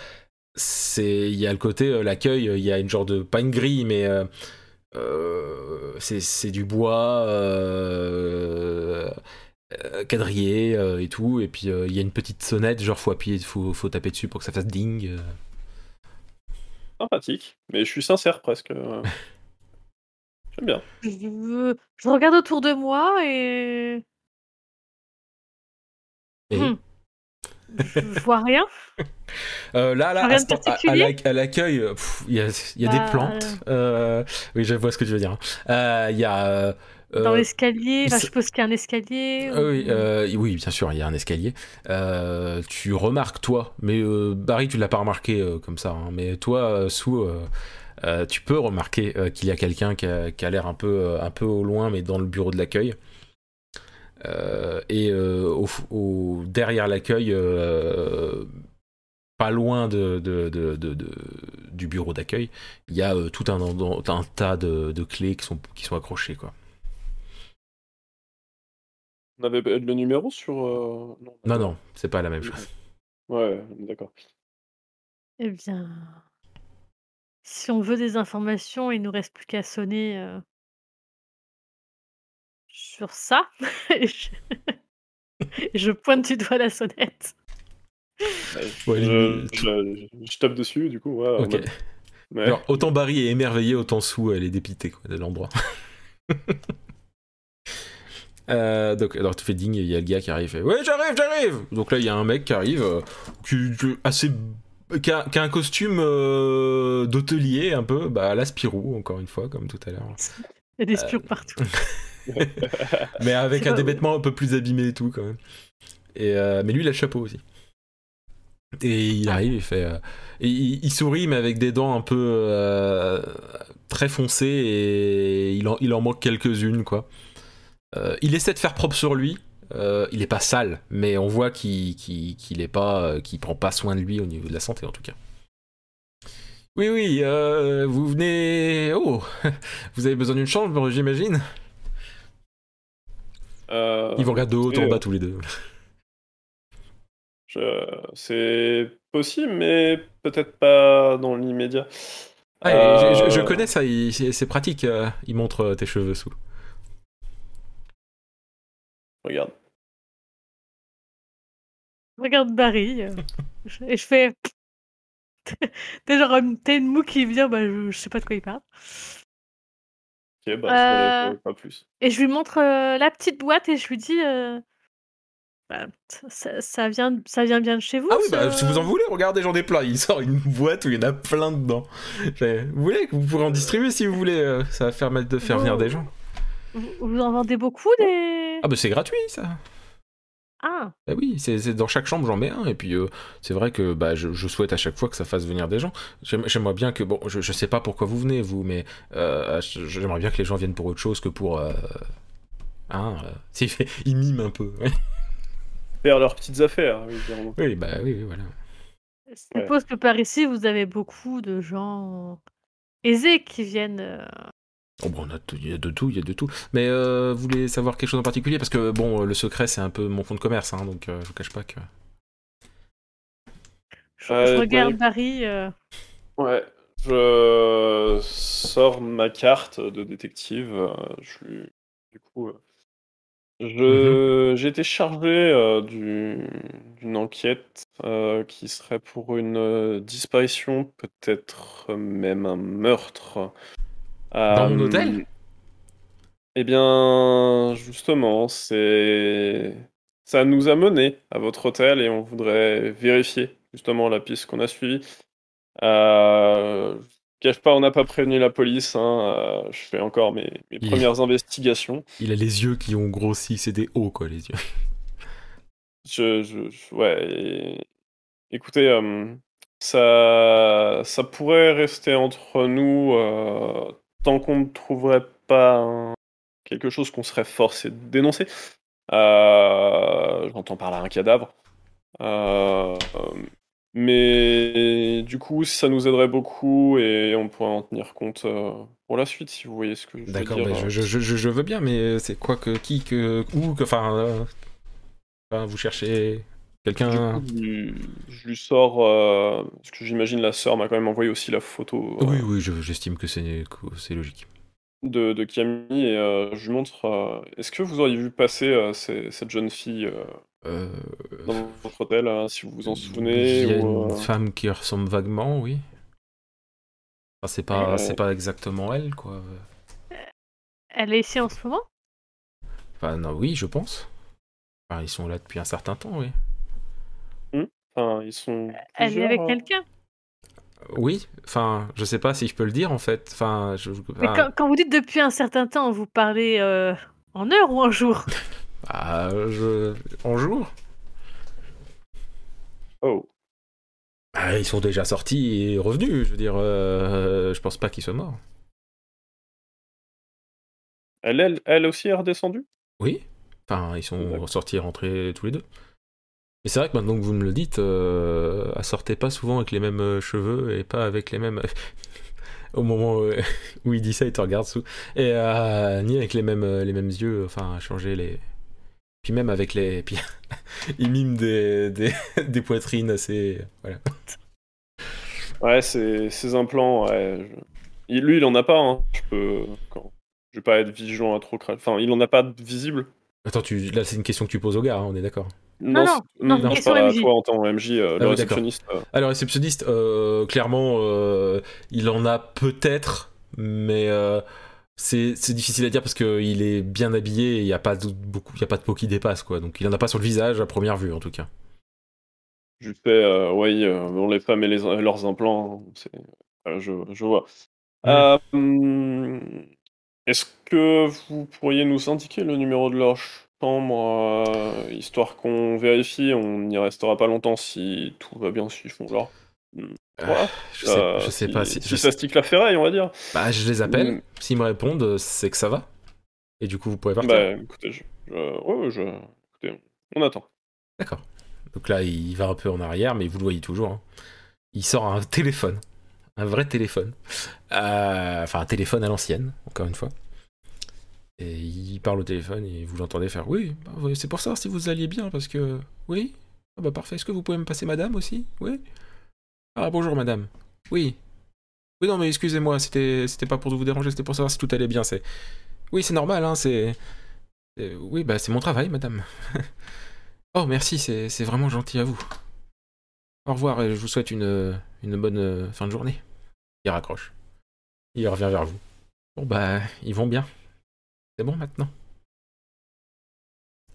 C'est, il y a le côté, l'accueil, il y a une genre de pas une grille, mais c'est, du bois quadrillé et tout. Et puis, il y a une petite sonnette, genre, faut appuyer, faut, faut taper dessus pour que ça fasse ding. Euh. Sympathique. Mais je suis sincère presque. euh. (laughs) J'aime bien. je, je regarde autour de moi et. Et? Hmm. Je vois rien. (laughs) Euh, là, là, Rien à, l'accueil, euh, il y a, y a Bah, des plantes. euh, oui, je vois ce que tu veux dire. hein. Euh, Il y a. Dans euh, l'escalier, enfin, je suppose qu'il y a un escalier. ah oui, ou- euh, oui, bien sûr, il y a un escalier. Euh, tu remarques, toi, mais Barry, tu l'as pas remarqué comme ça, hein, mais toi, Sue, euh, euh, tu peux remarquer euh, qu'il y a quelqu'un qui a, l'air un peu, euh, un peu au loin, mais dans le bureau de l'accueil. Et au, f- au- derrière l'accueil, pas loin de, du bureau d'accueil, il y a tout un, un tas de, de clés qui sont, qui sont accrochées. Quoi. On avait le numéro sur. euh, Non, Non, non, c'est pas la même chose. Ouais, d'accord. Eh bien, si on veut des informations, il nous reste plus qu'à sonner euh, sur ça. Et (laughs) je... je pointe du doigt la sonnette. Ouais, (laughs) je, lui- je- je tape dessus, du coup. Ouais, autant Barry est émerveillé, autant Sue, elle est dépitée quoi, de l'endroit. (laughs) Euh, donc, alors tu fais ding, et il y a le gars qui arrive, fait Ouais, j'arrive, j'arrive Donc là, il y a un mec qui arrive, euh, qui, qui- assez, qui, a, qui a un costume euh, d'hôtelier, un peu, bah, à la Spirou, encore une fois, comme tout à l'heure. Il y a des spions partout. (laughs) Mais avec un vêtements un peu plus abîmés et tout, quand même. Et, mais lui, il a le chapeau aussi. Et il arrive, il fait. euh, et il, il sourit, mais avec des dents un peu euh, très foncées, et il en, il en manque quelques-unes, quoi. Euh, il essaie de faire propre sur lui. euh, il est pas sale, mais on voit qu'il qu'il est pas, euh, qu'il prend pas soin de lui au niveau de la santé, en tout cas. Oui, oui, euh, vous venez. Oh, (laughs) vous avez besoin d'une chambre, j'imagine? Ils vous regardent de haut en bas tous les deux. je- C'est possible, mais peut-être pas dans l'immédiat. Euh, je, connais ça, c'est pratique. il montre tes cheveux sous. Regarde. Je regarde Barry euh, (laughs) et je fais. (laughs) T'es genre t'as une moue qui vient, bah, je, je sais pas de quoi il parle. Ok, bah, Euh, pas plus. Et je lui montre euh, la petite boîte et je lui dis euh, bah, ça, ça vient, ça vient bien de chez vous. Ah oui, bah si vous en voulez, regardez, j'en ai plein. Il sort une boîte où il y en a plein dedans. J'ai- Vous voulez Vous pourrez en distribuer si vous voulez. euh, Ça va permettre de faire venir des gens. Vous, vous en vendez beaucoup des. Ah bah c'est gratuit ça. Ah, Bah oui, c'est c'est dans chaque chambre j'en mets un et puis euh, c'est vrai que bah, je, je souhaite à chaque fois que ça fasse venir des gens. J'aime- J'aimerais bien que bon, je, je sais pas pourquoi vous venez vous, mais euh, j'aimerais bien que les gens viennent pour autre chose que pour euh, hein, euh, (laughs) ils miment un peu. Faire leurs petites affaires, oui, clairement. Oui bah oui, oui, voilà. je suppose que par ici, vous avez beaucoup de gens aisés qui viennent. Euh, Oh, bon, il y a de tout, il y a de tout. Mais euh, vous voulez savoir quelque chose en particulier? Parce que bon, le secret c'est un peu mon fond de commerce, hein, donc euh, je vous cache pas que. Je, Euh, je regarde. Barry. euh, Ouais, je sors ma carte de détective. euh, Je lui- du coup, euh, je j'ai été chargé euh, du- d'une enquête euh, qui serait pour une euh, disparition, peut-être même un meurtre. Dans mon Euh, hôtel? Eh bien, justement, c'est ça nous a mené à votre hôtel et on voudrait vérifier justement la piste qu'on a suivie. Euh, je cache pas, on n'a pas prévenu la police. hein, euh, je fais encore mes, mes Il- premières investigations. Il a les yeux qui ont grossi, c'est des hauts quoi les yeux. Je, je- je- ouais. et- Écoutez, euh, ça, ça pourrait rester entre nous tant qu'on ne trouverait pas un- quelque chose qu'on serait forcé de dénoncer. Euh, J'entends par là un cadavre. Euh, mais du coup, ça nous aiderait beaucoup et on pourrait en tenir compte euh, pour la suite, si vous voyez ce que je veux D'accord, dire. mais je, je, je, je veux bien, mais c'est quoi que qui que où que enfin, euh, vous cherchez quelqu'un je, lui- sors, euh, parce que j'imagine la sœur m'a quand même envoyé aussi la photo euh, Oui, oui, je- j'estime que c'est que c'est logique. de, de Camille et euh, je lui montre. euh, Est-ce que vous auriez vu passer euh, ces- cette jeune fille euh, Euh, dans votre hôtel, hein, si vous vous en Il souvenez y a ou, une euh, femme qui ressemble vaguement, oui. Enfin, c'est pas, Ouais. c'est pas exactement elle, quoi. Elle est ici en ce moment? Enfin, non, oui, je pense. Enfin, ils sont là depuis un certain temps, oui. Enfin, ils sont. Elle est plusieurs, avec euh, quelqu'un Oui, enfin, je sais pas si je peux le dire, en fait. Enfin, je... Mais ah, quand, quand vous dites depuis un certain temps, vous parlez euh, en heure ou en jour? (laughs) Ah, je... En jour? Oh. Ah, Ils sont déjà sortis et revenus, je veux dire, euh, je pense pas qu'ils soient morts. Elle, elle, elle aussi est redescendue? Oui, enfin, ils sont sortis et rentrés tous les deux. Et c'est vrai que maintenant que vous me le dites, euh, elle sortait pas souvent avec les mêmes euh, cheveux et pas avec les mêmes. (laughs) Au moment euh, (laughs) où il dit ça, il te regarde sous. Et euh, ni avec les mêmes, euh, les mêmes yeux, enfin, changer les. Puis même avec les. Puis (laughs) il mime des, des, des poitrines assez. Voilà. Ouais, ces, implants, ouais. je- lui, il en a pas, hein. Je peux. Quand... Je vais pas être vigilant à trop. Enfin, il en a pas de visible. Attends, tu... là, c'est une question que tu poses au gars, hein, on est d'accord. Non, non, c'est- non, je question parle à MJ. toi en tant que MJ, euh, Ah le réceptionniste. euh, Alors, réceptionniste, euh, clairement, euh, il en a peut-être, mais euh, c'est difficile à dire parce qu'il est bien habillé et il n'y a, pas de- beaucoup- il y a pas de peau qui dépasse, quoi. Donc, il en a pas sur le visage à première vue, en tout cas. Je euh, oui, euh, bon, les femmes et les, leurs implants, je, je vois. Ouais. Euh, hum, Est-ce que vous pourriez nous indiquer le numéro de leur chambre, euh, histoire qu'on vérifie On n'y restera pas longtemps si tout va bien, s'ils font genre. Voilà. Je sais, Euh, je sais si, pas si. si je, ça sais- stick la ferraille, on va dire. bah, je les appelle. Mm. S'ils me répondent, c'est que ça va. Et du coup, vous pouvez partir. Bah, écoutez, je, je, ouais, ouais, je, écoutez, on attend. D'accord. Donc là, il va un peu en arrière, mais vous le voyez toujours. hein. Il sort un téléphone. Un vrai téléphone. Euh, Enfin, un téléphone à l'ancienne, encore une fois. Et il parle au téléphone et vous l'entendez faire Oui, bah, c'est pour ça si vous alliez bien, parce que. Oui Ah bah parfait. Est-ce que vous pouvez me passer madame aussi? Oui Ah bonjour madame. Oui. Oui, non, mais excusez-moi, c'était, pas pour vous déranger, c'était pour savoir si tout allait bien. C'est, oui, c'est normal, hein, c'est, oui, bah c'est mon travail, madame. (laughs) oh, merci, c'est, c'est vraiment gentil à vous. Au revoir et je vous souhaite une, une bonne euh, fin de journée. Il raccroche. Il revient vers vous. Bon bah, ils vont bien. C'est bon maintenant?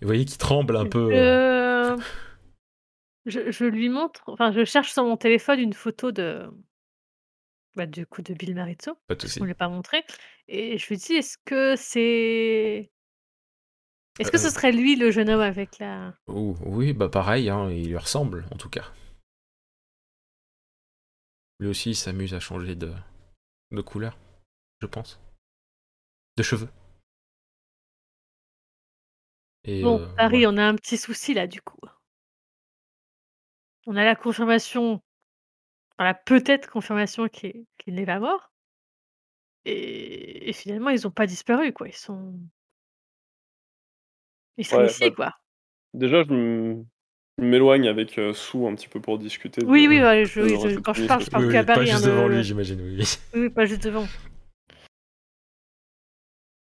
Vous voyez qu'il tremble un peu. euh, Euh, (laughs) Je, je lui montre, enfin, je cherche sur mon téléphone une photo de, bah, du coup, de Bill Marizzo. Pas de parce souci. qu'on ne l'a pas montré. Et je lui dis, est-ce que c'est. Est-ce que Euh, ce serait lui le jeune homme avec la. Oui, bah pareil, hein, il lui ressemble en tout cas. Lui aussi il s'amuse à changer de, de couleur, je pense. De cheveux. Et, Bon, euh, Paris, voilà. on a un petit souci là, du coup. On a la confirmation, enfin, la peut-être confirmation qu'il qu'il n'est pas mort. Et, et finalement, ils n'ont pas disparu, quoi. Ils sont. Ils sont Ouais, ici, bah, quoi. déjà, je m- je m'éloigne avec euh, Sue un petit peu pour discuter Oui, de, oui, ouais, je, de oui, le je- quand je parle, je parle Oui, qu'à oui, pas Paris. hein, juste devant le- lui, j'imagine. Oui, oui, pas juste devant.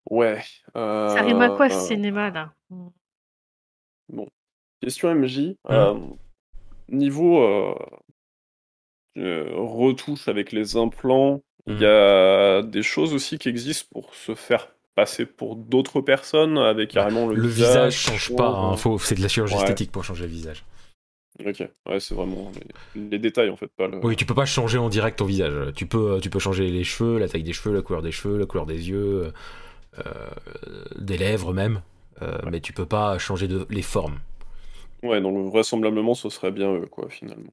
Ouais. Ça rime à quoi ce euh, cinéma là? Question MJ. Mmh. euh, niveau euh, euh, retouche avec les implants, il y a des choses aussi qui existent pour se faire passer pour d'autres personnes avec Bah, carrément le, Le visage change pas, hein, hein. faut- c'est de la chirurgie Ouais. esthétique pour changer le visage. Ok, ouais, c'est vraiment les, les détails en fait, pas le. Oui, tu peux pas changer en direct ton visage. Tu peux, tu peux changer les cheveux, la taille des cheveux, la couleur des cheveux, la couleur des yeux, euh, des lèvres même. Euh, Mais tu peux pas changer de, les formes. Ouais, donc vraisemblablement ce serait bien eux, quoi, finalement.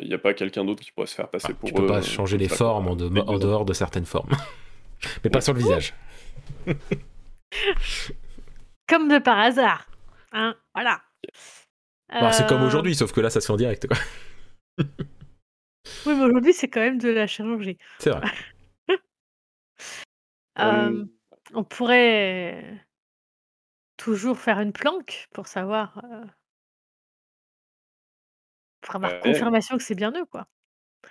Il n'y a pas quelqu'un d'autre qui pourrait se faire passer Enfin, pour tu peux eux, pas euh, changer les formes en, de- dehors de certaines formes. (laughs) Mais pas sur le visage. (laughs) Comme de par hasard. Hein, voilà. Bah, c'est comme Euh, aujourd'hui, sauf que là, ça se fait en direct. quoi. Oui, mais aujourd'hui, c'est quand même de la chirurgie. C'est vrai. (laughs) Euh, Euh, on pourrait toujours faire une planque pour savoir. euh, pour avoir Ouais. confirmation que c'est bien eux, quoi.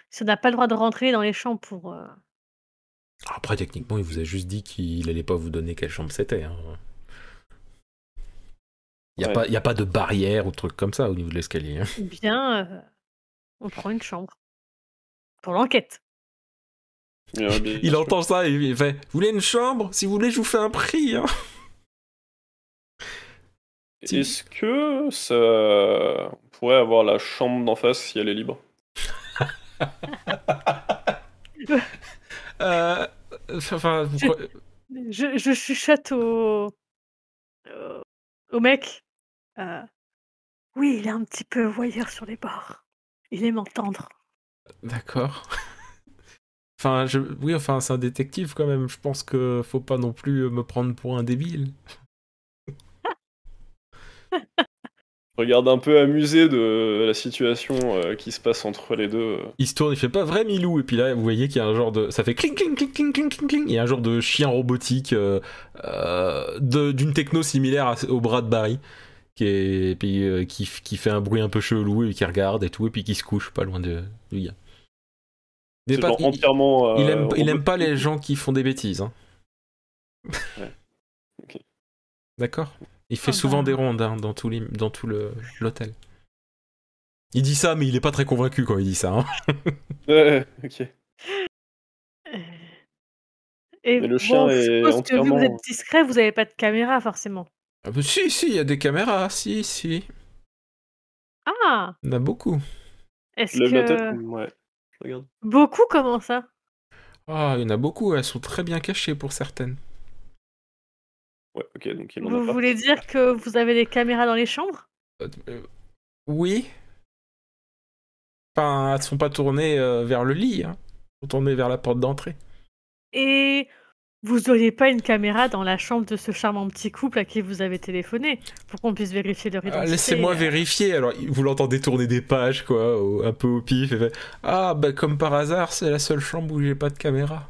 Si on n'a pas le droit de rentrer dans les champs pour. euh, Après, techniquement, il vous a juste dit qu'il allait pas vous donner quelle chambre c'était. hein. Il n'y a, Ouais. pas- y a pas de barrière ou de truc comme ça au niveau de l'escalier. hein. bien, euh, on prend une chambre. Pour l'enquête. Bien Il entend ça et il fait Vous voulez une chambre? Si vous voulez, je vous fais un prix. hein. Est-ce que ça on pourrait avoir la chambre d'en face si elle est libre? Euh, enfin, Je- Je, je chuchote au, au, au mec. euh, oui, il est un petit peu voyeur sur les bords. Il aime entendre. D'accord. Enfin, je... oui, enfin, c'est un détective quand même. Je pense que faut pas non plus me prendre pour un débile. Regarde un peu amusé de la situation euh, qui se passe entre les deux. Il se tourne, il fait pas vrai Milou, et puis là, vous voyez qu'il y a un genre de. Ça fait cling, cling, cling, cling, cling, cling, cling. Il y a un genre de chien robotique euh, euh, d'une techno similaire à- au bras de Barry, qui, est, et puis, qui, f- qui fait un bruit un peu chelou et qui regarde et tout, et puis qui se couche pas loin de, du gars. Pas- genre il- entièrement. il euh, aime, il aime pas les gens qui font des bêtises. hein. Ouais. (laughs) D'accord Il fait Ah souvent bah. des rondes hein, dans tout l'im- dans tout le- l'hôtel. Il dit ça, mais il est pas très convaincu quand il dit ça. hein. (laughs) Ouais, ok. Euh, Et Mais le bon, chien je est suppose que vu que vous entièrement- êtes discret, vous n'avez pas de caméra forcément. Ah bah si, si, il y a des caméras, si, si. Ah Il y en a beaucoup. Est-ce que. Ouais. Regarde. Beaucoup, comment ça? Ah, il y en a beaucoup, elles sont très bien cachées pour certaines. Ouais, ok, donc il en a Vous pas. voulez dire que vous avez des caméras dans les chambres? Euh, euh, oui. Enfin, elles sont pas tournées euh, vers le lit, hein. Elles sont tournées vers la porte d'entrée. Et vous auriez pas une caméra dans la chambre de ce charmant petit couple à qui vous avez téléphoné pour qu'on puisse vérifier leur Ah, identité Laissez-moi euh, vérifier. Alors, vous l'entendez tourner des pages, quoi, au- un peu au pif. Et fait, ah, bah, comme par hasard, c'est la seule chambre où j'ai pas de caméra.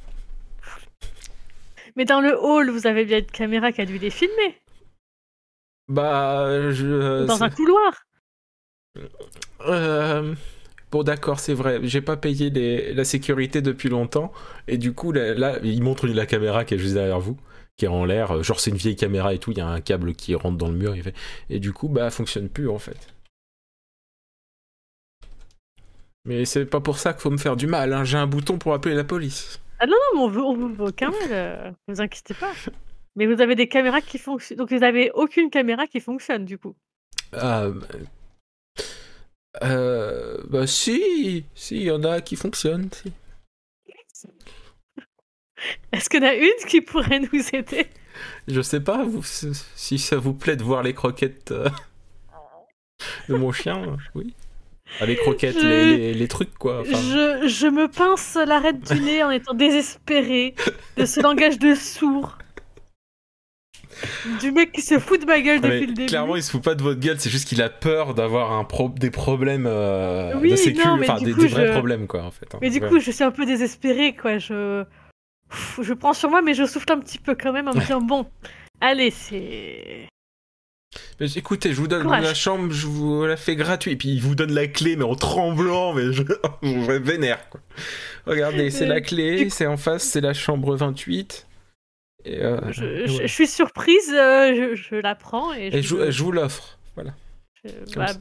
Mais dans le hall, vous avez bien une caméra qui a dû les filmer. Bah, je. Ou dans un couloir. Euh, bon d'accord, c'est vrai, j'ai pas payé les- la sécurité depuis longtemps, et du coup, là, là, il montre la caméra qui est juste derrière vous, qui est en l'air, genre c'est une vieille caméra et tout, il y a un câble qui rentre dans le mur, fait- et du coup, bah, elle fonctionne plus en fait. Mais c'est pas pour ça qu'il faut me faire du mal, hein. j'ai un bouton pour appeler la police. Ah non, non, mais on vous veut aucun mal, euh, vous inquiétez pas. Mais vous avez des caméras qui fonctionnent. Donc vous avez aucune caméra qui fonctionne du coup. Ah, bah, euh, bah si, si, il y en a qui fonctionnent, si. Est-ce qu'il y en a une qui pourrait nous aider? Je sais pas vous, si ça vous plaît de voir les croquettes euh, de mon chien, oui. Ah, les croquettes, Je- les, les- les trucs quoi. enfin. je, je me pince l'arête du nez en étant désespéré de ce langage de sourd. Du mec qui se fout de ma gueule depuis mais le début. clairement, il se fout pas de votre gueule, c'est juste qu'il a peur d'avoir un pro- des problèmes euh, Oui, de sécu, enfin des, coup, des vrais je- problèmes quoi en fait. hein. Mais du Ouais. coup, je suis un peu désespérée, quoi. Je... Je prends sur moi, mais je souffle un petit peu quand même en me disant bon, allez, c'est. Mais écoutez, je vous donne Courage. la chambre, je vous la fais gratuit. Et puis il vous donne la clé, mais en tremblant, mais je, (laughs) je vénère quoi. Regardez, c'est la clé, c'est en face, c'est la chambre 28. Euh, Je, suis surprise, euh, je, je la prends et je. Et je, je vous l'offre. Voilà. Comme bah, ça.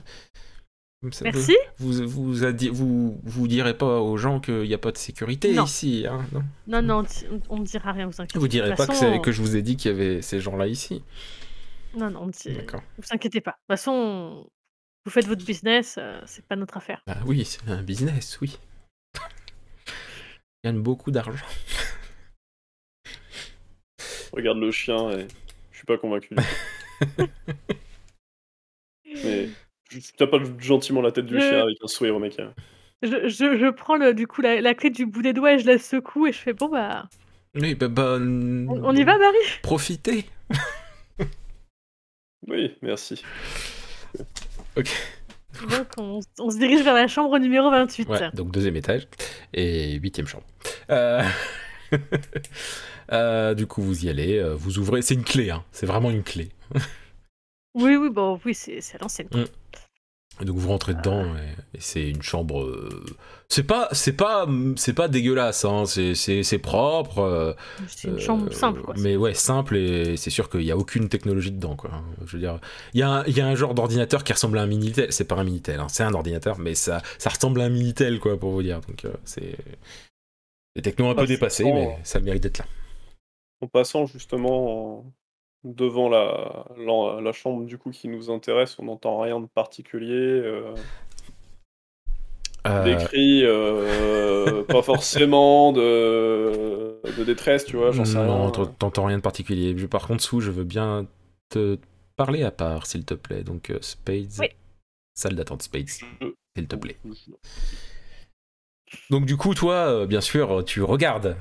Comme ça, merci. Vous, vous, vous, direz pas aux gens qu'il n'y a pas de sécurité Non. ici. Hein, non Non, non, on on ne dira rien, vous inquiétez vous direz pas que, façon, c'est- que je vous ai dit qu'il y avait ces gens-là ici. Non, non, on dit... D'accord. vous inquiétez pas. De toute façon, vous faites votre business, euh, c'est pas notre affaire. Ah oui, c'est un business, oui. (laughs) Il gagne beaucoup d'argent. Regarde le chien et je suis pas convaincu. (laughs) Mais je tape pas gentiment la tête du Je- chien avec un sourire au mec. Je, je, je prends le, du coup la, la clé du bout des doigts et je la secoue et je fais bon bah. Oui, bah, bah, On, on y va, Barry? Profitez. Oui, merci. Donc on, on se dirige vers la chambre numéro 28. Ouais, donc deuxième étage et huitième chambre. Euh, (laughs) euh, du coup, vous y allez, euh, vous ouvrez. C'est une clé, hein. C'est vraiment une clé. Oui, oui, bon, oui, c'est l'ancienne. Et donc vous rentrez dedans et, et c'est une chambre. euh, C'est pas, c'est pas, c'est pas dégueulasse. Hein. C'est, c'est, c'est propre. euh, C'est une euh, chambre simple, quoi. Mais ouais, simple et c'est sûr qu'il y a aucune technologie dedans, quoi. Je veux dire, il y a, un- il y a un genre d'ordinateur qui ressemble à un minitel. C'est pas un minitel, hein. c'est un ordinateur, mais ça, ça ressemble à un minitel, quoi, pour vous dire. Donc euh, c'est des technos un Bah, peu c'est dépassés, mais ça mérite d'être là. En passant justement en- devant la, la, la chambre du coup qui nous intéresse, on n'entend rien de particulier. euh, Euh, des cris, euh, pas forcément de, de détresse, tu vois, j'en sais non, rien. t'en- t'entends rien de particulier. Je- par contre, sous, je veux bien te parler à part, s'il te plaît. Donc, euh, Spades, Oui. salle d'attente Spades, s'il te plaît. Donc, du coup, toi, euh, bien sûr, tu regardes.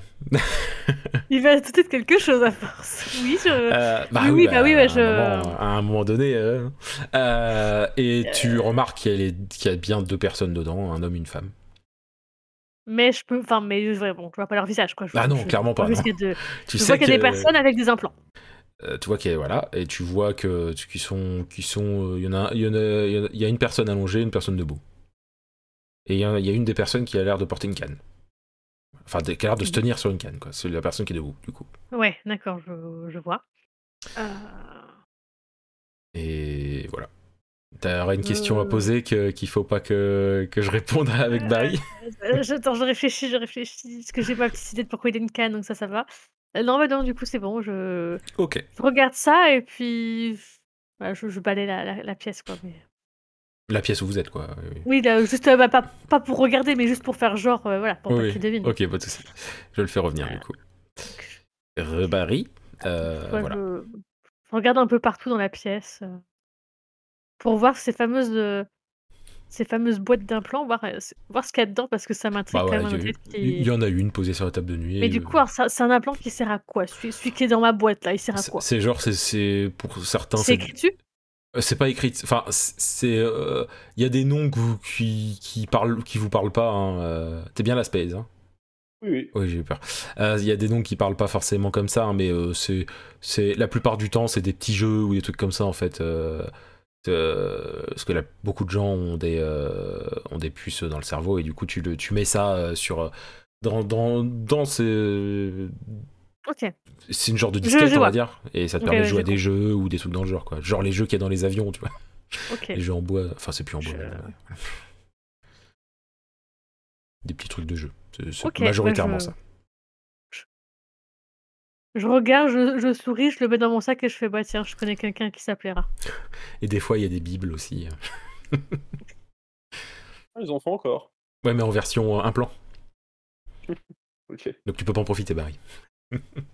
Il va tout être quelque chose à force. Oui, je. Euh, Oui, oui, bah oui, à ouais, un je- moment- à un moment donné. euh, et tu remarques qu'il y, a y bien deux personnes dedans, un homme et une femme. Mais je peux. Enfin, mais bon, je vois pas leur visage, quoi. Je- Ah non, je- clairement pas, Je, vois non. qu'il y a de- Tu je sais vois qu'il y a des personnes avec des implants. Tu vois qu'il y a- voilà et tu vois que qui sont qui sont il y en a il y y a une personne allongée une personne debout et il y, a- il y a une des personnes qui a l'air de porter une canne enfin qui a l'air de se tenir sur une canne quoi c'est la personne qui est debout du coup Ouais, d'accord, je, je vois. Euh, et voilà t'aurais une question à Euh. poser qu'il faut pas que que je réponde avec Barry? Euh, je- Attends, je réfléchis, je réfléchis. Parce que j'ai pas petite idée de pourquoi il a une canne, donc ça, ça va. Euh, non, bah non, du coup, c'est bon. Je, regarde ça et puis. voilà, je, je balaye la, la, la pièce, quoi. Mais... la pièce où vous êtes quoi oui, oui. Oui, là, juste, euh, bah, pas, pas pour regarder, mais juste pour faire genre, euh, voilà, pour pas Oui, qu'il devine. ok pas de souci je le fais revenir du coup Re- Barry euh, Ouais, voilà je... je regarde un peu partout dans la pièce euh, pour voir ces fameuses, ces fameuses boîtes d'implants, voir, voir ce qu'il y a dedans parce que ça m'intrigue Bah quand même. il y, en a une posée sur la table de nuit Mais et, du coup, c'est un implant qui sert à quoi? Celui, celui qui est dans ma boîte là, il sert à quoi? C'est genre, c'est- pour certains. C'est écrit dessus? C'est pas écrit. Enfin, c'est. euh, Il y a des noms que vous- qui, qui, parlent, qui vous parlent pas. hein, euh, T'es bien la space, hein Oui, oui. Oui, j'ai eu peur. Euh, Il y a des noms qui parlent pas forcément comme ça, hein, mais euh, c'est, c'est la plupart du temps, c'est des petits jeux ou des trucs comme ça en fait. euh, Euh, parce que là, beaucoup de gens ont des, euh, ont des puces dans le cerveau et du coup, tu, le, tu mets ça euh, sur. Dans, dans, dans ces. Ok. C'est une genre de disquette, je on va dire. Et ça te permet de jouer à des jeux ou des trucs dans le genre, quoi. Genre les jeux qu'il y a dans les avions, tu vois. Les jeux en bois. Enfin, c'est plus en bois. Je- mais ouais. Des petits trucs de jeu. C'est c'est Ok, bah, majoritairement je- ça. Je regarde, je, je souris, je le mets dans mon sac et je fais bah tiens, je connais quelqu'un qui s'appellera. Et des fois, il y a des bibles aussi. Ah, Ils en font encore. Ouais, mais en version euh, un plan. (laughs) Ok. Donc tu peux pas en profiter, Barry. (laughs)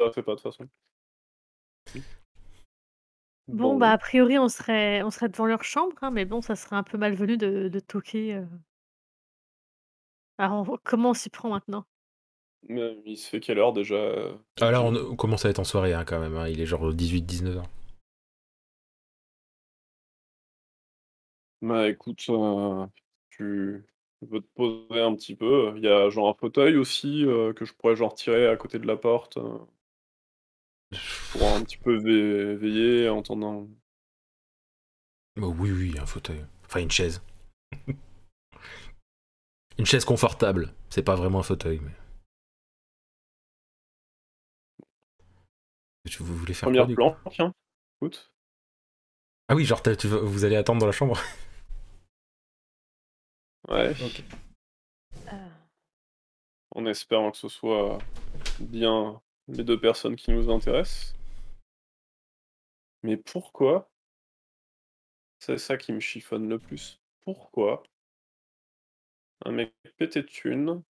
Ça fait pas de toute façon. Bon, bah a priori on serait on serait devant leur chambre, hein, mais bon ça serait un peu malvenu de, de toquer. euh. Alors on- comment on s'y prend maintenant? Mais il se fait quelle heure déjà? Ah là, on, on commence à être en soirée hein, quand même. hein. Il est genre 18-19 heures. Bah écoute, euh, tu veux te poser un petit peu. Il y a genre un fauteuil aussi euh, que je pourrais genre tirer à côté de la porte euh, pour un petit peu ve- veiller en entendant. Oh, oui, oui, un fauteuil. Enfin, une chaise. (laughs) une chaise confortable. C'est pas vraiment un fauteuil, mais. Tu- Vous voulez faire Première quoi, du coup? plan, tiens. Écoute. Ah oui, genre tu vous allez attendre dans la chambre? (laughs) Ouais, Euh, en espérant que ce soit bien les deux personnes qui nous intéressent. Mais pourquoi C'est ça qui me chiffonne le plus. Pourquoi un mec pété de thunes,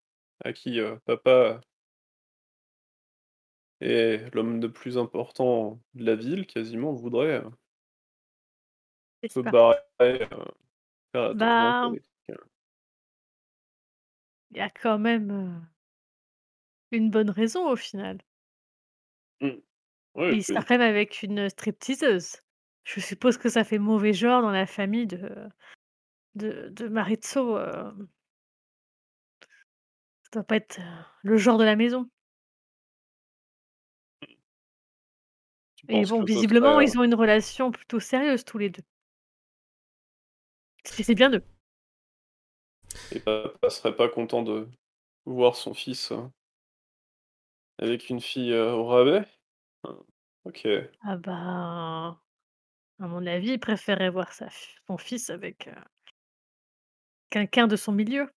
à qui euh, papa est l'homme le plus important de la ville, quasiment, voudrait euh, se barrer, euh, Bah. Il y a quand même une bonne raison au final. Oui, Il oui. sort quand même avec une stripteaseuse. Je suppose que ça fait mauvais genre dans la famille de de, de Maritzo. Ça doit pas être le genre de la maison. Tu Et penses bon, que ce visiblement, ils ont une relation plutôt sérieuse tous les deux. C'est c'est bien d'eux. Et papa serait pas content de voir son fils euh, avec une fille euh, au rabais? Ah, Ok. Ah bah, à mon avis, il préférait voir sa son fils avec euh, quelqu'un de son milieu.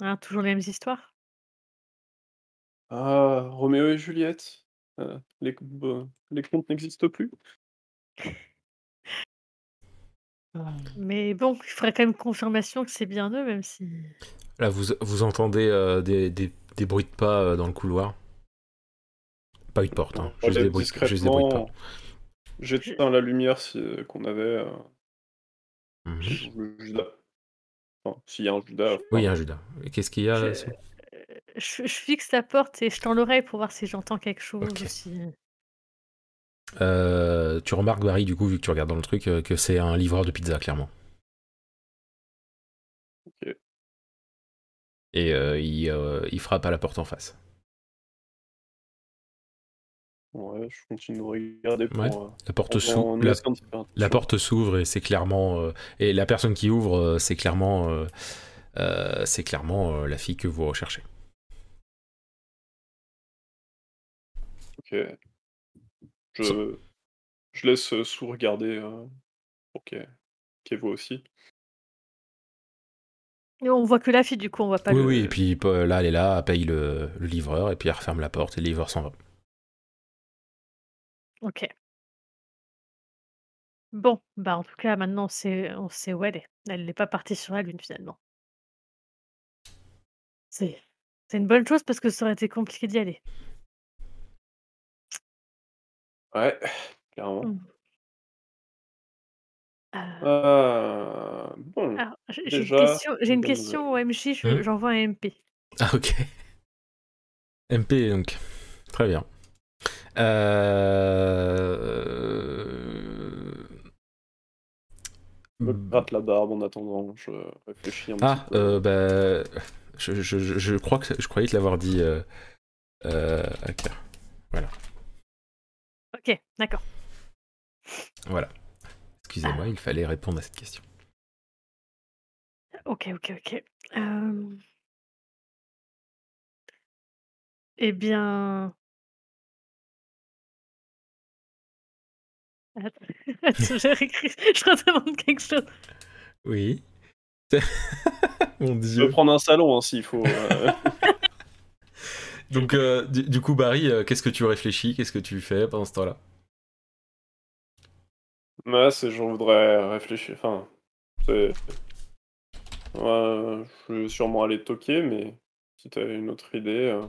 Hein, toujours les mêmes histoires. Ah, Roméo et Juliette. Euh, les, euh, les contes n'existent plus? (laughs) Mais bon, il faudrait quand même confirmation que c'est bien eux, même si. Là, vous, vous entendez euh, des, des, des bruits de pas euh, dans le couloir. Pas une porte, hein. Juste, des bruits, juste des bruits de pas. J'éteins la lumière si, euh, qu'on avait. euh, Mhm. le Judas. Enfin, s'il y a un Judas. Oui, il y a un Judas. Qu'est-ce qu'il y a Je- là, c'est- Je, je fixe la porte et je tends l'oreille pour voir si j'entends quelque chose Ok. ou si. Euh, Tu remarques, Barry, du coup, vu que tu regardes dans le truc, euh, que c'est un livreur de pizza, clairement. Ok. Et euh, il, euh, il frappe à la porte en face. Ouais, je continue de regarder pour. Ouais. La porte s'ouvre. La, la porte et c'est clairement. et la personne qui ouvre, c'est clairement. c'est clairement la fille que vous recherchez. Ok. Je, je laisse euh, sous regarder euh, pour qu'elle voit aussi. Et on voit que la fille, du coup, on voit pas oui, le. oui, et puis euh, là, elle est là, elle paye le, le livreur, et puis elle referme la porte, et le livreur s'en va. Ok. Bon, bah en tout cas, maintenant on sait, on sait où elle est. Elle n'est pas partie sur la Lune finalement. C'est, c'est une bonne chose parce que ça aurait été compliqué d'y aller. Ouais, clairement. Mm. Euh, Ah, bon. alors, j'ai j'ai une déjà, question, j'ai une bonne question au MJ, je- Hmm. j'envoie un MP. Ah, ok. MP, donc. Très bien. Euh... Je me gratte la barbe en attendant, je réfléchis un Ah, petit peu. euh, bah, je, je, je, je crois que je croyais te l'avoir dit. Euh, euh, ok, Ok, d'accord. voilà. excusez-moi, il fallait répondre à cette question. OK, OK, OK. Hem Eh bien Attends, (laughs) réécrit, je redemande quelque chose. Oui. (laughs) Mon Je dieu. peux prendre un salon hein, s'il faut. euh. (laughs) Donc, euh, du, du coup, Barry, euh, qu'est-ce que tu réfléchis? Qu'est-ce que tu fais pendant ce temps-là? Ouais, c'est j'en voudrais réfléchir. Enfin, c'est. Ouais, je vais sûrement aller toquer, mais si t'as une autre idée. euh,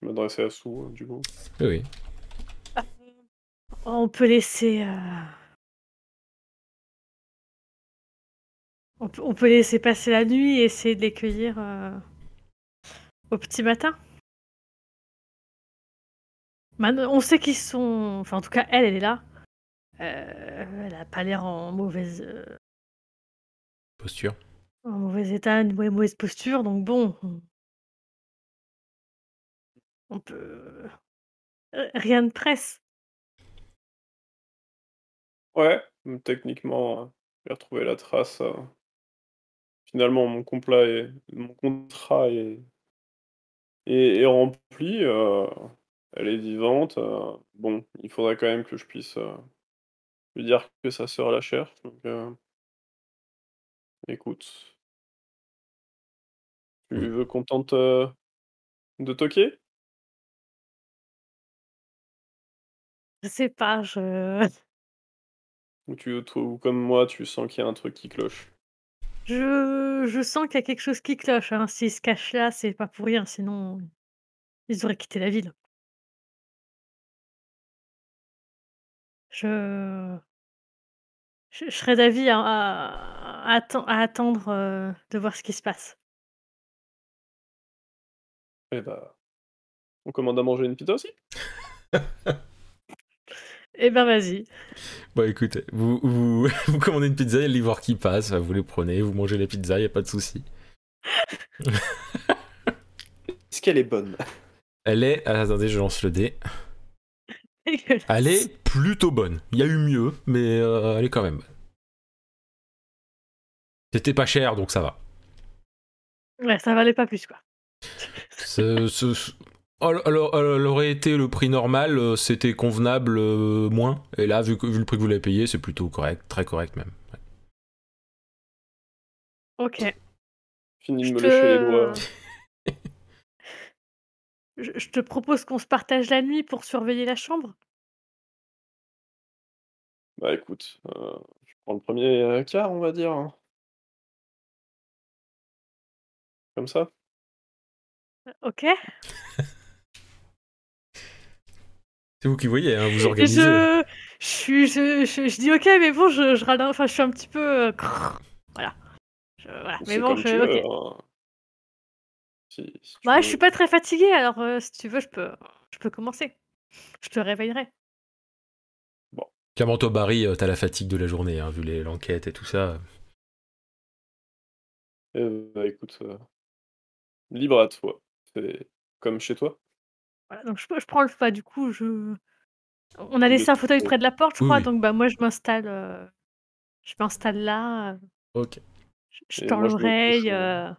Je m'adresser à Sou, hein, du coup. Oui, oui. On peut laisser, on peut on peut laisser passer la nuit et essayer de les cueillir, heu, au petit matin? On sait qu'ils sont enfin, en tout cas, elle, elle est là. Heu, elle a pas l'air en mauvaise, heu Posture. en mauvais état, mau mauvaise posture, donc bon, on peut rien ne presse. Ouais, techniquement, j'ai retrouvé la trace, Finalement, mon complat est mon contrat est est est rempli, heu, elle est vivante, heu, bon, il faudrait quand même que je puisse, heu, lui dire que sa sœur la cherche, donc écoute. Tu Mmh. veux qu'on tente, de toquer? Je sais pas, je Ou tu ou comme moi, tu sens qu'il y a un truc qui cloche? Je je sens qu'il y a quelque chose qui cloche, hein. S'ils se cachent là, c'est pas pour rien, sinon ils auraient quitté la ville. Je je je serais d'avis à à à atten à attendre, heu, de voir ce qui se passe. Eh bah, on commande à manger une pizza aussi? (laughs) Eh ben, vas-y. Bon, écoutez, vous, vous, (laughs) vous commandez une pizza, il y a le livreur qui passe, vous les prenez, vous mangez la pizza, il n'y a pas de souci. (laughs) Est-ce qu'elle est bonne? Elle est. ah, attendez, je lance le dé. Elle est plutôt bonne. Il y a eu mieux, mais euh, elle est quand même bonne. C'était pas cher, donc ça va. Ouais, ça valait pas plus, quoi. Ce- ce- Alors, alors, elle aurait été le prix normal, euh, c'était convenable euh, moins. Et là, vu, que- vu le prix que vous l'avez payé, c'est plutôt correct, très correct même. Ouais. OK. Fini de Je me lécher les doigts. te (laughs) je je te propose qu'on se partage la nuit pour surveiller la chambre? Bah, écoute, heu, je prends le 1er, heu, quart, on va dire, hein. Comme ça? OK. (laughs) C'est vous qui voyez, hein, vous organisez. je je suis je je je dis: «OK», mais bon, je je râle enfin, je suis un petit peu, heu, voilà. Je voilà, mais bon, comme je tu veux, hein. Si si tu Bah, je suis pas très fatiguée, alors, heu, si tu veux, je peux je peux commencer. Je te réveillerai. Bon. Clairement, toi, Barry, euh, t'as la fatigue de la journée, hein, vu l'enquête et tout ça? Eh bah, écoute, libre à toi. C'est comme chez toi? Voilà, donc je prends le pas, du coup, je on a laissé un fauteuil près de la porte, je crois, oui. donc bah, moi, je m'installe, heu, je m'installe là, heu, Ok. je tends l'oreille, heu,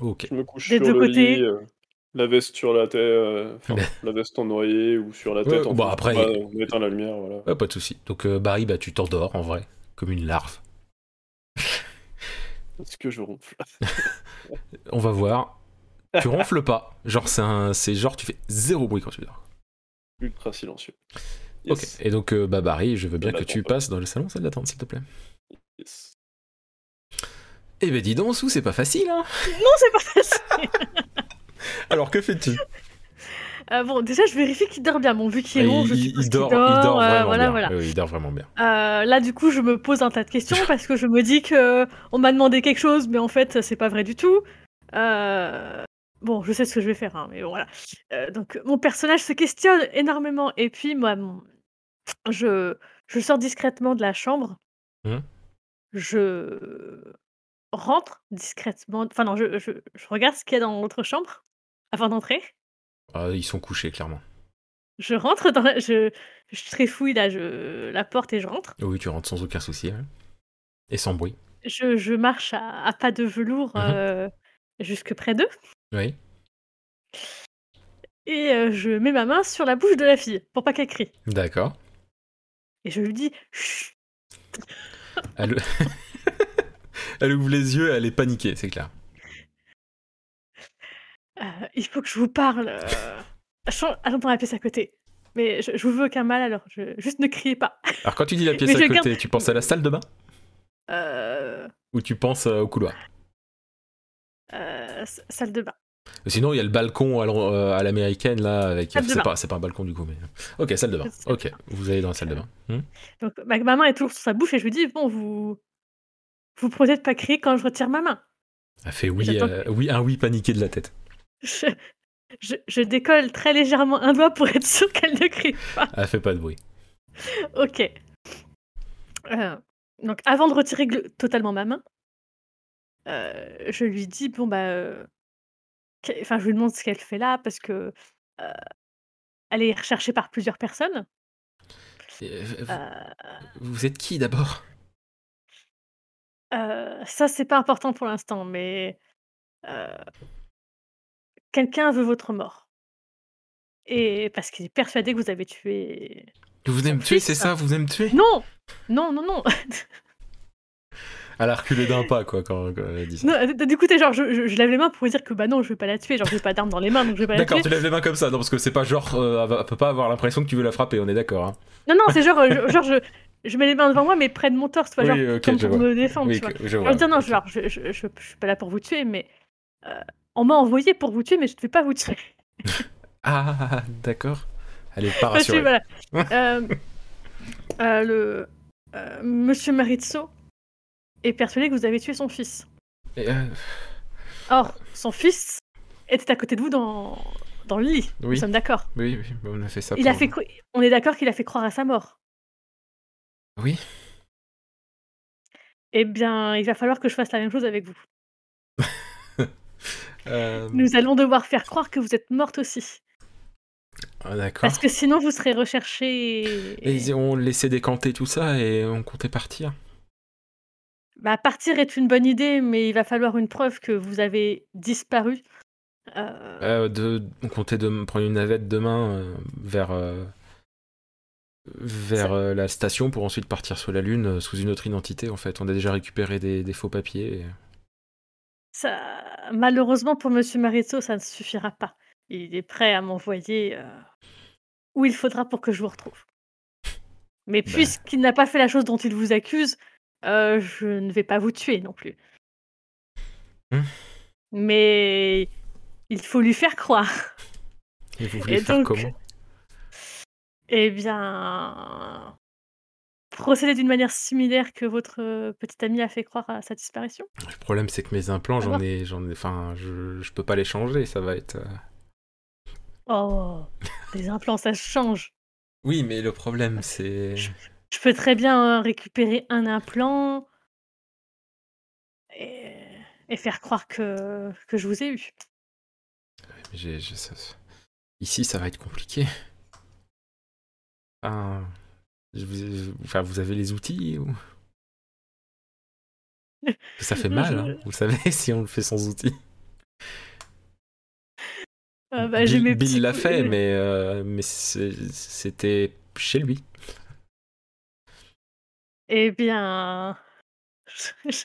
Ok. je me couche des sur 2 le lit, côtés. heu, la veste sur la tête, enfin, (laughs) la veste en oreiller ou sur la Ouais, tête en bon, fond. après- Bah, on éteint la lumière, voilà. Ouais, pas de souci. Donc, euh, Barry, bah, tu t'endors en vrai, comme une larve. Est-ce que je ronfle? (laughs) On va voir. Tu ronfles pas. Genre, c'est un... c'est genre, tu fais zéro bruit quand tu dors. Ultra silencieux. Ok. Yes, Et donc, euh, bah, Barry, je veux bien Salle que tu passes dans le salon, salle d'attente, s'il te plaît. yes. Eh ben, dis donc, Sou, c'est pas facile, hein Non, c'est pas facile. (laughs) Alors, que fais-tu? Heu, bon, déjà, je vérifie qu'il dort bien. Bon, vu qu'il est il, long, je suppose il qu'il dort, dort, il dort heu, vraiment voilà, bien. voilà. Oui, il dort vraiment bien. Heu, là, du coup, je me pose un tas de questions (laughs) parce que je me dis qu'on m'a demandé quelque chose, mais en fait, c'est pas vrai du tout. Bon, je sais ce que je vais faire, hein, mais bon, voilà. Heu, donc mon personnage se questionne énormément et puis moi, mon je je sors discrètement de la chambre. Mmh. Je rentre discrètement enfin non, je je je regarde ce qu'il y a dans l'autre chambre avant d'entrer. Ah, ils sont couchés, clairement. Je rentre dans la je je tréfouille là, je la porte et je rentre. Oui, tu rentres sans aucun souci, ouais. Et sans bruit. Je je marche à à pas de velours, Mmh mh. heu, jusque près d'eux Oui. et heu, je mets ma main sur la bouche de la fille pour pas qu'elle crie D'accord. et je lui dis: «Chut!» (laughs) Elle... (laughs) elle ouvre les yeux, elle est paniquée, c'est clair. Heu, il faut que je vous parle, chan ah j'entends la pièce à côté, mais je je vous veux aucun mal alors je juste ne criez pas. Alors quand tu dis la (laughs) pièce à côté, garde- tu penses à la salle de bain? Heu Ou tu penses euh, au couloir? Heu, s salle de bain. Sinon, il y a le balcon à euh, l'américaine, là, avec... C'est pas, un balcon, du coup, mais... Ok, salle de bain. Ok, vous allez dans la salle de bain. Hmm? Donc ma ma main est toujours sur sa bouche et je lui dis: «Bon vous vous promettez de pas crier quand je retire ma main». Elle fait oui, euh, oui, un oui paniqué de la tête. Je je je décolle très légèrement un doigt pour être sûre qu'elle ne crie pas. Elle fait pas de bruit. OK. Donc avant de retirer totalement ma main, heu, je lui dis: «Bon bah, heu, qu'est» enfin je lui demande ce qu'elle fait là parce que, heu, elle est recherchée par plusieurs personnes. Et, vous, Heu vous êtes qui, d'abord? Heu, ça c'est pas important pour l'instant, mais, heu quelqu'un veut votre mort. Et parce qu'il est persuadé que vous avez tué Vous venez Son me tuer, fils. c'est ça? Vous venez me tuer? Non! Non, non, non! (laughs) (laughs) Elle a reculé d'un pas, quoi, quand, quand elle a dit ça. Non, du coup, tu genre, je je je lève les mains pour dire que, bah, non, je vais pas la tuer, genre, j'ai pas d'arme dans les mains, donc je vais pas la D'accord, tuer. tu lèves les mains comme ça, non, parce que c'est pas genre... euh, elle, peut pas avoir l'impression que tu veux la frapper, on est d'accord, hein. Non, non, c'est genre, je genre, je je mets les mains devant moi, mais près de mon torse, tu vois? Oui, Genre, ok, comme je pour vois. me défendre, Oui, tu vois? je vois. dire: «Non, genre, je je suis pas là pour vous tuer, mais, heu, on m'a envoyé pour vous tuer, mais je ne vais pas vous tuer». (laughs) Ah, d'accord. Elle est pas voilà, heu, (laughs) le, monsieur Marizzo est persuadé que vous avez tué son fils. Et, euh, Or, son fils était à côté de vous dans dans le lit. Oui. Nous sommes d'accord. oui, oui, on a fait ça Il a fait on est d'accord qu'il a fait croire à sa mort. Oui. Eh bien, il va falloir que je fasse la même chose avec vous. (laughs) Euh, Nous allons devoir faire croire que vous êtes morte aussi. ah, d'accord. Parce que sinon, vous serez recherchée. Et ils ont laissé décanter tout ça et on comptait partir. Bah, partir est une bonne idée, mais il va falloir une preuve que vous avez disparu. Euh, Euh, de, on comptait de me prendre une navette demain euh, vers, euh, vers euh, la station pour ensuite partir sur la Lune sous une autre identité en fait. On a déjà récupéré des, des faux papiers. et- ça... Malheureusement pour Monsieur Marizzo, ça ne suffira pas. Il est prêt à m'envoyer où il faudra pour que je vous retrouve. Mais Bah. puisqu'il n'a pas fait la chose dont il vous accuse, euh, je ne vais pas vous tuer non plus. Hmm. Mais il faut lui faire croire. Et vous voulez Et faire donc- comment? Eh bien, procéder d'une manière similaire que votre euh, petite amie a fait croire à sa disparition. Le problème c'est que mes implants, j'en ai, j'en ai, enfin, je, je peux pas les changer. Ça va être. euh, Oh, les implants, ça change. Oui, mais le problème c'est. Je peux très bien euh, récupérer un implant et, et faire croire que, que je vous ai eu. Ça- Ici, ça va être compliqué. Je vous, enfin, vous avez les outils ou... (laughs) Ça fait mal, hein, vous savez, (laughs) si on le fait sans outils. Euh, bah, Bill, l'a fait, mais, euh, mais c'était chez lui. Eh bien. (laughs)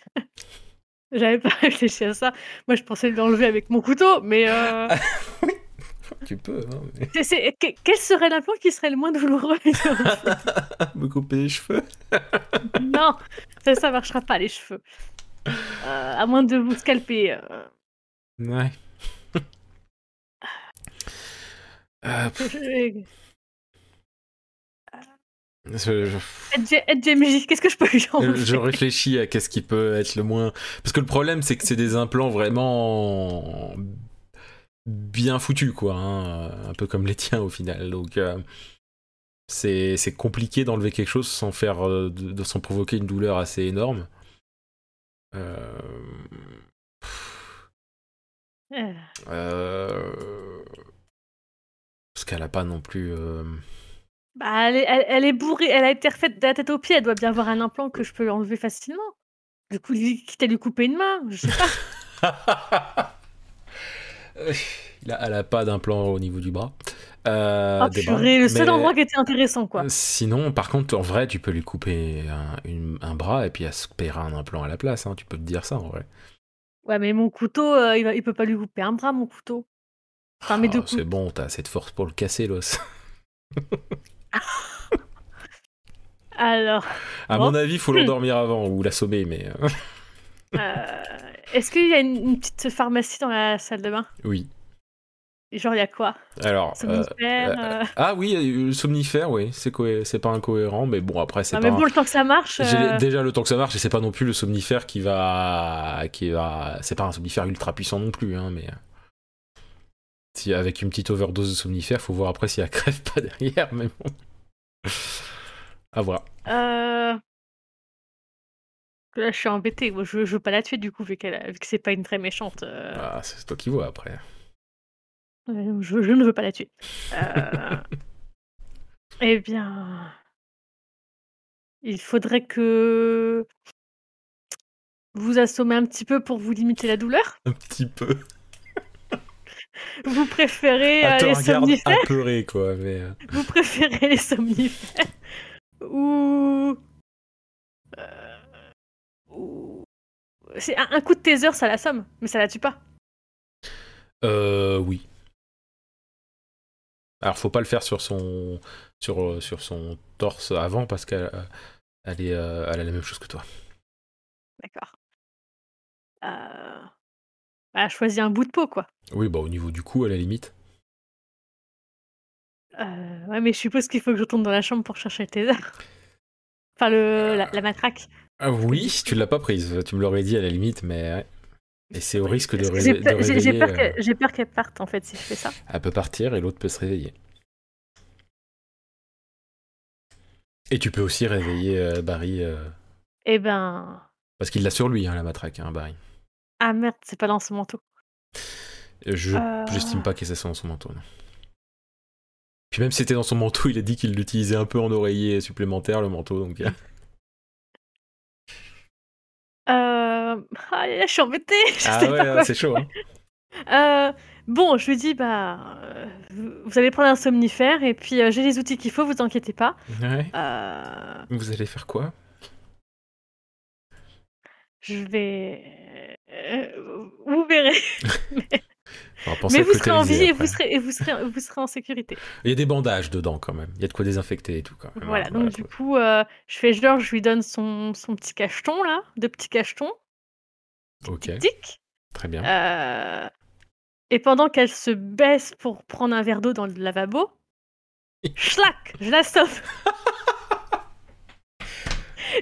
J'avais pas (laughs) réfléchi à ça. Moi, je pensais l'enlever avec mon couteau, mais. euh, (laughs) Tu peux, hein, mais- quel serait l'implant qui serait le moins douloureux? Me couper les cheveux. Non, ça, ça marchera pas, les cheveux. Euh, à moins de vous scalper. euh. Ouais. Pff, Je- je- qu'est-ce que je peux lui Je, réfléchis à qu'est-ce qui peut être le moins. Parce que le problème, c'est que c'est des implants vraiment bien foutus, quoi. hein, Un peu comme les tiens au final. Donc, euh, c'est compliqué d'enlever quelque chose sans faire, euh, de, de- sans provoquer une douleur assez énorme. Euh, Euh, euh, Parce qu'elle a pas non plus. Euh, Bah, elle est, elle, elle est bourrée, elle a été refaite de la tête aux pieds, elle doit bien avoir un implant que je peux enlever facilement. Du coup, quitte à lui couper une main, je sais pas. (laughs) Elle a pas d'implant au niveau du bras. Euh, Oh, purée, le seul Mais- endroit qui était intéressant, quoi. Sinon, par contre, en vrai, tu peux lui couper un, une- un bras et puis elle se paiera un implant à la place. hein, Tu peux te dire ça en vrai. Ouais, mais mon couteau, euh, il, il peut pas lui couper un bras, mon couteau. Enfin, Ah, c'est bon, t'as assez de force pour le casser, l'os. (laughs) (laughs) Alors, À Bon. mon avis, faut l'endormir avant ou l'assommer, mais euh, (laughs) euh, est-ce qu'il y a une, une petite pharmacie dans la salle de bain? Oui. Genre, il y a quoi? Alors. euh, Somnifère euh, euh, Ah oui, le somnifère, oui, c'est c'est pas incohérent, mais bon, après, c'est pas. mais bon, le temps que ça marche. Déjà le temps que ça marche et c'est pas non plus le somnifère qui va qui va c'est pas un somnifère ultra puissant non plus hein mais si avec une petite overdose de somnifère faut voir après si elle crève pas derrière mais bon à voir euh, Là, je suis embêtée. Moi, je, je veux pas la tuer, du coup, vu, qu'elle, vu que c'est pas une très méchante. euh, Ah, c'est toi qui vois après euh, je, je ne veux pas la tuer. (laughs) Eh bien. Il faudrait que. Vous assommez un petit peu pour vous limiter la douleur. un petit peu (laughs) Vous préférez à euh, les somnifères apeuré quoi mais euh, (laughs) Vous préférez les somnifères ou... euh, ou- C'est un, un coup de taser, ça l'assomme, mais ça la tue pas. euh, oui alors faut pas le faire sur son sur euh, sur son torse avant parce qu'elle elle est elle a la même chose que toi D'accord. Euh... Bah, choisis un bout de peau, quoi. oui bah au niveau du cou à la limite Euh, ouais, mais je suppose qu'il faut que je retourne dans la chambre pour chercher le taser. Enfin, le, la, la matraque. Ah oui, tu l'as pas prise, tu me l'aurais dit à la limite, mais. Et c'est au risque de, ré- j'ai- réveiller. peur euh, qu'elle j'ai peur qu'elle parte, en fait, si je fais ça. Elle peut partir et l'autre peut se réveiller. Et tu peux aussi réveiller euh, Barry, euh, Eh ben... parce qu'il l'a sur lui, hein, la matraque, hein, Barry. Ah merde, c'est pas dans son manteau. Je Euh. j'estime pas que ça soit dans son manteau, non. Puis même si c'était dans son manteau, il a dit qu'il l'utilisait un peu en oreiller supplémentaire, le manteau, donc... euh, Euh... Ah, je suis embêtée. (laughs) Je Ah sais ouais, c'est chaud, hein. Euh, bon, je lui dis, bah, vous allez prendre un somnifère et puis j'ai les outils qu'il faut, vous inquiétez pas. Ouais. Vous allez faire quoi? Je vais. Euh, vous verrez. (laughs) Mais vous serez en vie et vous serez, et vous, serez, vous serez en sécurité. Il y a des bandages dedans quand même. Il y a de quoi désinfecter et tout quand même. Voilà, hein, donc du coup, euh, je fais genre, je lui donne son, son petit cacheton, là, deux petits cachetons, Ok, tic. très bien. Euh, et pendant qu'elle se baisse pour prendre un verre d'eau dans le lavabo, (laughs) schlac, je la sauve. (laughs)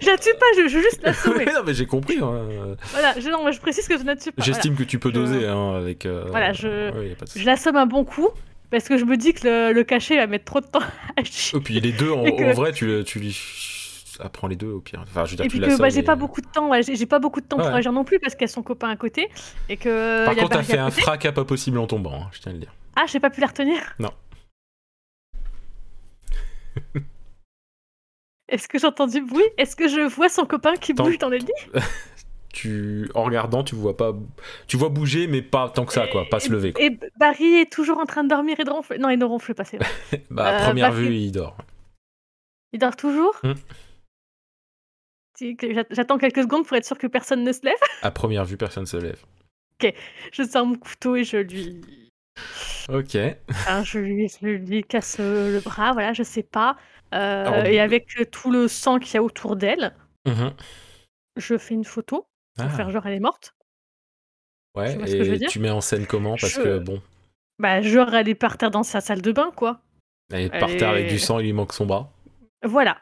je la tue pas, je, je veux juste la sauver. (laughs) Non, mais j'ai compris. hein. Voilà, je, non, je précise que je ne la tue pas. voilà. J'estime que tu peux Je- doser hein, avec. euh, Voilà, je-. Je l'assomme un bon coup, parce que je me dis que le, le cachet va mettre trop de temps (laughs) à agir. Et puis les deux, en, Et que- en vrai, tu, tu lui apprends les deux au pire. Enfin, je veux dire, Et tu puis que bah, j'ai et- pas beaucoup de temps, ouais, j'ai pas beaucoup de temps pour agir non plus parce qu'elles sont copains à côté et que. Par y a contre, t'as fait un fracas pas possible en tombant, hein, je tiens à le dire. Ah, j'ai pas pu la retenir? Non. Est-ce que j'ai entendu bruit? Est-ce que je vois son copain qui Tant- bouge dans le lit? (laughs) Tu, en regardant, tu vois pas, tu vois bouger, mais pas tant que ça, quoi, pas se lever. Quoi. Et Barry est toujours en train de dormir et de ronfler. Non, il ne ronfle pas, c'est vrai. (laughs) Bah, à euh, première vue, il dort. Il dort toujours? Hmm. J'attends quelques secondes pour être sûr que personne ne se lève. (laughs) À première vue, personne se lève. Je sors mon couteau et je lui. Ok. Enfin, je, lui je lui casse le bras, voilà, je sais pas. Euh, et avec tout le sang qu'il y a autour d'elle, Mhm. je fais une photo pour Ah, faire genre elle est morte. ouais, tu vois ce que je veux et dire? tu mets en scène comment? Parce Je- que bon, Bah, genre elle est par terre dans sa salle de bain, quoi. elle est par Elle terre avec du sang, il lui manque son bras. Voilà.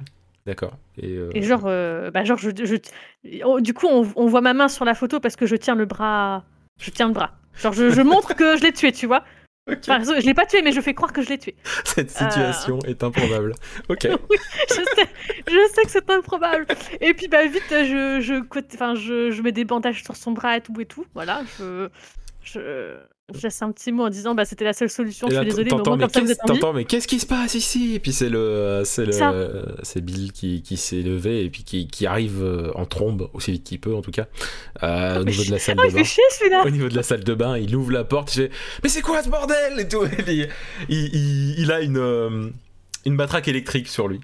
D'accord. Et, euh, Et genre, euh, bah, genre je, je- oh, du coup, on, on voit ma main sur la photo parce que je tiens le bras. Je tiens le bras. Genre, je, je montre que je l'ai tué, tu vois. Enfin, je l'ai pas tué, mais je fais croire que je l'ai tué. (laughs) Cette situation est improbable. Ok. (laughs) je, sais, je sais que c'est improbable. Et puis, bah, vite, je, je, enfin, je, je mets des bandages sur son bras et tout et tout. Voilà, je. je... je laisse un petit mot en disant bah c'était la seule solution. Et Je là, suis désolée, mais mais t'entends, mais qu'est-ce qui se passe ici? Et puis c'est le, c'est le, c'est Bill qui, qui s'est levé et puis qui, qui arrive euh, en trombe aussi vite qu'il peut en tout cas euh, au mais niveau de la salle Ah, de bain. chier. Au niveau de la salle de bain, il ouvre la porte, il fait Mais c'est quoi ce bordel? Et tout. Il, il- il a une, euh, une matraque électrique sur lui.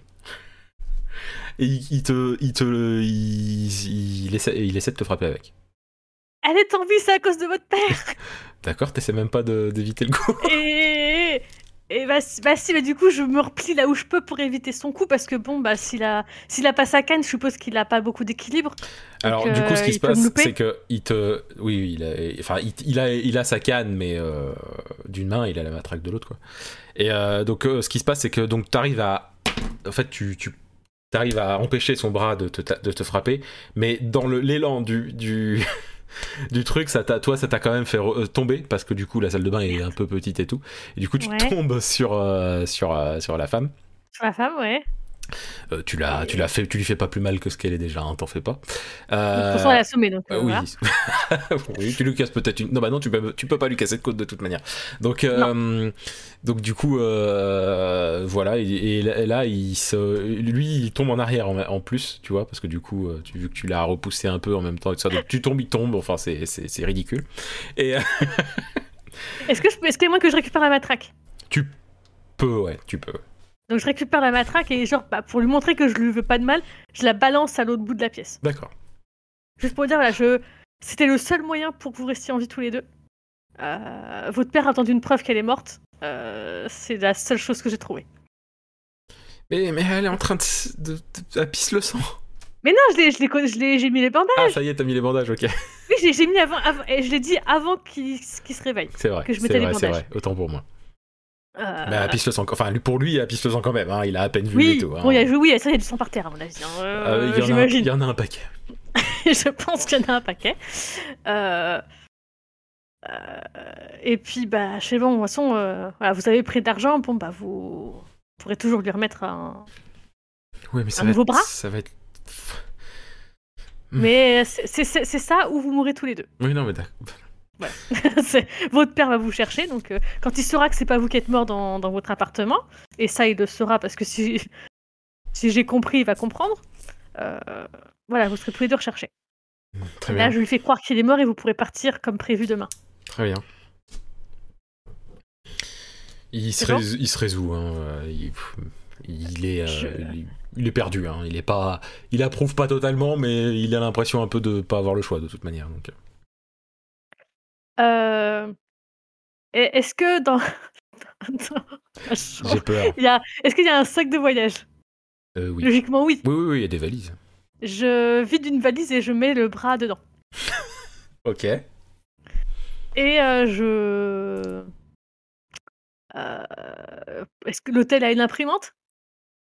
Et il, il te, il te, il, il essaie, il essaie de te frapper avec. Elle est en vie, c'est à cause de votre père. (laughs) D'accord, t'essaies même pas d'éviter le coup. Et, et bah, si- bah si, mais du coup, je me replie là où je peux pour éviter son coup parce que bon, bah s'il a, s'il a pas sa canne, je suppose qu'il a pas beaucoup d'équilibre. Alors, du coup, ce euh, qui il se passe, c'est que il te, oui, oui, il a, enfin, il, il a, il a sa canne, mais euh, d'une main, il a la matraque de l'autre, quoi. Et euh, donc, euh, ce qui se passe, c'est que donc t'arrives à, en fait, tu, tu arrives à empêcher son bras de te, de te frapper, mais dans l'élan du, du (laughs) du truc, ça t'a, toi, ça t'a quand même fait euh, tomber parce que du coup, la salle de bain est un peu petite et tout, et du coup, tu Ouais. tombes sur euh, sur euh, sur la femme. Sur la femme, ouais. Euh, tu l'as, tu l'as fait, tu lui fais pas plus mal que ce qu'elle est déjà, hein, t'en fais pas. De toute Euh, façon, elle donc euh, euh, (laughs) oui. tu lui casses peut-être une. Non, bah non, tu peux, tu peux pas lui casser de côte de toute manière. Donc, euh, donc du coup, euh, voilà. Et, et là- il se, lui, il tombe en arrière en, en plus, tu vois, parce que du coup, euh, tu, vu que tu l'as repoussé un peu en même temps, et tout ça, donc tu tombes, il tombe. Enfin, c'est, c'est, c'est ridicule. Et euh, (laughs) Est-ce que je est-ce que moi que je récupère la matraque? Tu peux, ouais, tu peux. Donc je récupère la matraque et genre, bah, pour lui montrer que je lui veux pas de mal, je la balance à l'autre bout de la pièce. D'accord. Juste pour dire, voilà, je... c'était le seul moyen pour que vous restiez en vie tous les deux. Euh, votre père a attendu une preuve qu'elle est morte. Euh, c'est la seule chose que j'ai trouvée. Mais, mais elle est en train de, de, de- elle pisse le sang. Mais non, je l'ai, j'ai mis les bandages. Ah, ça y est, t'as mis les bandages, ok. Oui, j'ai, mis avant, avant- et je l'ai dit avant qu'il, se réveille. C'est vrai. Que je mettais les vrai, c'est bandages. vrai. Autant pour moi. Euh, Mais pisse le sang. Enfin, pour lui, pisse le sang quand même. Hein. Il a à peine vu oui, tout. hein. bon, il y a, oui, ça, il y a du sang par terre, à mon avis. hein. Euh, Euh, il, y en a un, j'imagine. il y en a un paquet. (laughs) je pense qu'il y en a un paquet. Euh, euh, et puis, bah, sais bon, de toute façon, voilà, vous avez pris de l'argent, bon, bah, vous pourrez toujours lui remettre un. Oui, mais ça Un va nouveau être- bras Ça va être. Hmm. Mais c'est- c'est ça où vous mourrez tous les deux. Oui, non, mais d'accord. (laughs) C'est- votre père va vous chercher, donc euh, quand il saura que c'est pas vous qui êtes mort dans, dans votre appartement, et ça il le saura parce que si, (laughs) si j'ai compris, il va comprendre. euh, voilà, vous serez tous les deux recherchés. Très Là, bien. je lui fais croire qu'il est mort et vous pourrez partir comme prévu demain. Très bien. Il se, bon résout, il se résout. hein, euh, Il, il est, euh, Je- il, il est perdu. hein, Il est pas, il approuve pas totalement, mais il a l'impression un peu de pas avoir le choix de toute manière. Donc. Euh. Est-ce que dans. (laughs) J'ai peur. A... Est-ce qu'il y a un sac de voyage? Euh, oui. Logiquement, oui. oui, oui, oui, il y a des valises. Je vide une valise et je mets le bras dedans. (laughs) Ok. Et euh, je. Euh, Est-ce que l'hôtel a une imprimante?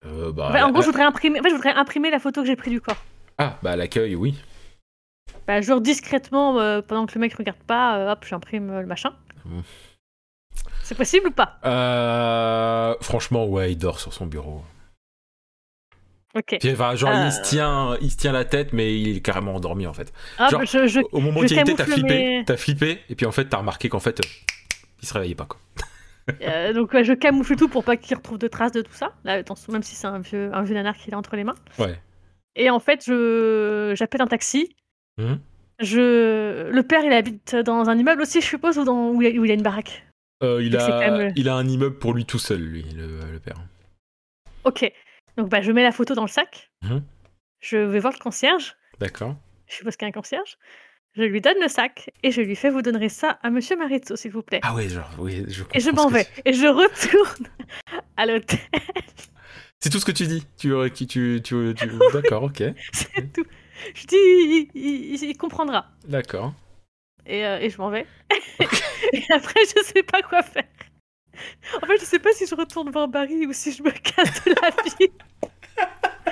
Euh, bah, Enfin, En gros, je voudrais, imprimer... en fait, je voudrais imprimer la photo que j'ai prise du corps. Ah, bah l'accueil, oui. Bah, genre discrètement, euh, pendant que le mec regarde pas, euh, hop, j'imprime euh, le machin. Mm. C'est possible ou pas? Euh, franchement, ouais, il dort sur son bureau. Ok. Puis, enfin, genre, Euh. il, se tient, il se tient la tête, mais il est carrément endormi en fait. Hop, genre, je, je- Au moment où il était, t'as flippé, mes- t'as flippé, et puis en fait, t'as remarqué qu'en fait, euh, il se réveillait pas quoi. euh, donc ouais, je camoufle tout pour pas qu'il retrouve de traces de tout ça. Là, même si c'est un vieux, un vieux nanar qu'il a entre les mains. Ouais. Et en fait, je j'appelle un taxi. Mhm. Je le père, il habite dans un immeuble aussi, je suppose, ou dans où il y a, une baraque? Euh, il, a, même- il a un immeuble pour lui tout seul, lui, le, le père. Ok. Donc bah, je mets la photo dans le sac. Mhm. Je vais voir le concierge. D'accord. Je suppose qu'il y a un concierge. Je lui donne le sac et je lui fais vous donnerez ça à Monsieur Marizzo, s'il vous plaît. Ah ouais, genre, oui, je et je comprends m'en vais. tu- Et je retourne (laughs) à l'hôtel. C'est tout ce que tu dis. Tu, euh, tu, tu, tu- (laughs) D'accord, ok. C'est tout. (laughs) Je dis, il, il- il comprendra. D'accord. Et, euh, et je m'en vais. (laughs) et après, je sais pas quoi faire. En fait, je sais pas si je retourne voir Barry ou si je me casse de la vie.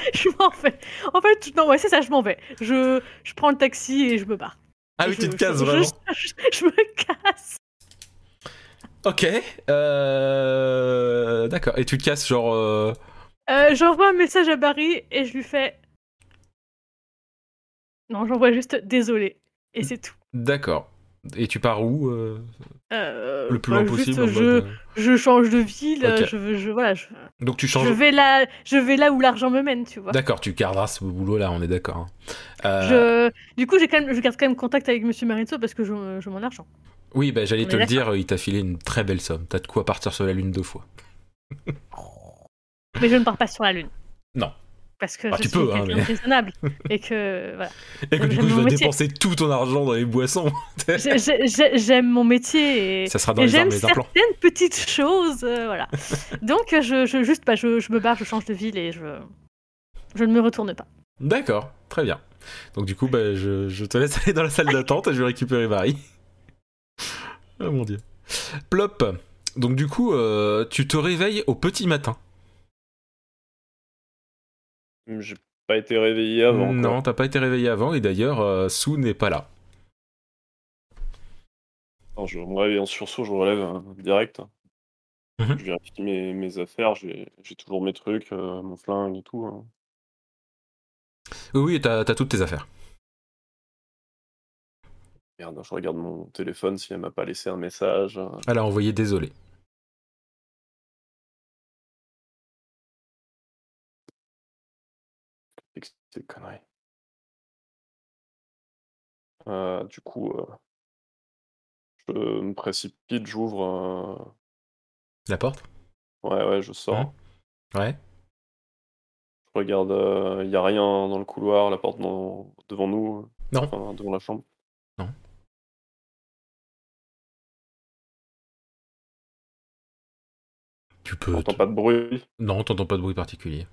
(laughs) je m'en vais. En fait, non, ouais, c'est ça, je m'en vais. Je, je prends le taxi et je me barre. Ah oui, tu te casses vraiment. Je, je- je me casse. Ok. Euh... D'accord. Et tu te casses genre. euh, Euh, j'envoie un message à Barry et je lui fais. Non, j'envoie juste désolé. Et c'est tout. D'accord. Et tu pars où euh, Euh, Le plus bah, loin juste, possible je, mode, euh, je change de ville, je, je, voilà, je, Donc tu je changes. vais là, je vais là où l'argent me mène, tu vois. D'accord, tu garderas ce boulot-là, on est d'accord. hein. Euh, Je, du coup, j'ai quand même, je garde quand même contact avec Monsieur Maritzo parce que je, je mon argent. Oui, bah, j'allais te le dire, il t'a filé une très belle somme. T'as de quoi partir sur la Lune deux fois. Mais je ne pars pas sur la lune. Non. Parce que Bah, je tu suis peux, hein, mais- raisonnable (laughs) et que voilà. Et que du coup, je dois dépenser tout ton argent dans les boissons. J'ai- j'ai- j'ai- J'aime mon métier et, Ça sera dans et j'aime implants. certaines petites choses, euh, voilà. Donc je, je juste, bah, je, je me barre, je change de ville et je, je ne me retourne pas. D'accord, très bien. Donc du coup, bah, je, je te laisse (laughs) aller dans la salle d'attente et je vais récupérer Marie. (laughs) oh mon dieu. Plop. Donc du coup, euh, tu te réveilles au petit matin. J'ai pas été réveillé avant. non, t'as pas été réveillé avant et d'ailleurs, euh, Sue n'est pas là. Non, je me réveille en sursaut, je relève euh, direct. Mhm. Je vérifie mes, mes affaires, j'ai toujours mes trucs, euh, mon flingue et tout. hein. Oui, oui, t'as toutes tes affaires. Merde, je regarde mon téléphone si elle m'a pas laissé un message. Elle a envoyé désolé. C'est des conneries. Euh, du coup, euh, je me précipite, j'ouvre. euh, La porte? Ouais, ouais, je sors. Ouais. Je regarde, il y a rien dans le couloir, la porte dans- devant nous, euh, Non. enfin, devant la chambre. Tu peux. J'entends pas de bruit? Non, t'entends pas de bruit particulier.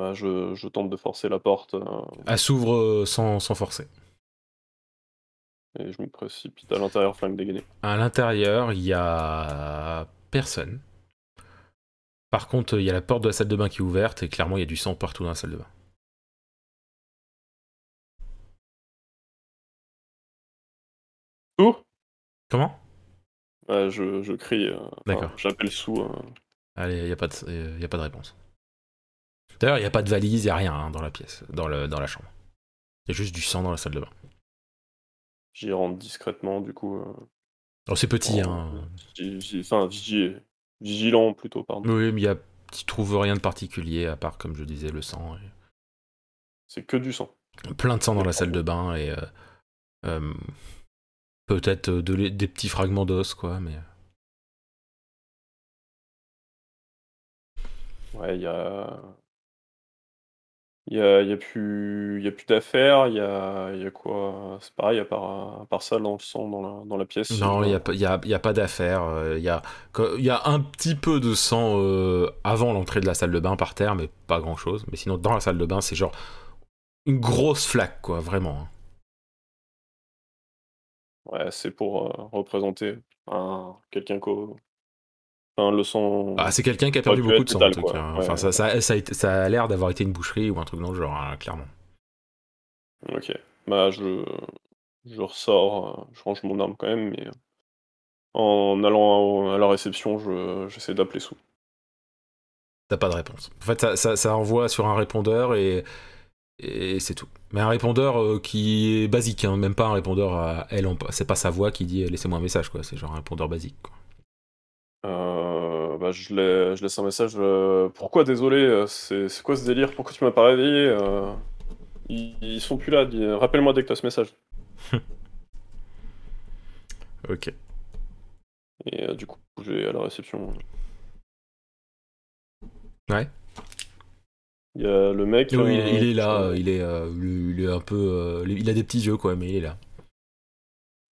Bah, je, je tente de forcer la porte euh, Elle s'ouvre euh, sans, sans forcer. et je me précipite à l'intérieur, flingue dégainé. À l'intérieur, il y a personne. Par contre, il y a la porte de la salle de bain qui est ouverte et clairement, il y a du sang partout dans la salle de bain. Sous Comment? Ouais, je, je crie. euh, D'accord. J'appelle sous. euh, Allez, il n'y a, pas de- y a pas de réponse. D'ailleurs, il n'y a pas de valise, il n'y a rien hein, dans la pièce, dans, le, dans la chambre. Il y a juste du sang dans la salle de bain. J'y rentre discrètement, du coup. euh, Oh, c'est petit, hein. Enfin, vigi- vigilant plutôt, pardon. Oui, mais il y a, tu trouves rien de particulier à part, comme je disais, le sang. C'est que du sang. Plein de sang dans la salle de bain et euh, euh, peut-être de des petits fragments d'os, quoi. Mais Ouais, il y a. Il y a, il y a plus, il y a plus d'affaires, il y a, il y a quoi? C'est pareil, à part, à part ça, dans le sang, dans la, dans la pièce. non, il n'y a, il y a, il y a pas d'affaire. euh, Il y, a, il y a un petit peu de sang euh, avant l'entrée de la salle de bain par terre, mais pas grand-chose. Mais sinon, dans la salle de bain, c'est genre une grosse flaque, quoi, vraiment. hein. Ouais, c'est pour euh, représenter un, quelqu'un qu'au. Enfin, le sang. Ah, c'est quelqu'un qui a perdu beaucoup de sang, létal, en tout quoi. cas. Ouais, Enfin, ouais. ça, ça, ça a, été- ça a l'air d'avoir été une boucherie ou un truc dans le genre, hein, clairement. Ok. Bah, je, je ressors, euh, je range mon arme quand même, mais euh, en allant à, à la réception, je, j'essaie d'appeler sous. T'as pas de réponse. En fait, ça, ça, ça envoie sur un répondeur et, et c'est tout. Mais un répondeur euh, qui est basique, hein, même pas un répondeur à elle. C'est pas sa voix qui dit laissez-moi un message, quoi. C'est genre un répondeur basique. Quoi. Euh, bah, je, lai- je laisse un message. euh, pourquoi désolé euh, C'est c'est quoi ce délire? Pourquoi tu m'as pas réveillé euh, ils, ils sont plus là. dis- Rappelle-moi dès que t'as ce message. (laughs) Ok. Et du coup, je vais à la réception. Ouais. Il y a le mec. Oui, il, il est là, il est, euh, il est un peu, euh, il a des petits yeux, quoi, mais il est là.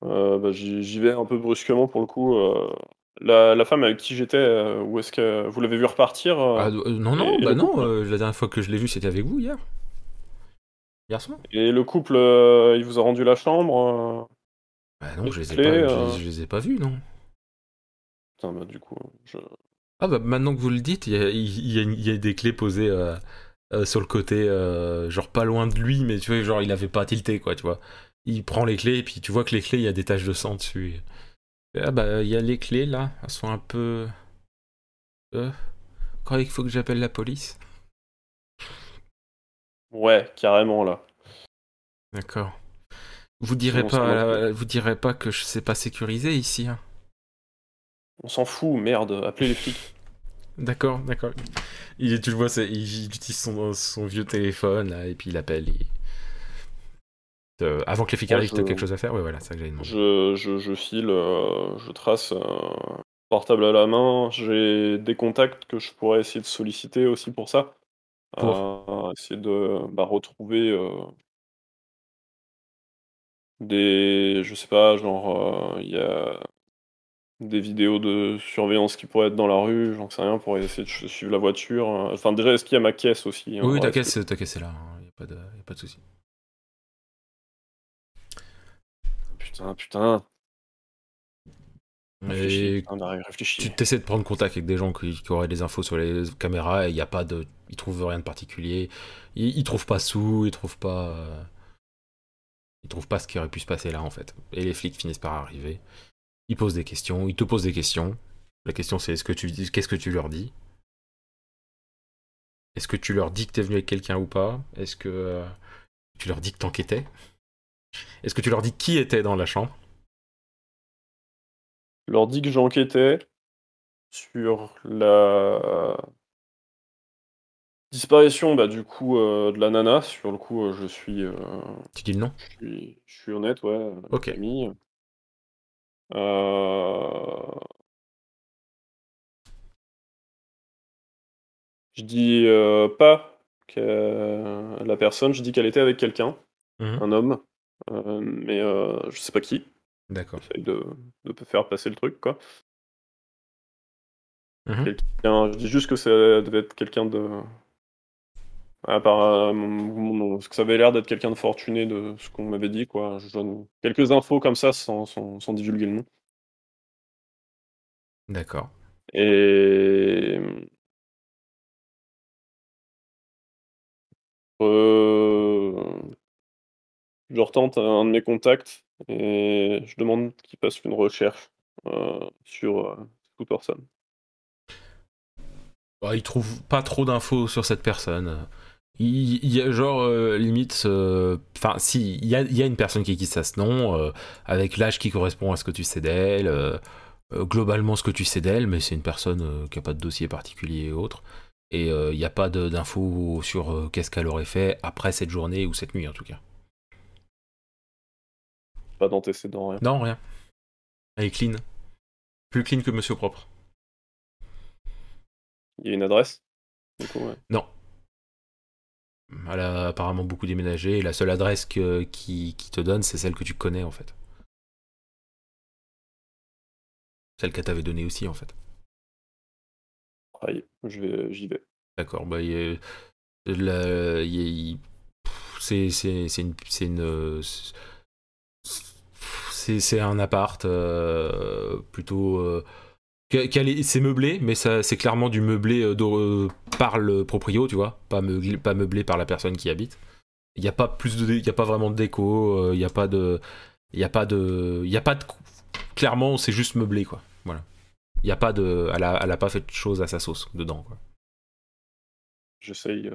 Euh, bah, j'y vais un peu brusquement pour le coup. La, la femme avec qui j'étais, euh, où est-ce que vous l'avez vu repartir euh, Ah, euh, non, non, et bah non. la dernière fois que je l'ai vu, c'était avec vous hier. Hier soir. Et le couple, il vous a rendu la chambre Bah non, Les je les ai pas, je les- je les ai pas vus, non. Putain, bah du coup, je... Ah bah maintenant que vous le dites, il y a, il y a- il y a des clés posées sur le côté, genre pas loin de lui, mais tu vois, genre il avait pas tilté, quoi, tu vois. Il prend les clés, et puis tu vois que les clés, il y a des taches de sang dessus. Et, ah bah, il y a les clés, là, elles sont un peu... Euh... Croyez qu'il faut que j'appelle la police Ouais, carrément là. D'accord. Vous direz pas, euh, vous direz pas que je sais pas sécuriser ici. hein. On s'en fout, merde, appelez les flics. (laughs) D'accord, d'accord. Il, tu le vois, il, il utilise son, son vieux téléphone là, et puis il appelle. il- Euh, avant que les flics je- quelque chose à faire Ouais, voilà, c'est ça que demander. Je, je, je file, euh, je trace euh, portable à la main. J'ai des contacts que je pourrais essayer de solliciter aussi pour ça. Pour Euh, essayer de bah, retrouver des. Je sais pas, genre, il y a des vidéos de surveillance qui pourraient être dans la rue, j'en sais rien, pour essayer de suivre la voiture. Enfin, déjà, est-ce qu'il y a ma caisse aussi hein, Oui, ta caisse, ta caisse est là, il n'y a pas de, y a pas de souci. Putain. Et tu essaies de prendre contact avec des gens qui, qui auraient des infos sur les caméras et il n'y a pas de. Ils trouvent rien de particulier. Ils, ils trouvent pas sous, ils trouvent pas. euh, Ils trouvent pas ce qui aurait pu se passer là en fait. Et les flics finissent par arriver. Ils posent des questions, ils te posent des questions. La question c'est est-ce que tu dis qu'est-ce que tu leur dis? Est-ce que tu leur dis que t'es venu avec quelqu'un ou pas? Est-ce que euh, tu leur dis que t'enquêtais? Est-ce que tu leur dis qui était dans la chambre? Je leur dis que j'enquêtais sur la disparition bah, du coup euh, de la nana. Sur le coup, euh, je suis, euh, Tu dis le nom? je suis, je suis honnête, ouais. Ok. Camille. Je dis pas que la personne, je dis qu'elle était avec quelqu'un, Mhm. un homme, mais euh, je sais pas qui. D'accord. J'essaye de, de faire passer le truc, quoi. Mhm. Je dis juste que ça devait être quelqu'un de. À part, euh, mon- que ça avait l'air d'être quelqu'un de fortuné de ce qu'on m'avait dit, quoi. Je donne quelques infos comme ça sans, sans, sans divulguer le nom. D'accord. Et. Euh, Je retente un de mes contacts et je demande qu'il fasse une recherche euh, sur euh, toute personne. Bah, il trouve pas trop d'infos sur cette personne. Il, y a genre euh, limite, enfin si, il y a, une personne qui quitte à ce nom, avec l'âge qui correspond à ce que tu sais d'elle, globalement ce que tu sais d'elle, mais c'est une personne qui a pas de dossier particulier et autres. Et il n'y a pas d'infos sur qu'est-ce qu'elle aurait fait après cette journée ou cette nuit en tout cas. Pas d'antécédent, rien. Non, rien. Elle est clean. Plus clean que Monsieur Propre. Il y a une adresse du coup, ouais. Non. Elle a apparemment beaucoup déménagé et la seule adresse que, qui, qui te donne, c'est celle que tu connais en fait. Celle qu'elle t'avait donnée aussi en fait. Aïe, j'y vais. D'accord, bah il il il- c'est une c'est une c'est un appart euh, plutôt euh, c'est meublé mais ça c'est clairement du meublé euh, de- par le proprio tu vois pas meublé, pas meublé par la personne qui habite il n'y a pas plus de y a pas vraiment de déco il n'y a pas de il y a pas de il y a pas de clairement c'est juste meublé quoi voilà il y a pas de elle a, elle a pas fait de choses à sa sauce dedans quoi J'essaye.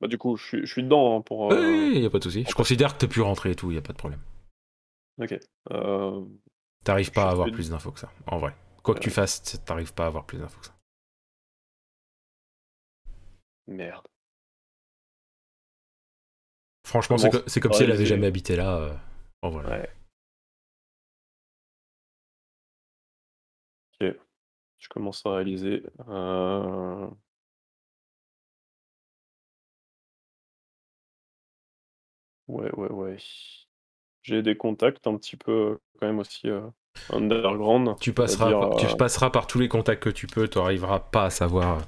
Bah, du coup, je suis, je suis dedans hein, pour. euh, Oui, il n'y a pas de souci. Je considère que tu pu rentrer et tout, il n'y a pas de problème. Ok. Euh, T'arrives pas à avoir plus d'infos que ça, en vrai. Quoi que tu Ouais. fasses, t'arrives pas à avoir plus d'infos que ça. Merde. Franchement, c'est Comment co- c'est comme si elle va, avait jamais habité là. euh, En voilà. Ouais. Ok. Je commence à réaliser. Euh, Ouais, ouais, ouais. J'ai des contacts un petit peu quand même aussi euh, underground. Tu passeras, par, tu euh, passeras par tous les contacts que tu peux, tu n'arriveras pas à savoir.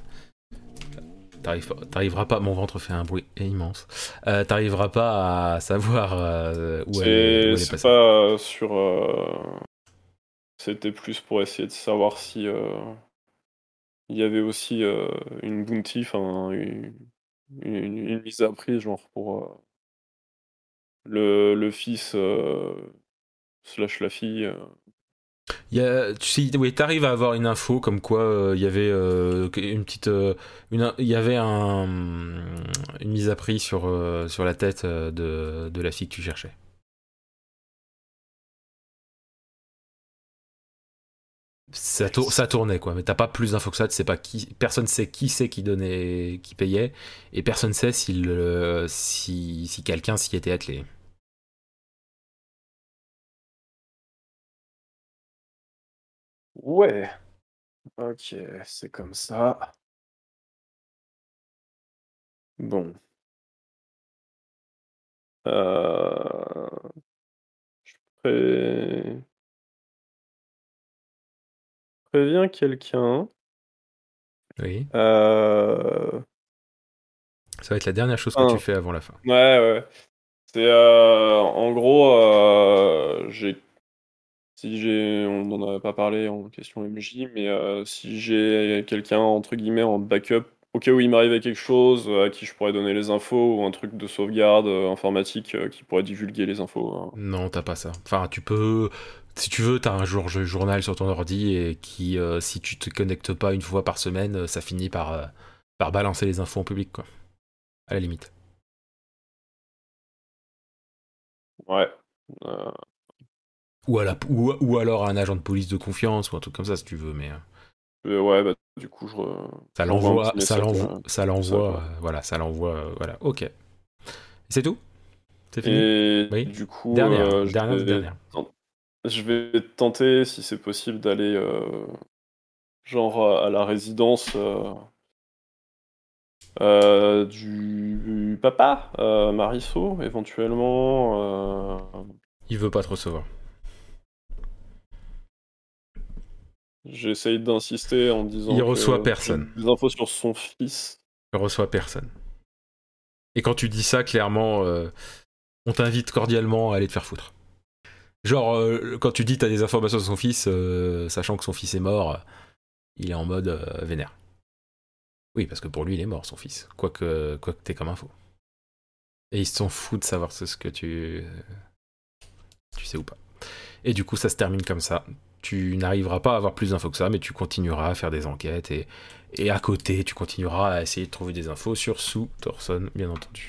T'arriveras pas, mon ventre fait un bruit immense. Euh, T'arriveras pas à savoir euh, où elle, est- où elle pas euh, sur. euh, C'était plus pour essayer de savoir si euh, il y avait aussi euh, une bounty, enfin une, une- une mise à prix, genre pour euh, le, le fils euh, slash la fille. euh. Y a, tu sais, oui, à avoir une info comme quoi euh, il y avait une petite, avait un, une mise à prix sur sur la tête de, de la fille que tu cherchais. Ça, tour- ça tournait quoi, mais t'as pas plus d'infos que ça. Tu sais pas qui, personne sait qui c'est qui donnait, qui payait, et personne sait si le, si, si quelqu'un s'y était attelé. Ouais. Ok, c'est comme ça. Bon. Euh... Je pré... préviens quelqu'un. Oui. Euh... Ça va être la dernière chose que Ah. tu fais avant la fin. Ouais, ouais. C'est euh, en gros, euh, j'ai si j'ai, on n'en avait pas parlé en question MJ, mais si j'ai quelqu'un entre guillemets en backup, au cas où il m'arrivait quelque chose, à qui je pourrais donner les infos ou un truc de sauvegarde informatique qui pourrait divulguer les infos. hein. Non, t'as pas ça. Enfin, tu peux, si tu veux, t'as un jour journal sur ton ordi et qui, euh, si tu te connectes pas une fois par semaine, euh, ça finit par, euh, par balancer les infos en public, quoi. À la limite. Ouais. Euh, Ou, à la, ou, ou alors à un agent de police de confiance ou un truc comme ça, si tu veux, mais. ouais, bah du coup je. re- Ça l'envoie, ça l'envoie, ça l'envoie, voilà, ça l'envoie, voilà, ok. C'est tout? C'est fini? Et Oui. du coup, Dernière, dernière. Je vais tenter, si c'est possible, d'aller euh, genre à à la résidence euh, euh, du papa, Marisso, éventuellement. Il veut pas te recevoir. J'essaye d'insister en disant. Il que reçoit personne. Des infos sur son fils. Il reçoit personne. Et quand tu dis ça, clairement, euh, on t'invite cordialement à aller te faire foutre. Genre, euh, quand tu dis t'as des informations sur son fils, euh, sachant que son fils est mort, euh, il est en mode vénère. Oui, parce que pour lui, il est mort, son fils. Quoique, quoique t'es comme info. Et ils s'en foutent de savoir ce que tu. Tu sais ou pas. Et du coup, ça se termine comme ça. Tu n'arriveras pas à avoir plus d'infos que ça, mais tu continueras à faire des enquêtes et, et à côté, tu continueras à essayer de trouver des infos sur Sue Thorson, bien entendu.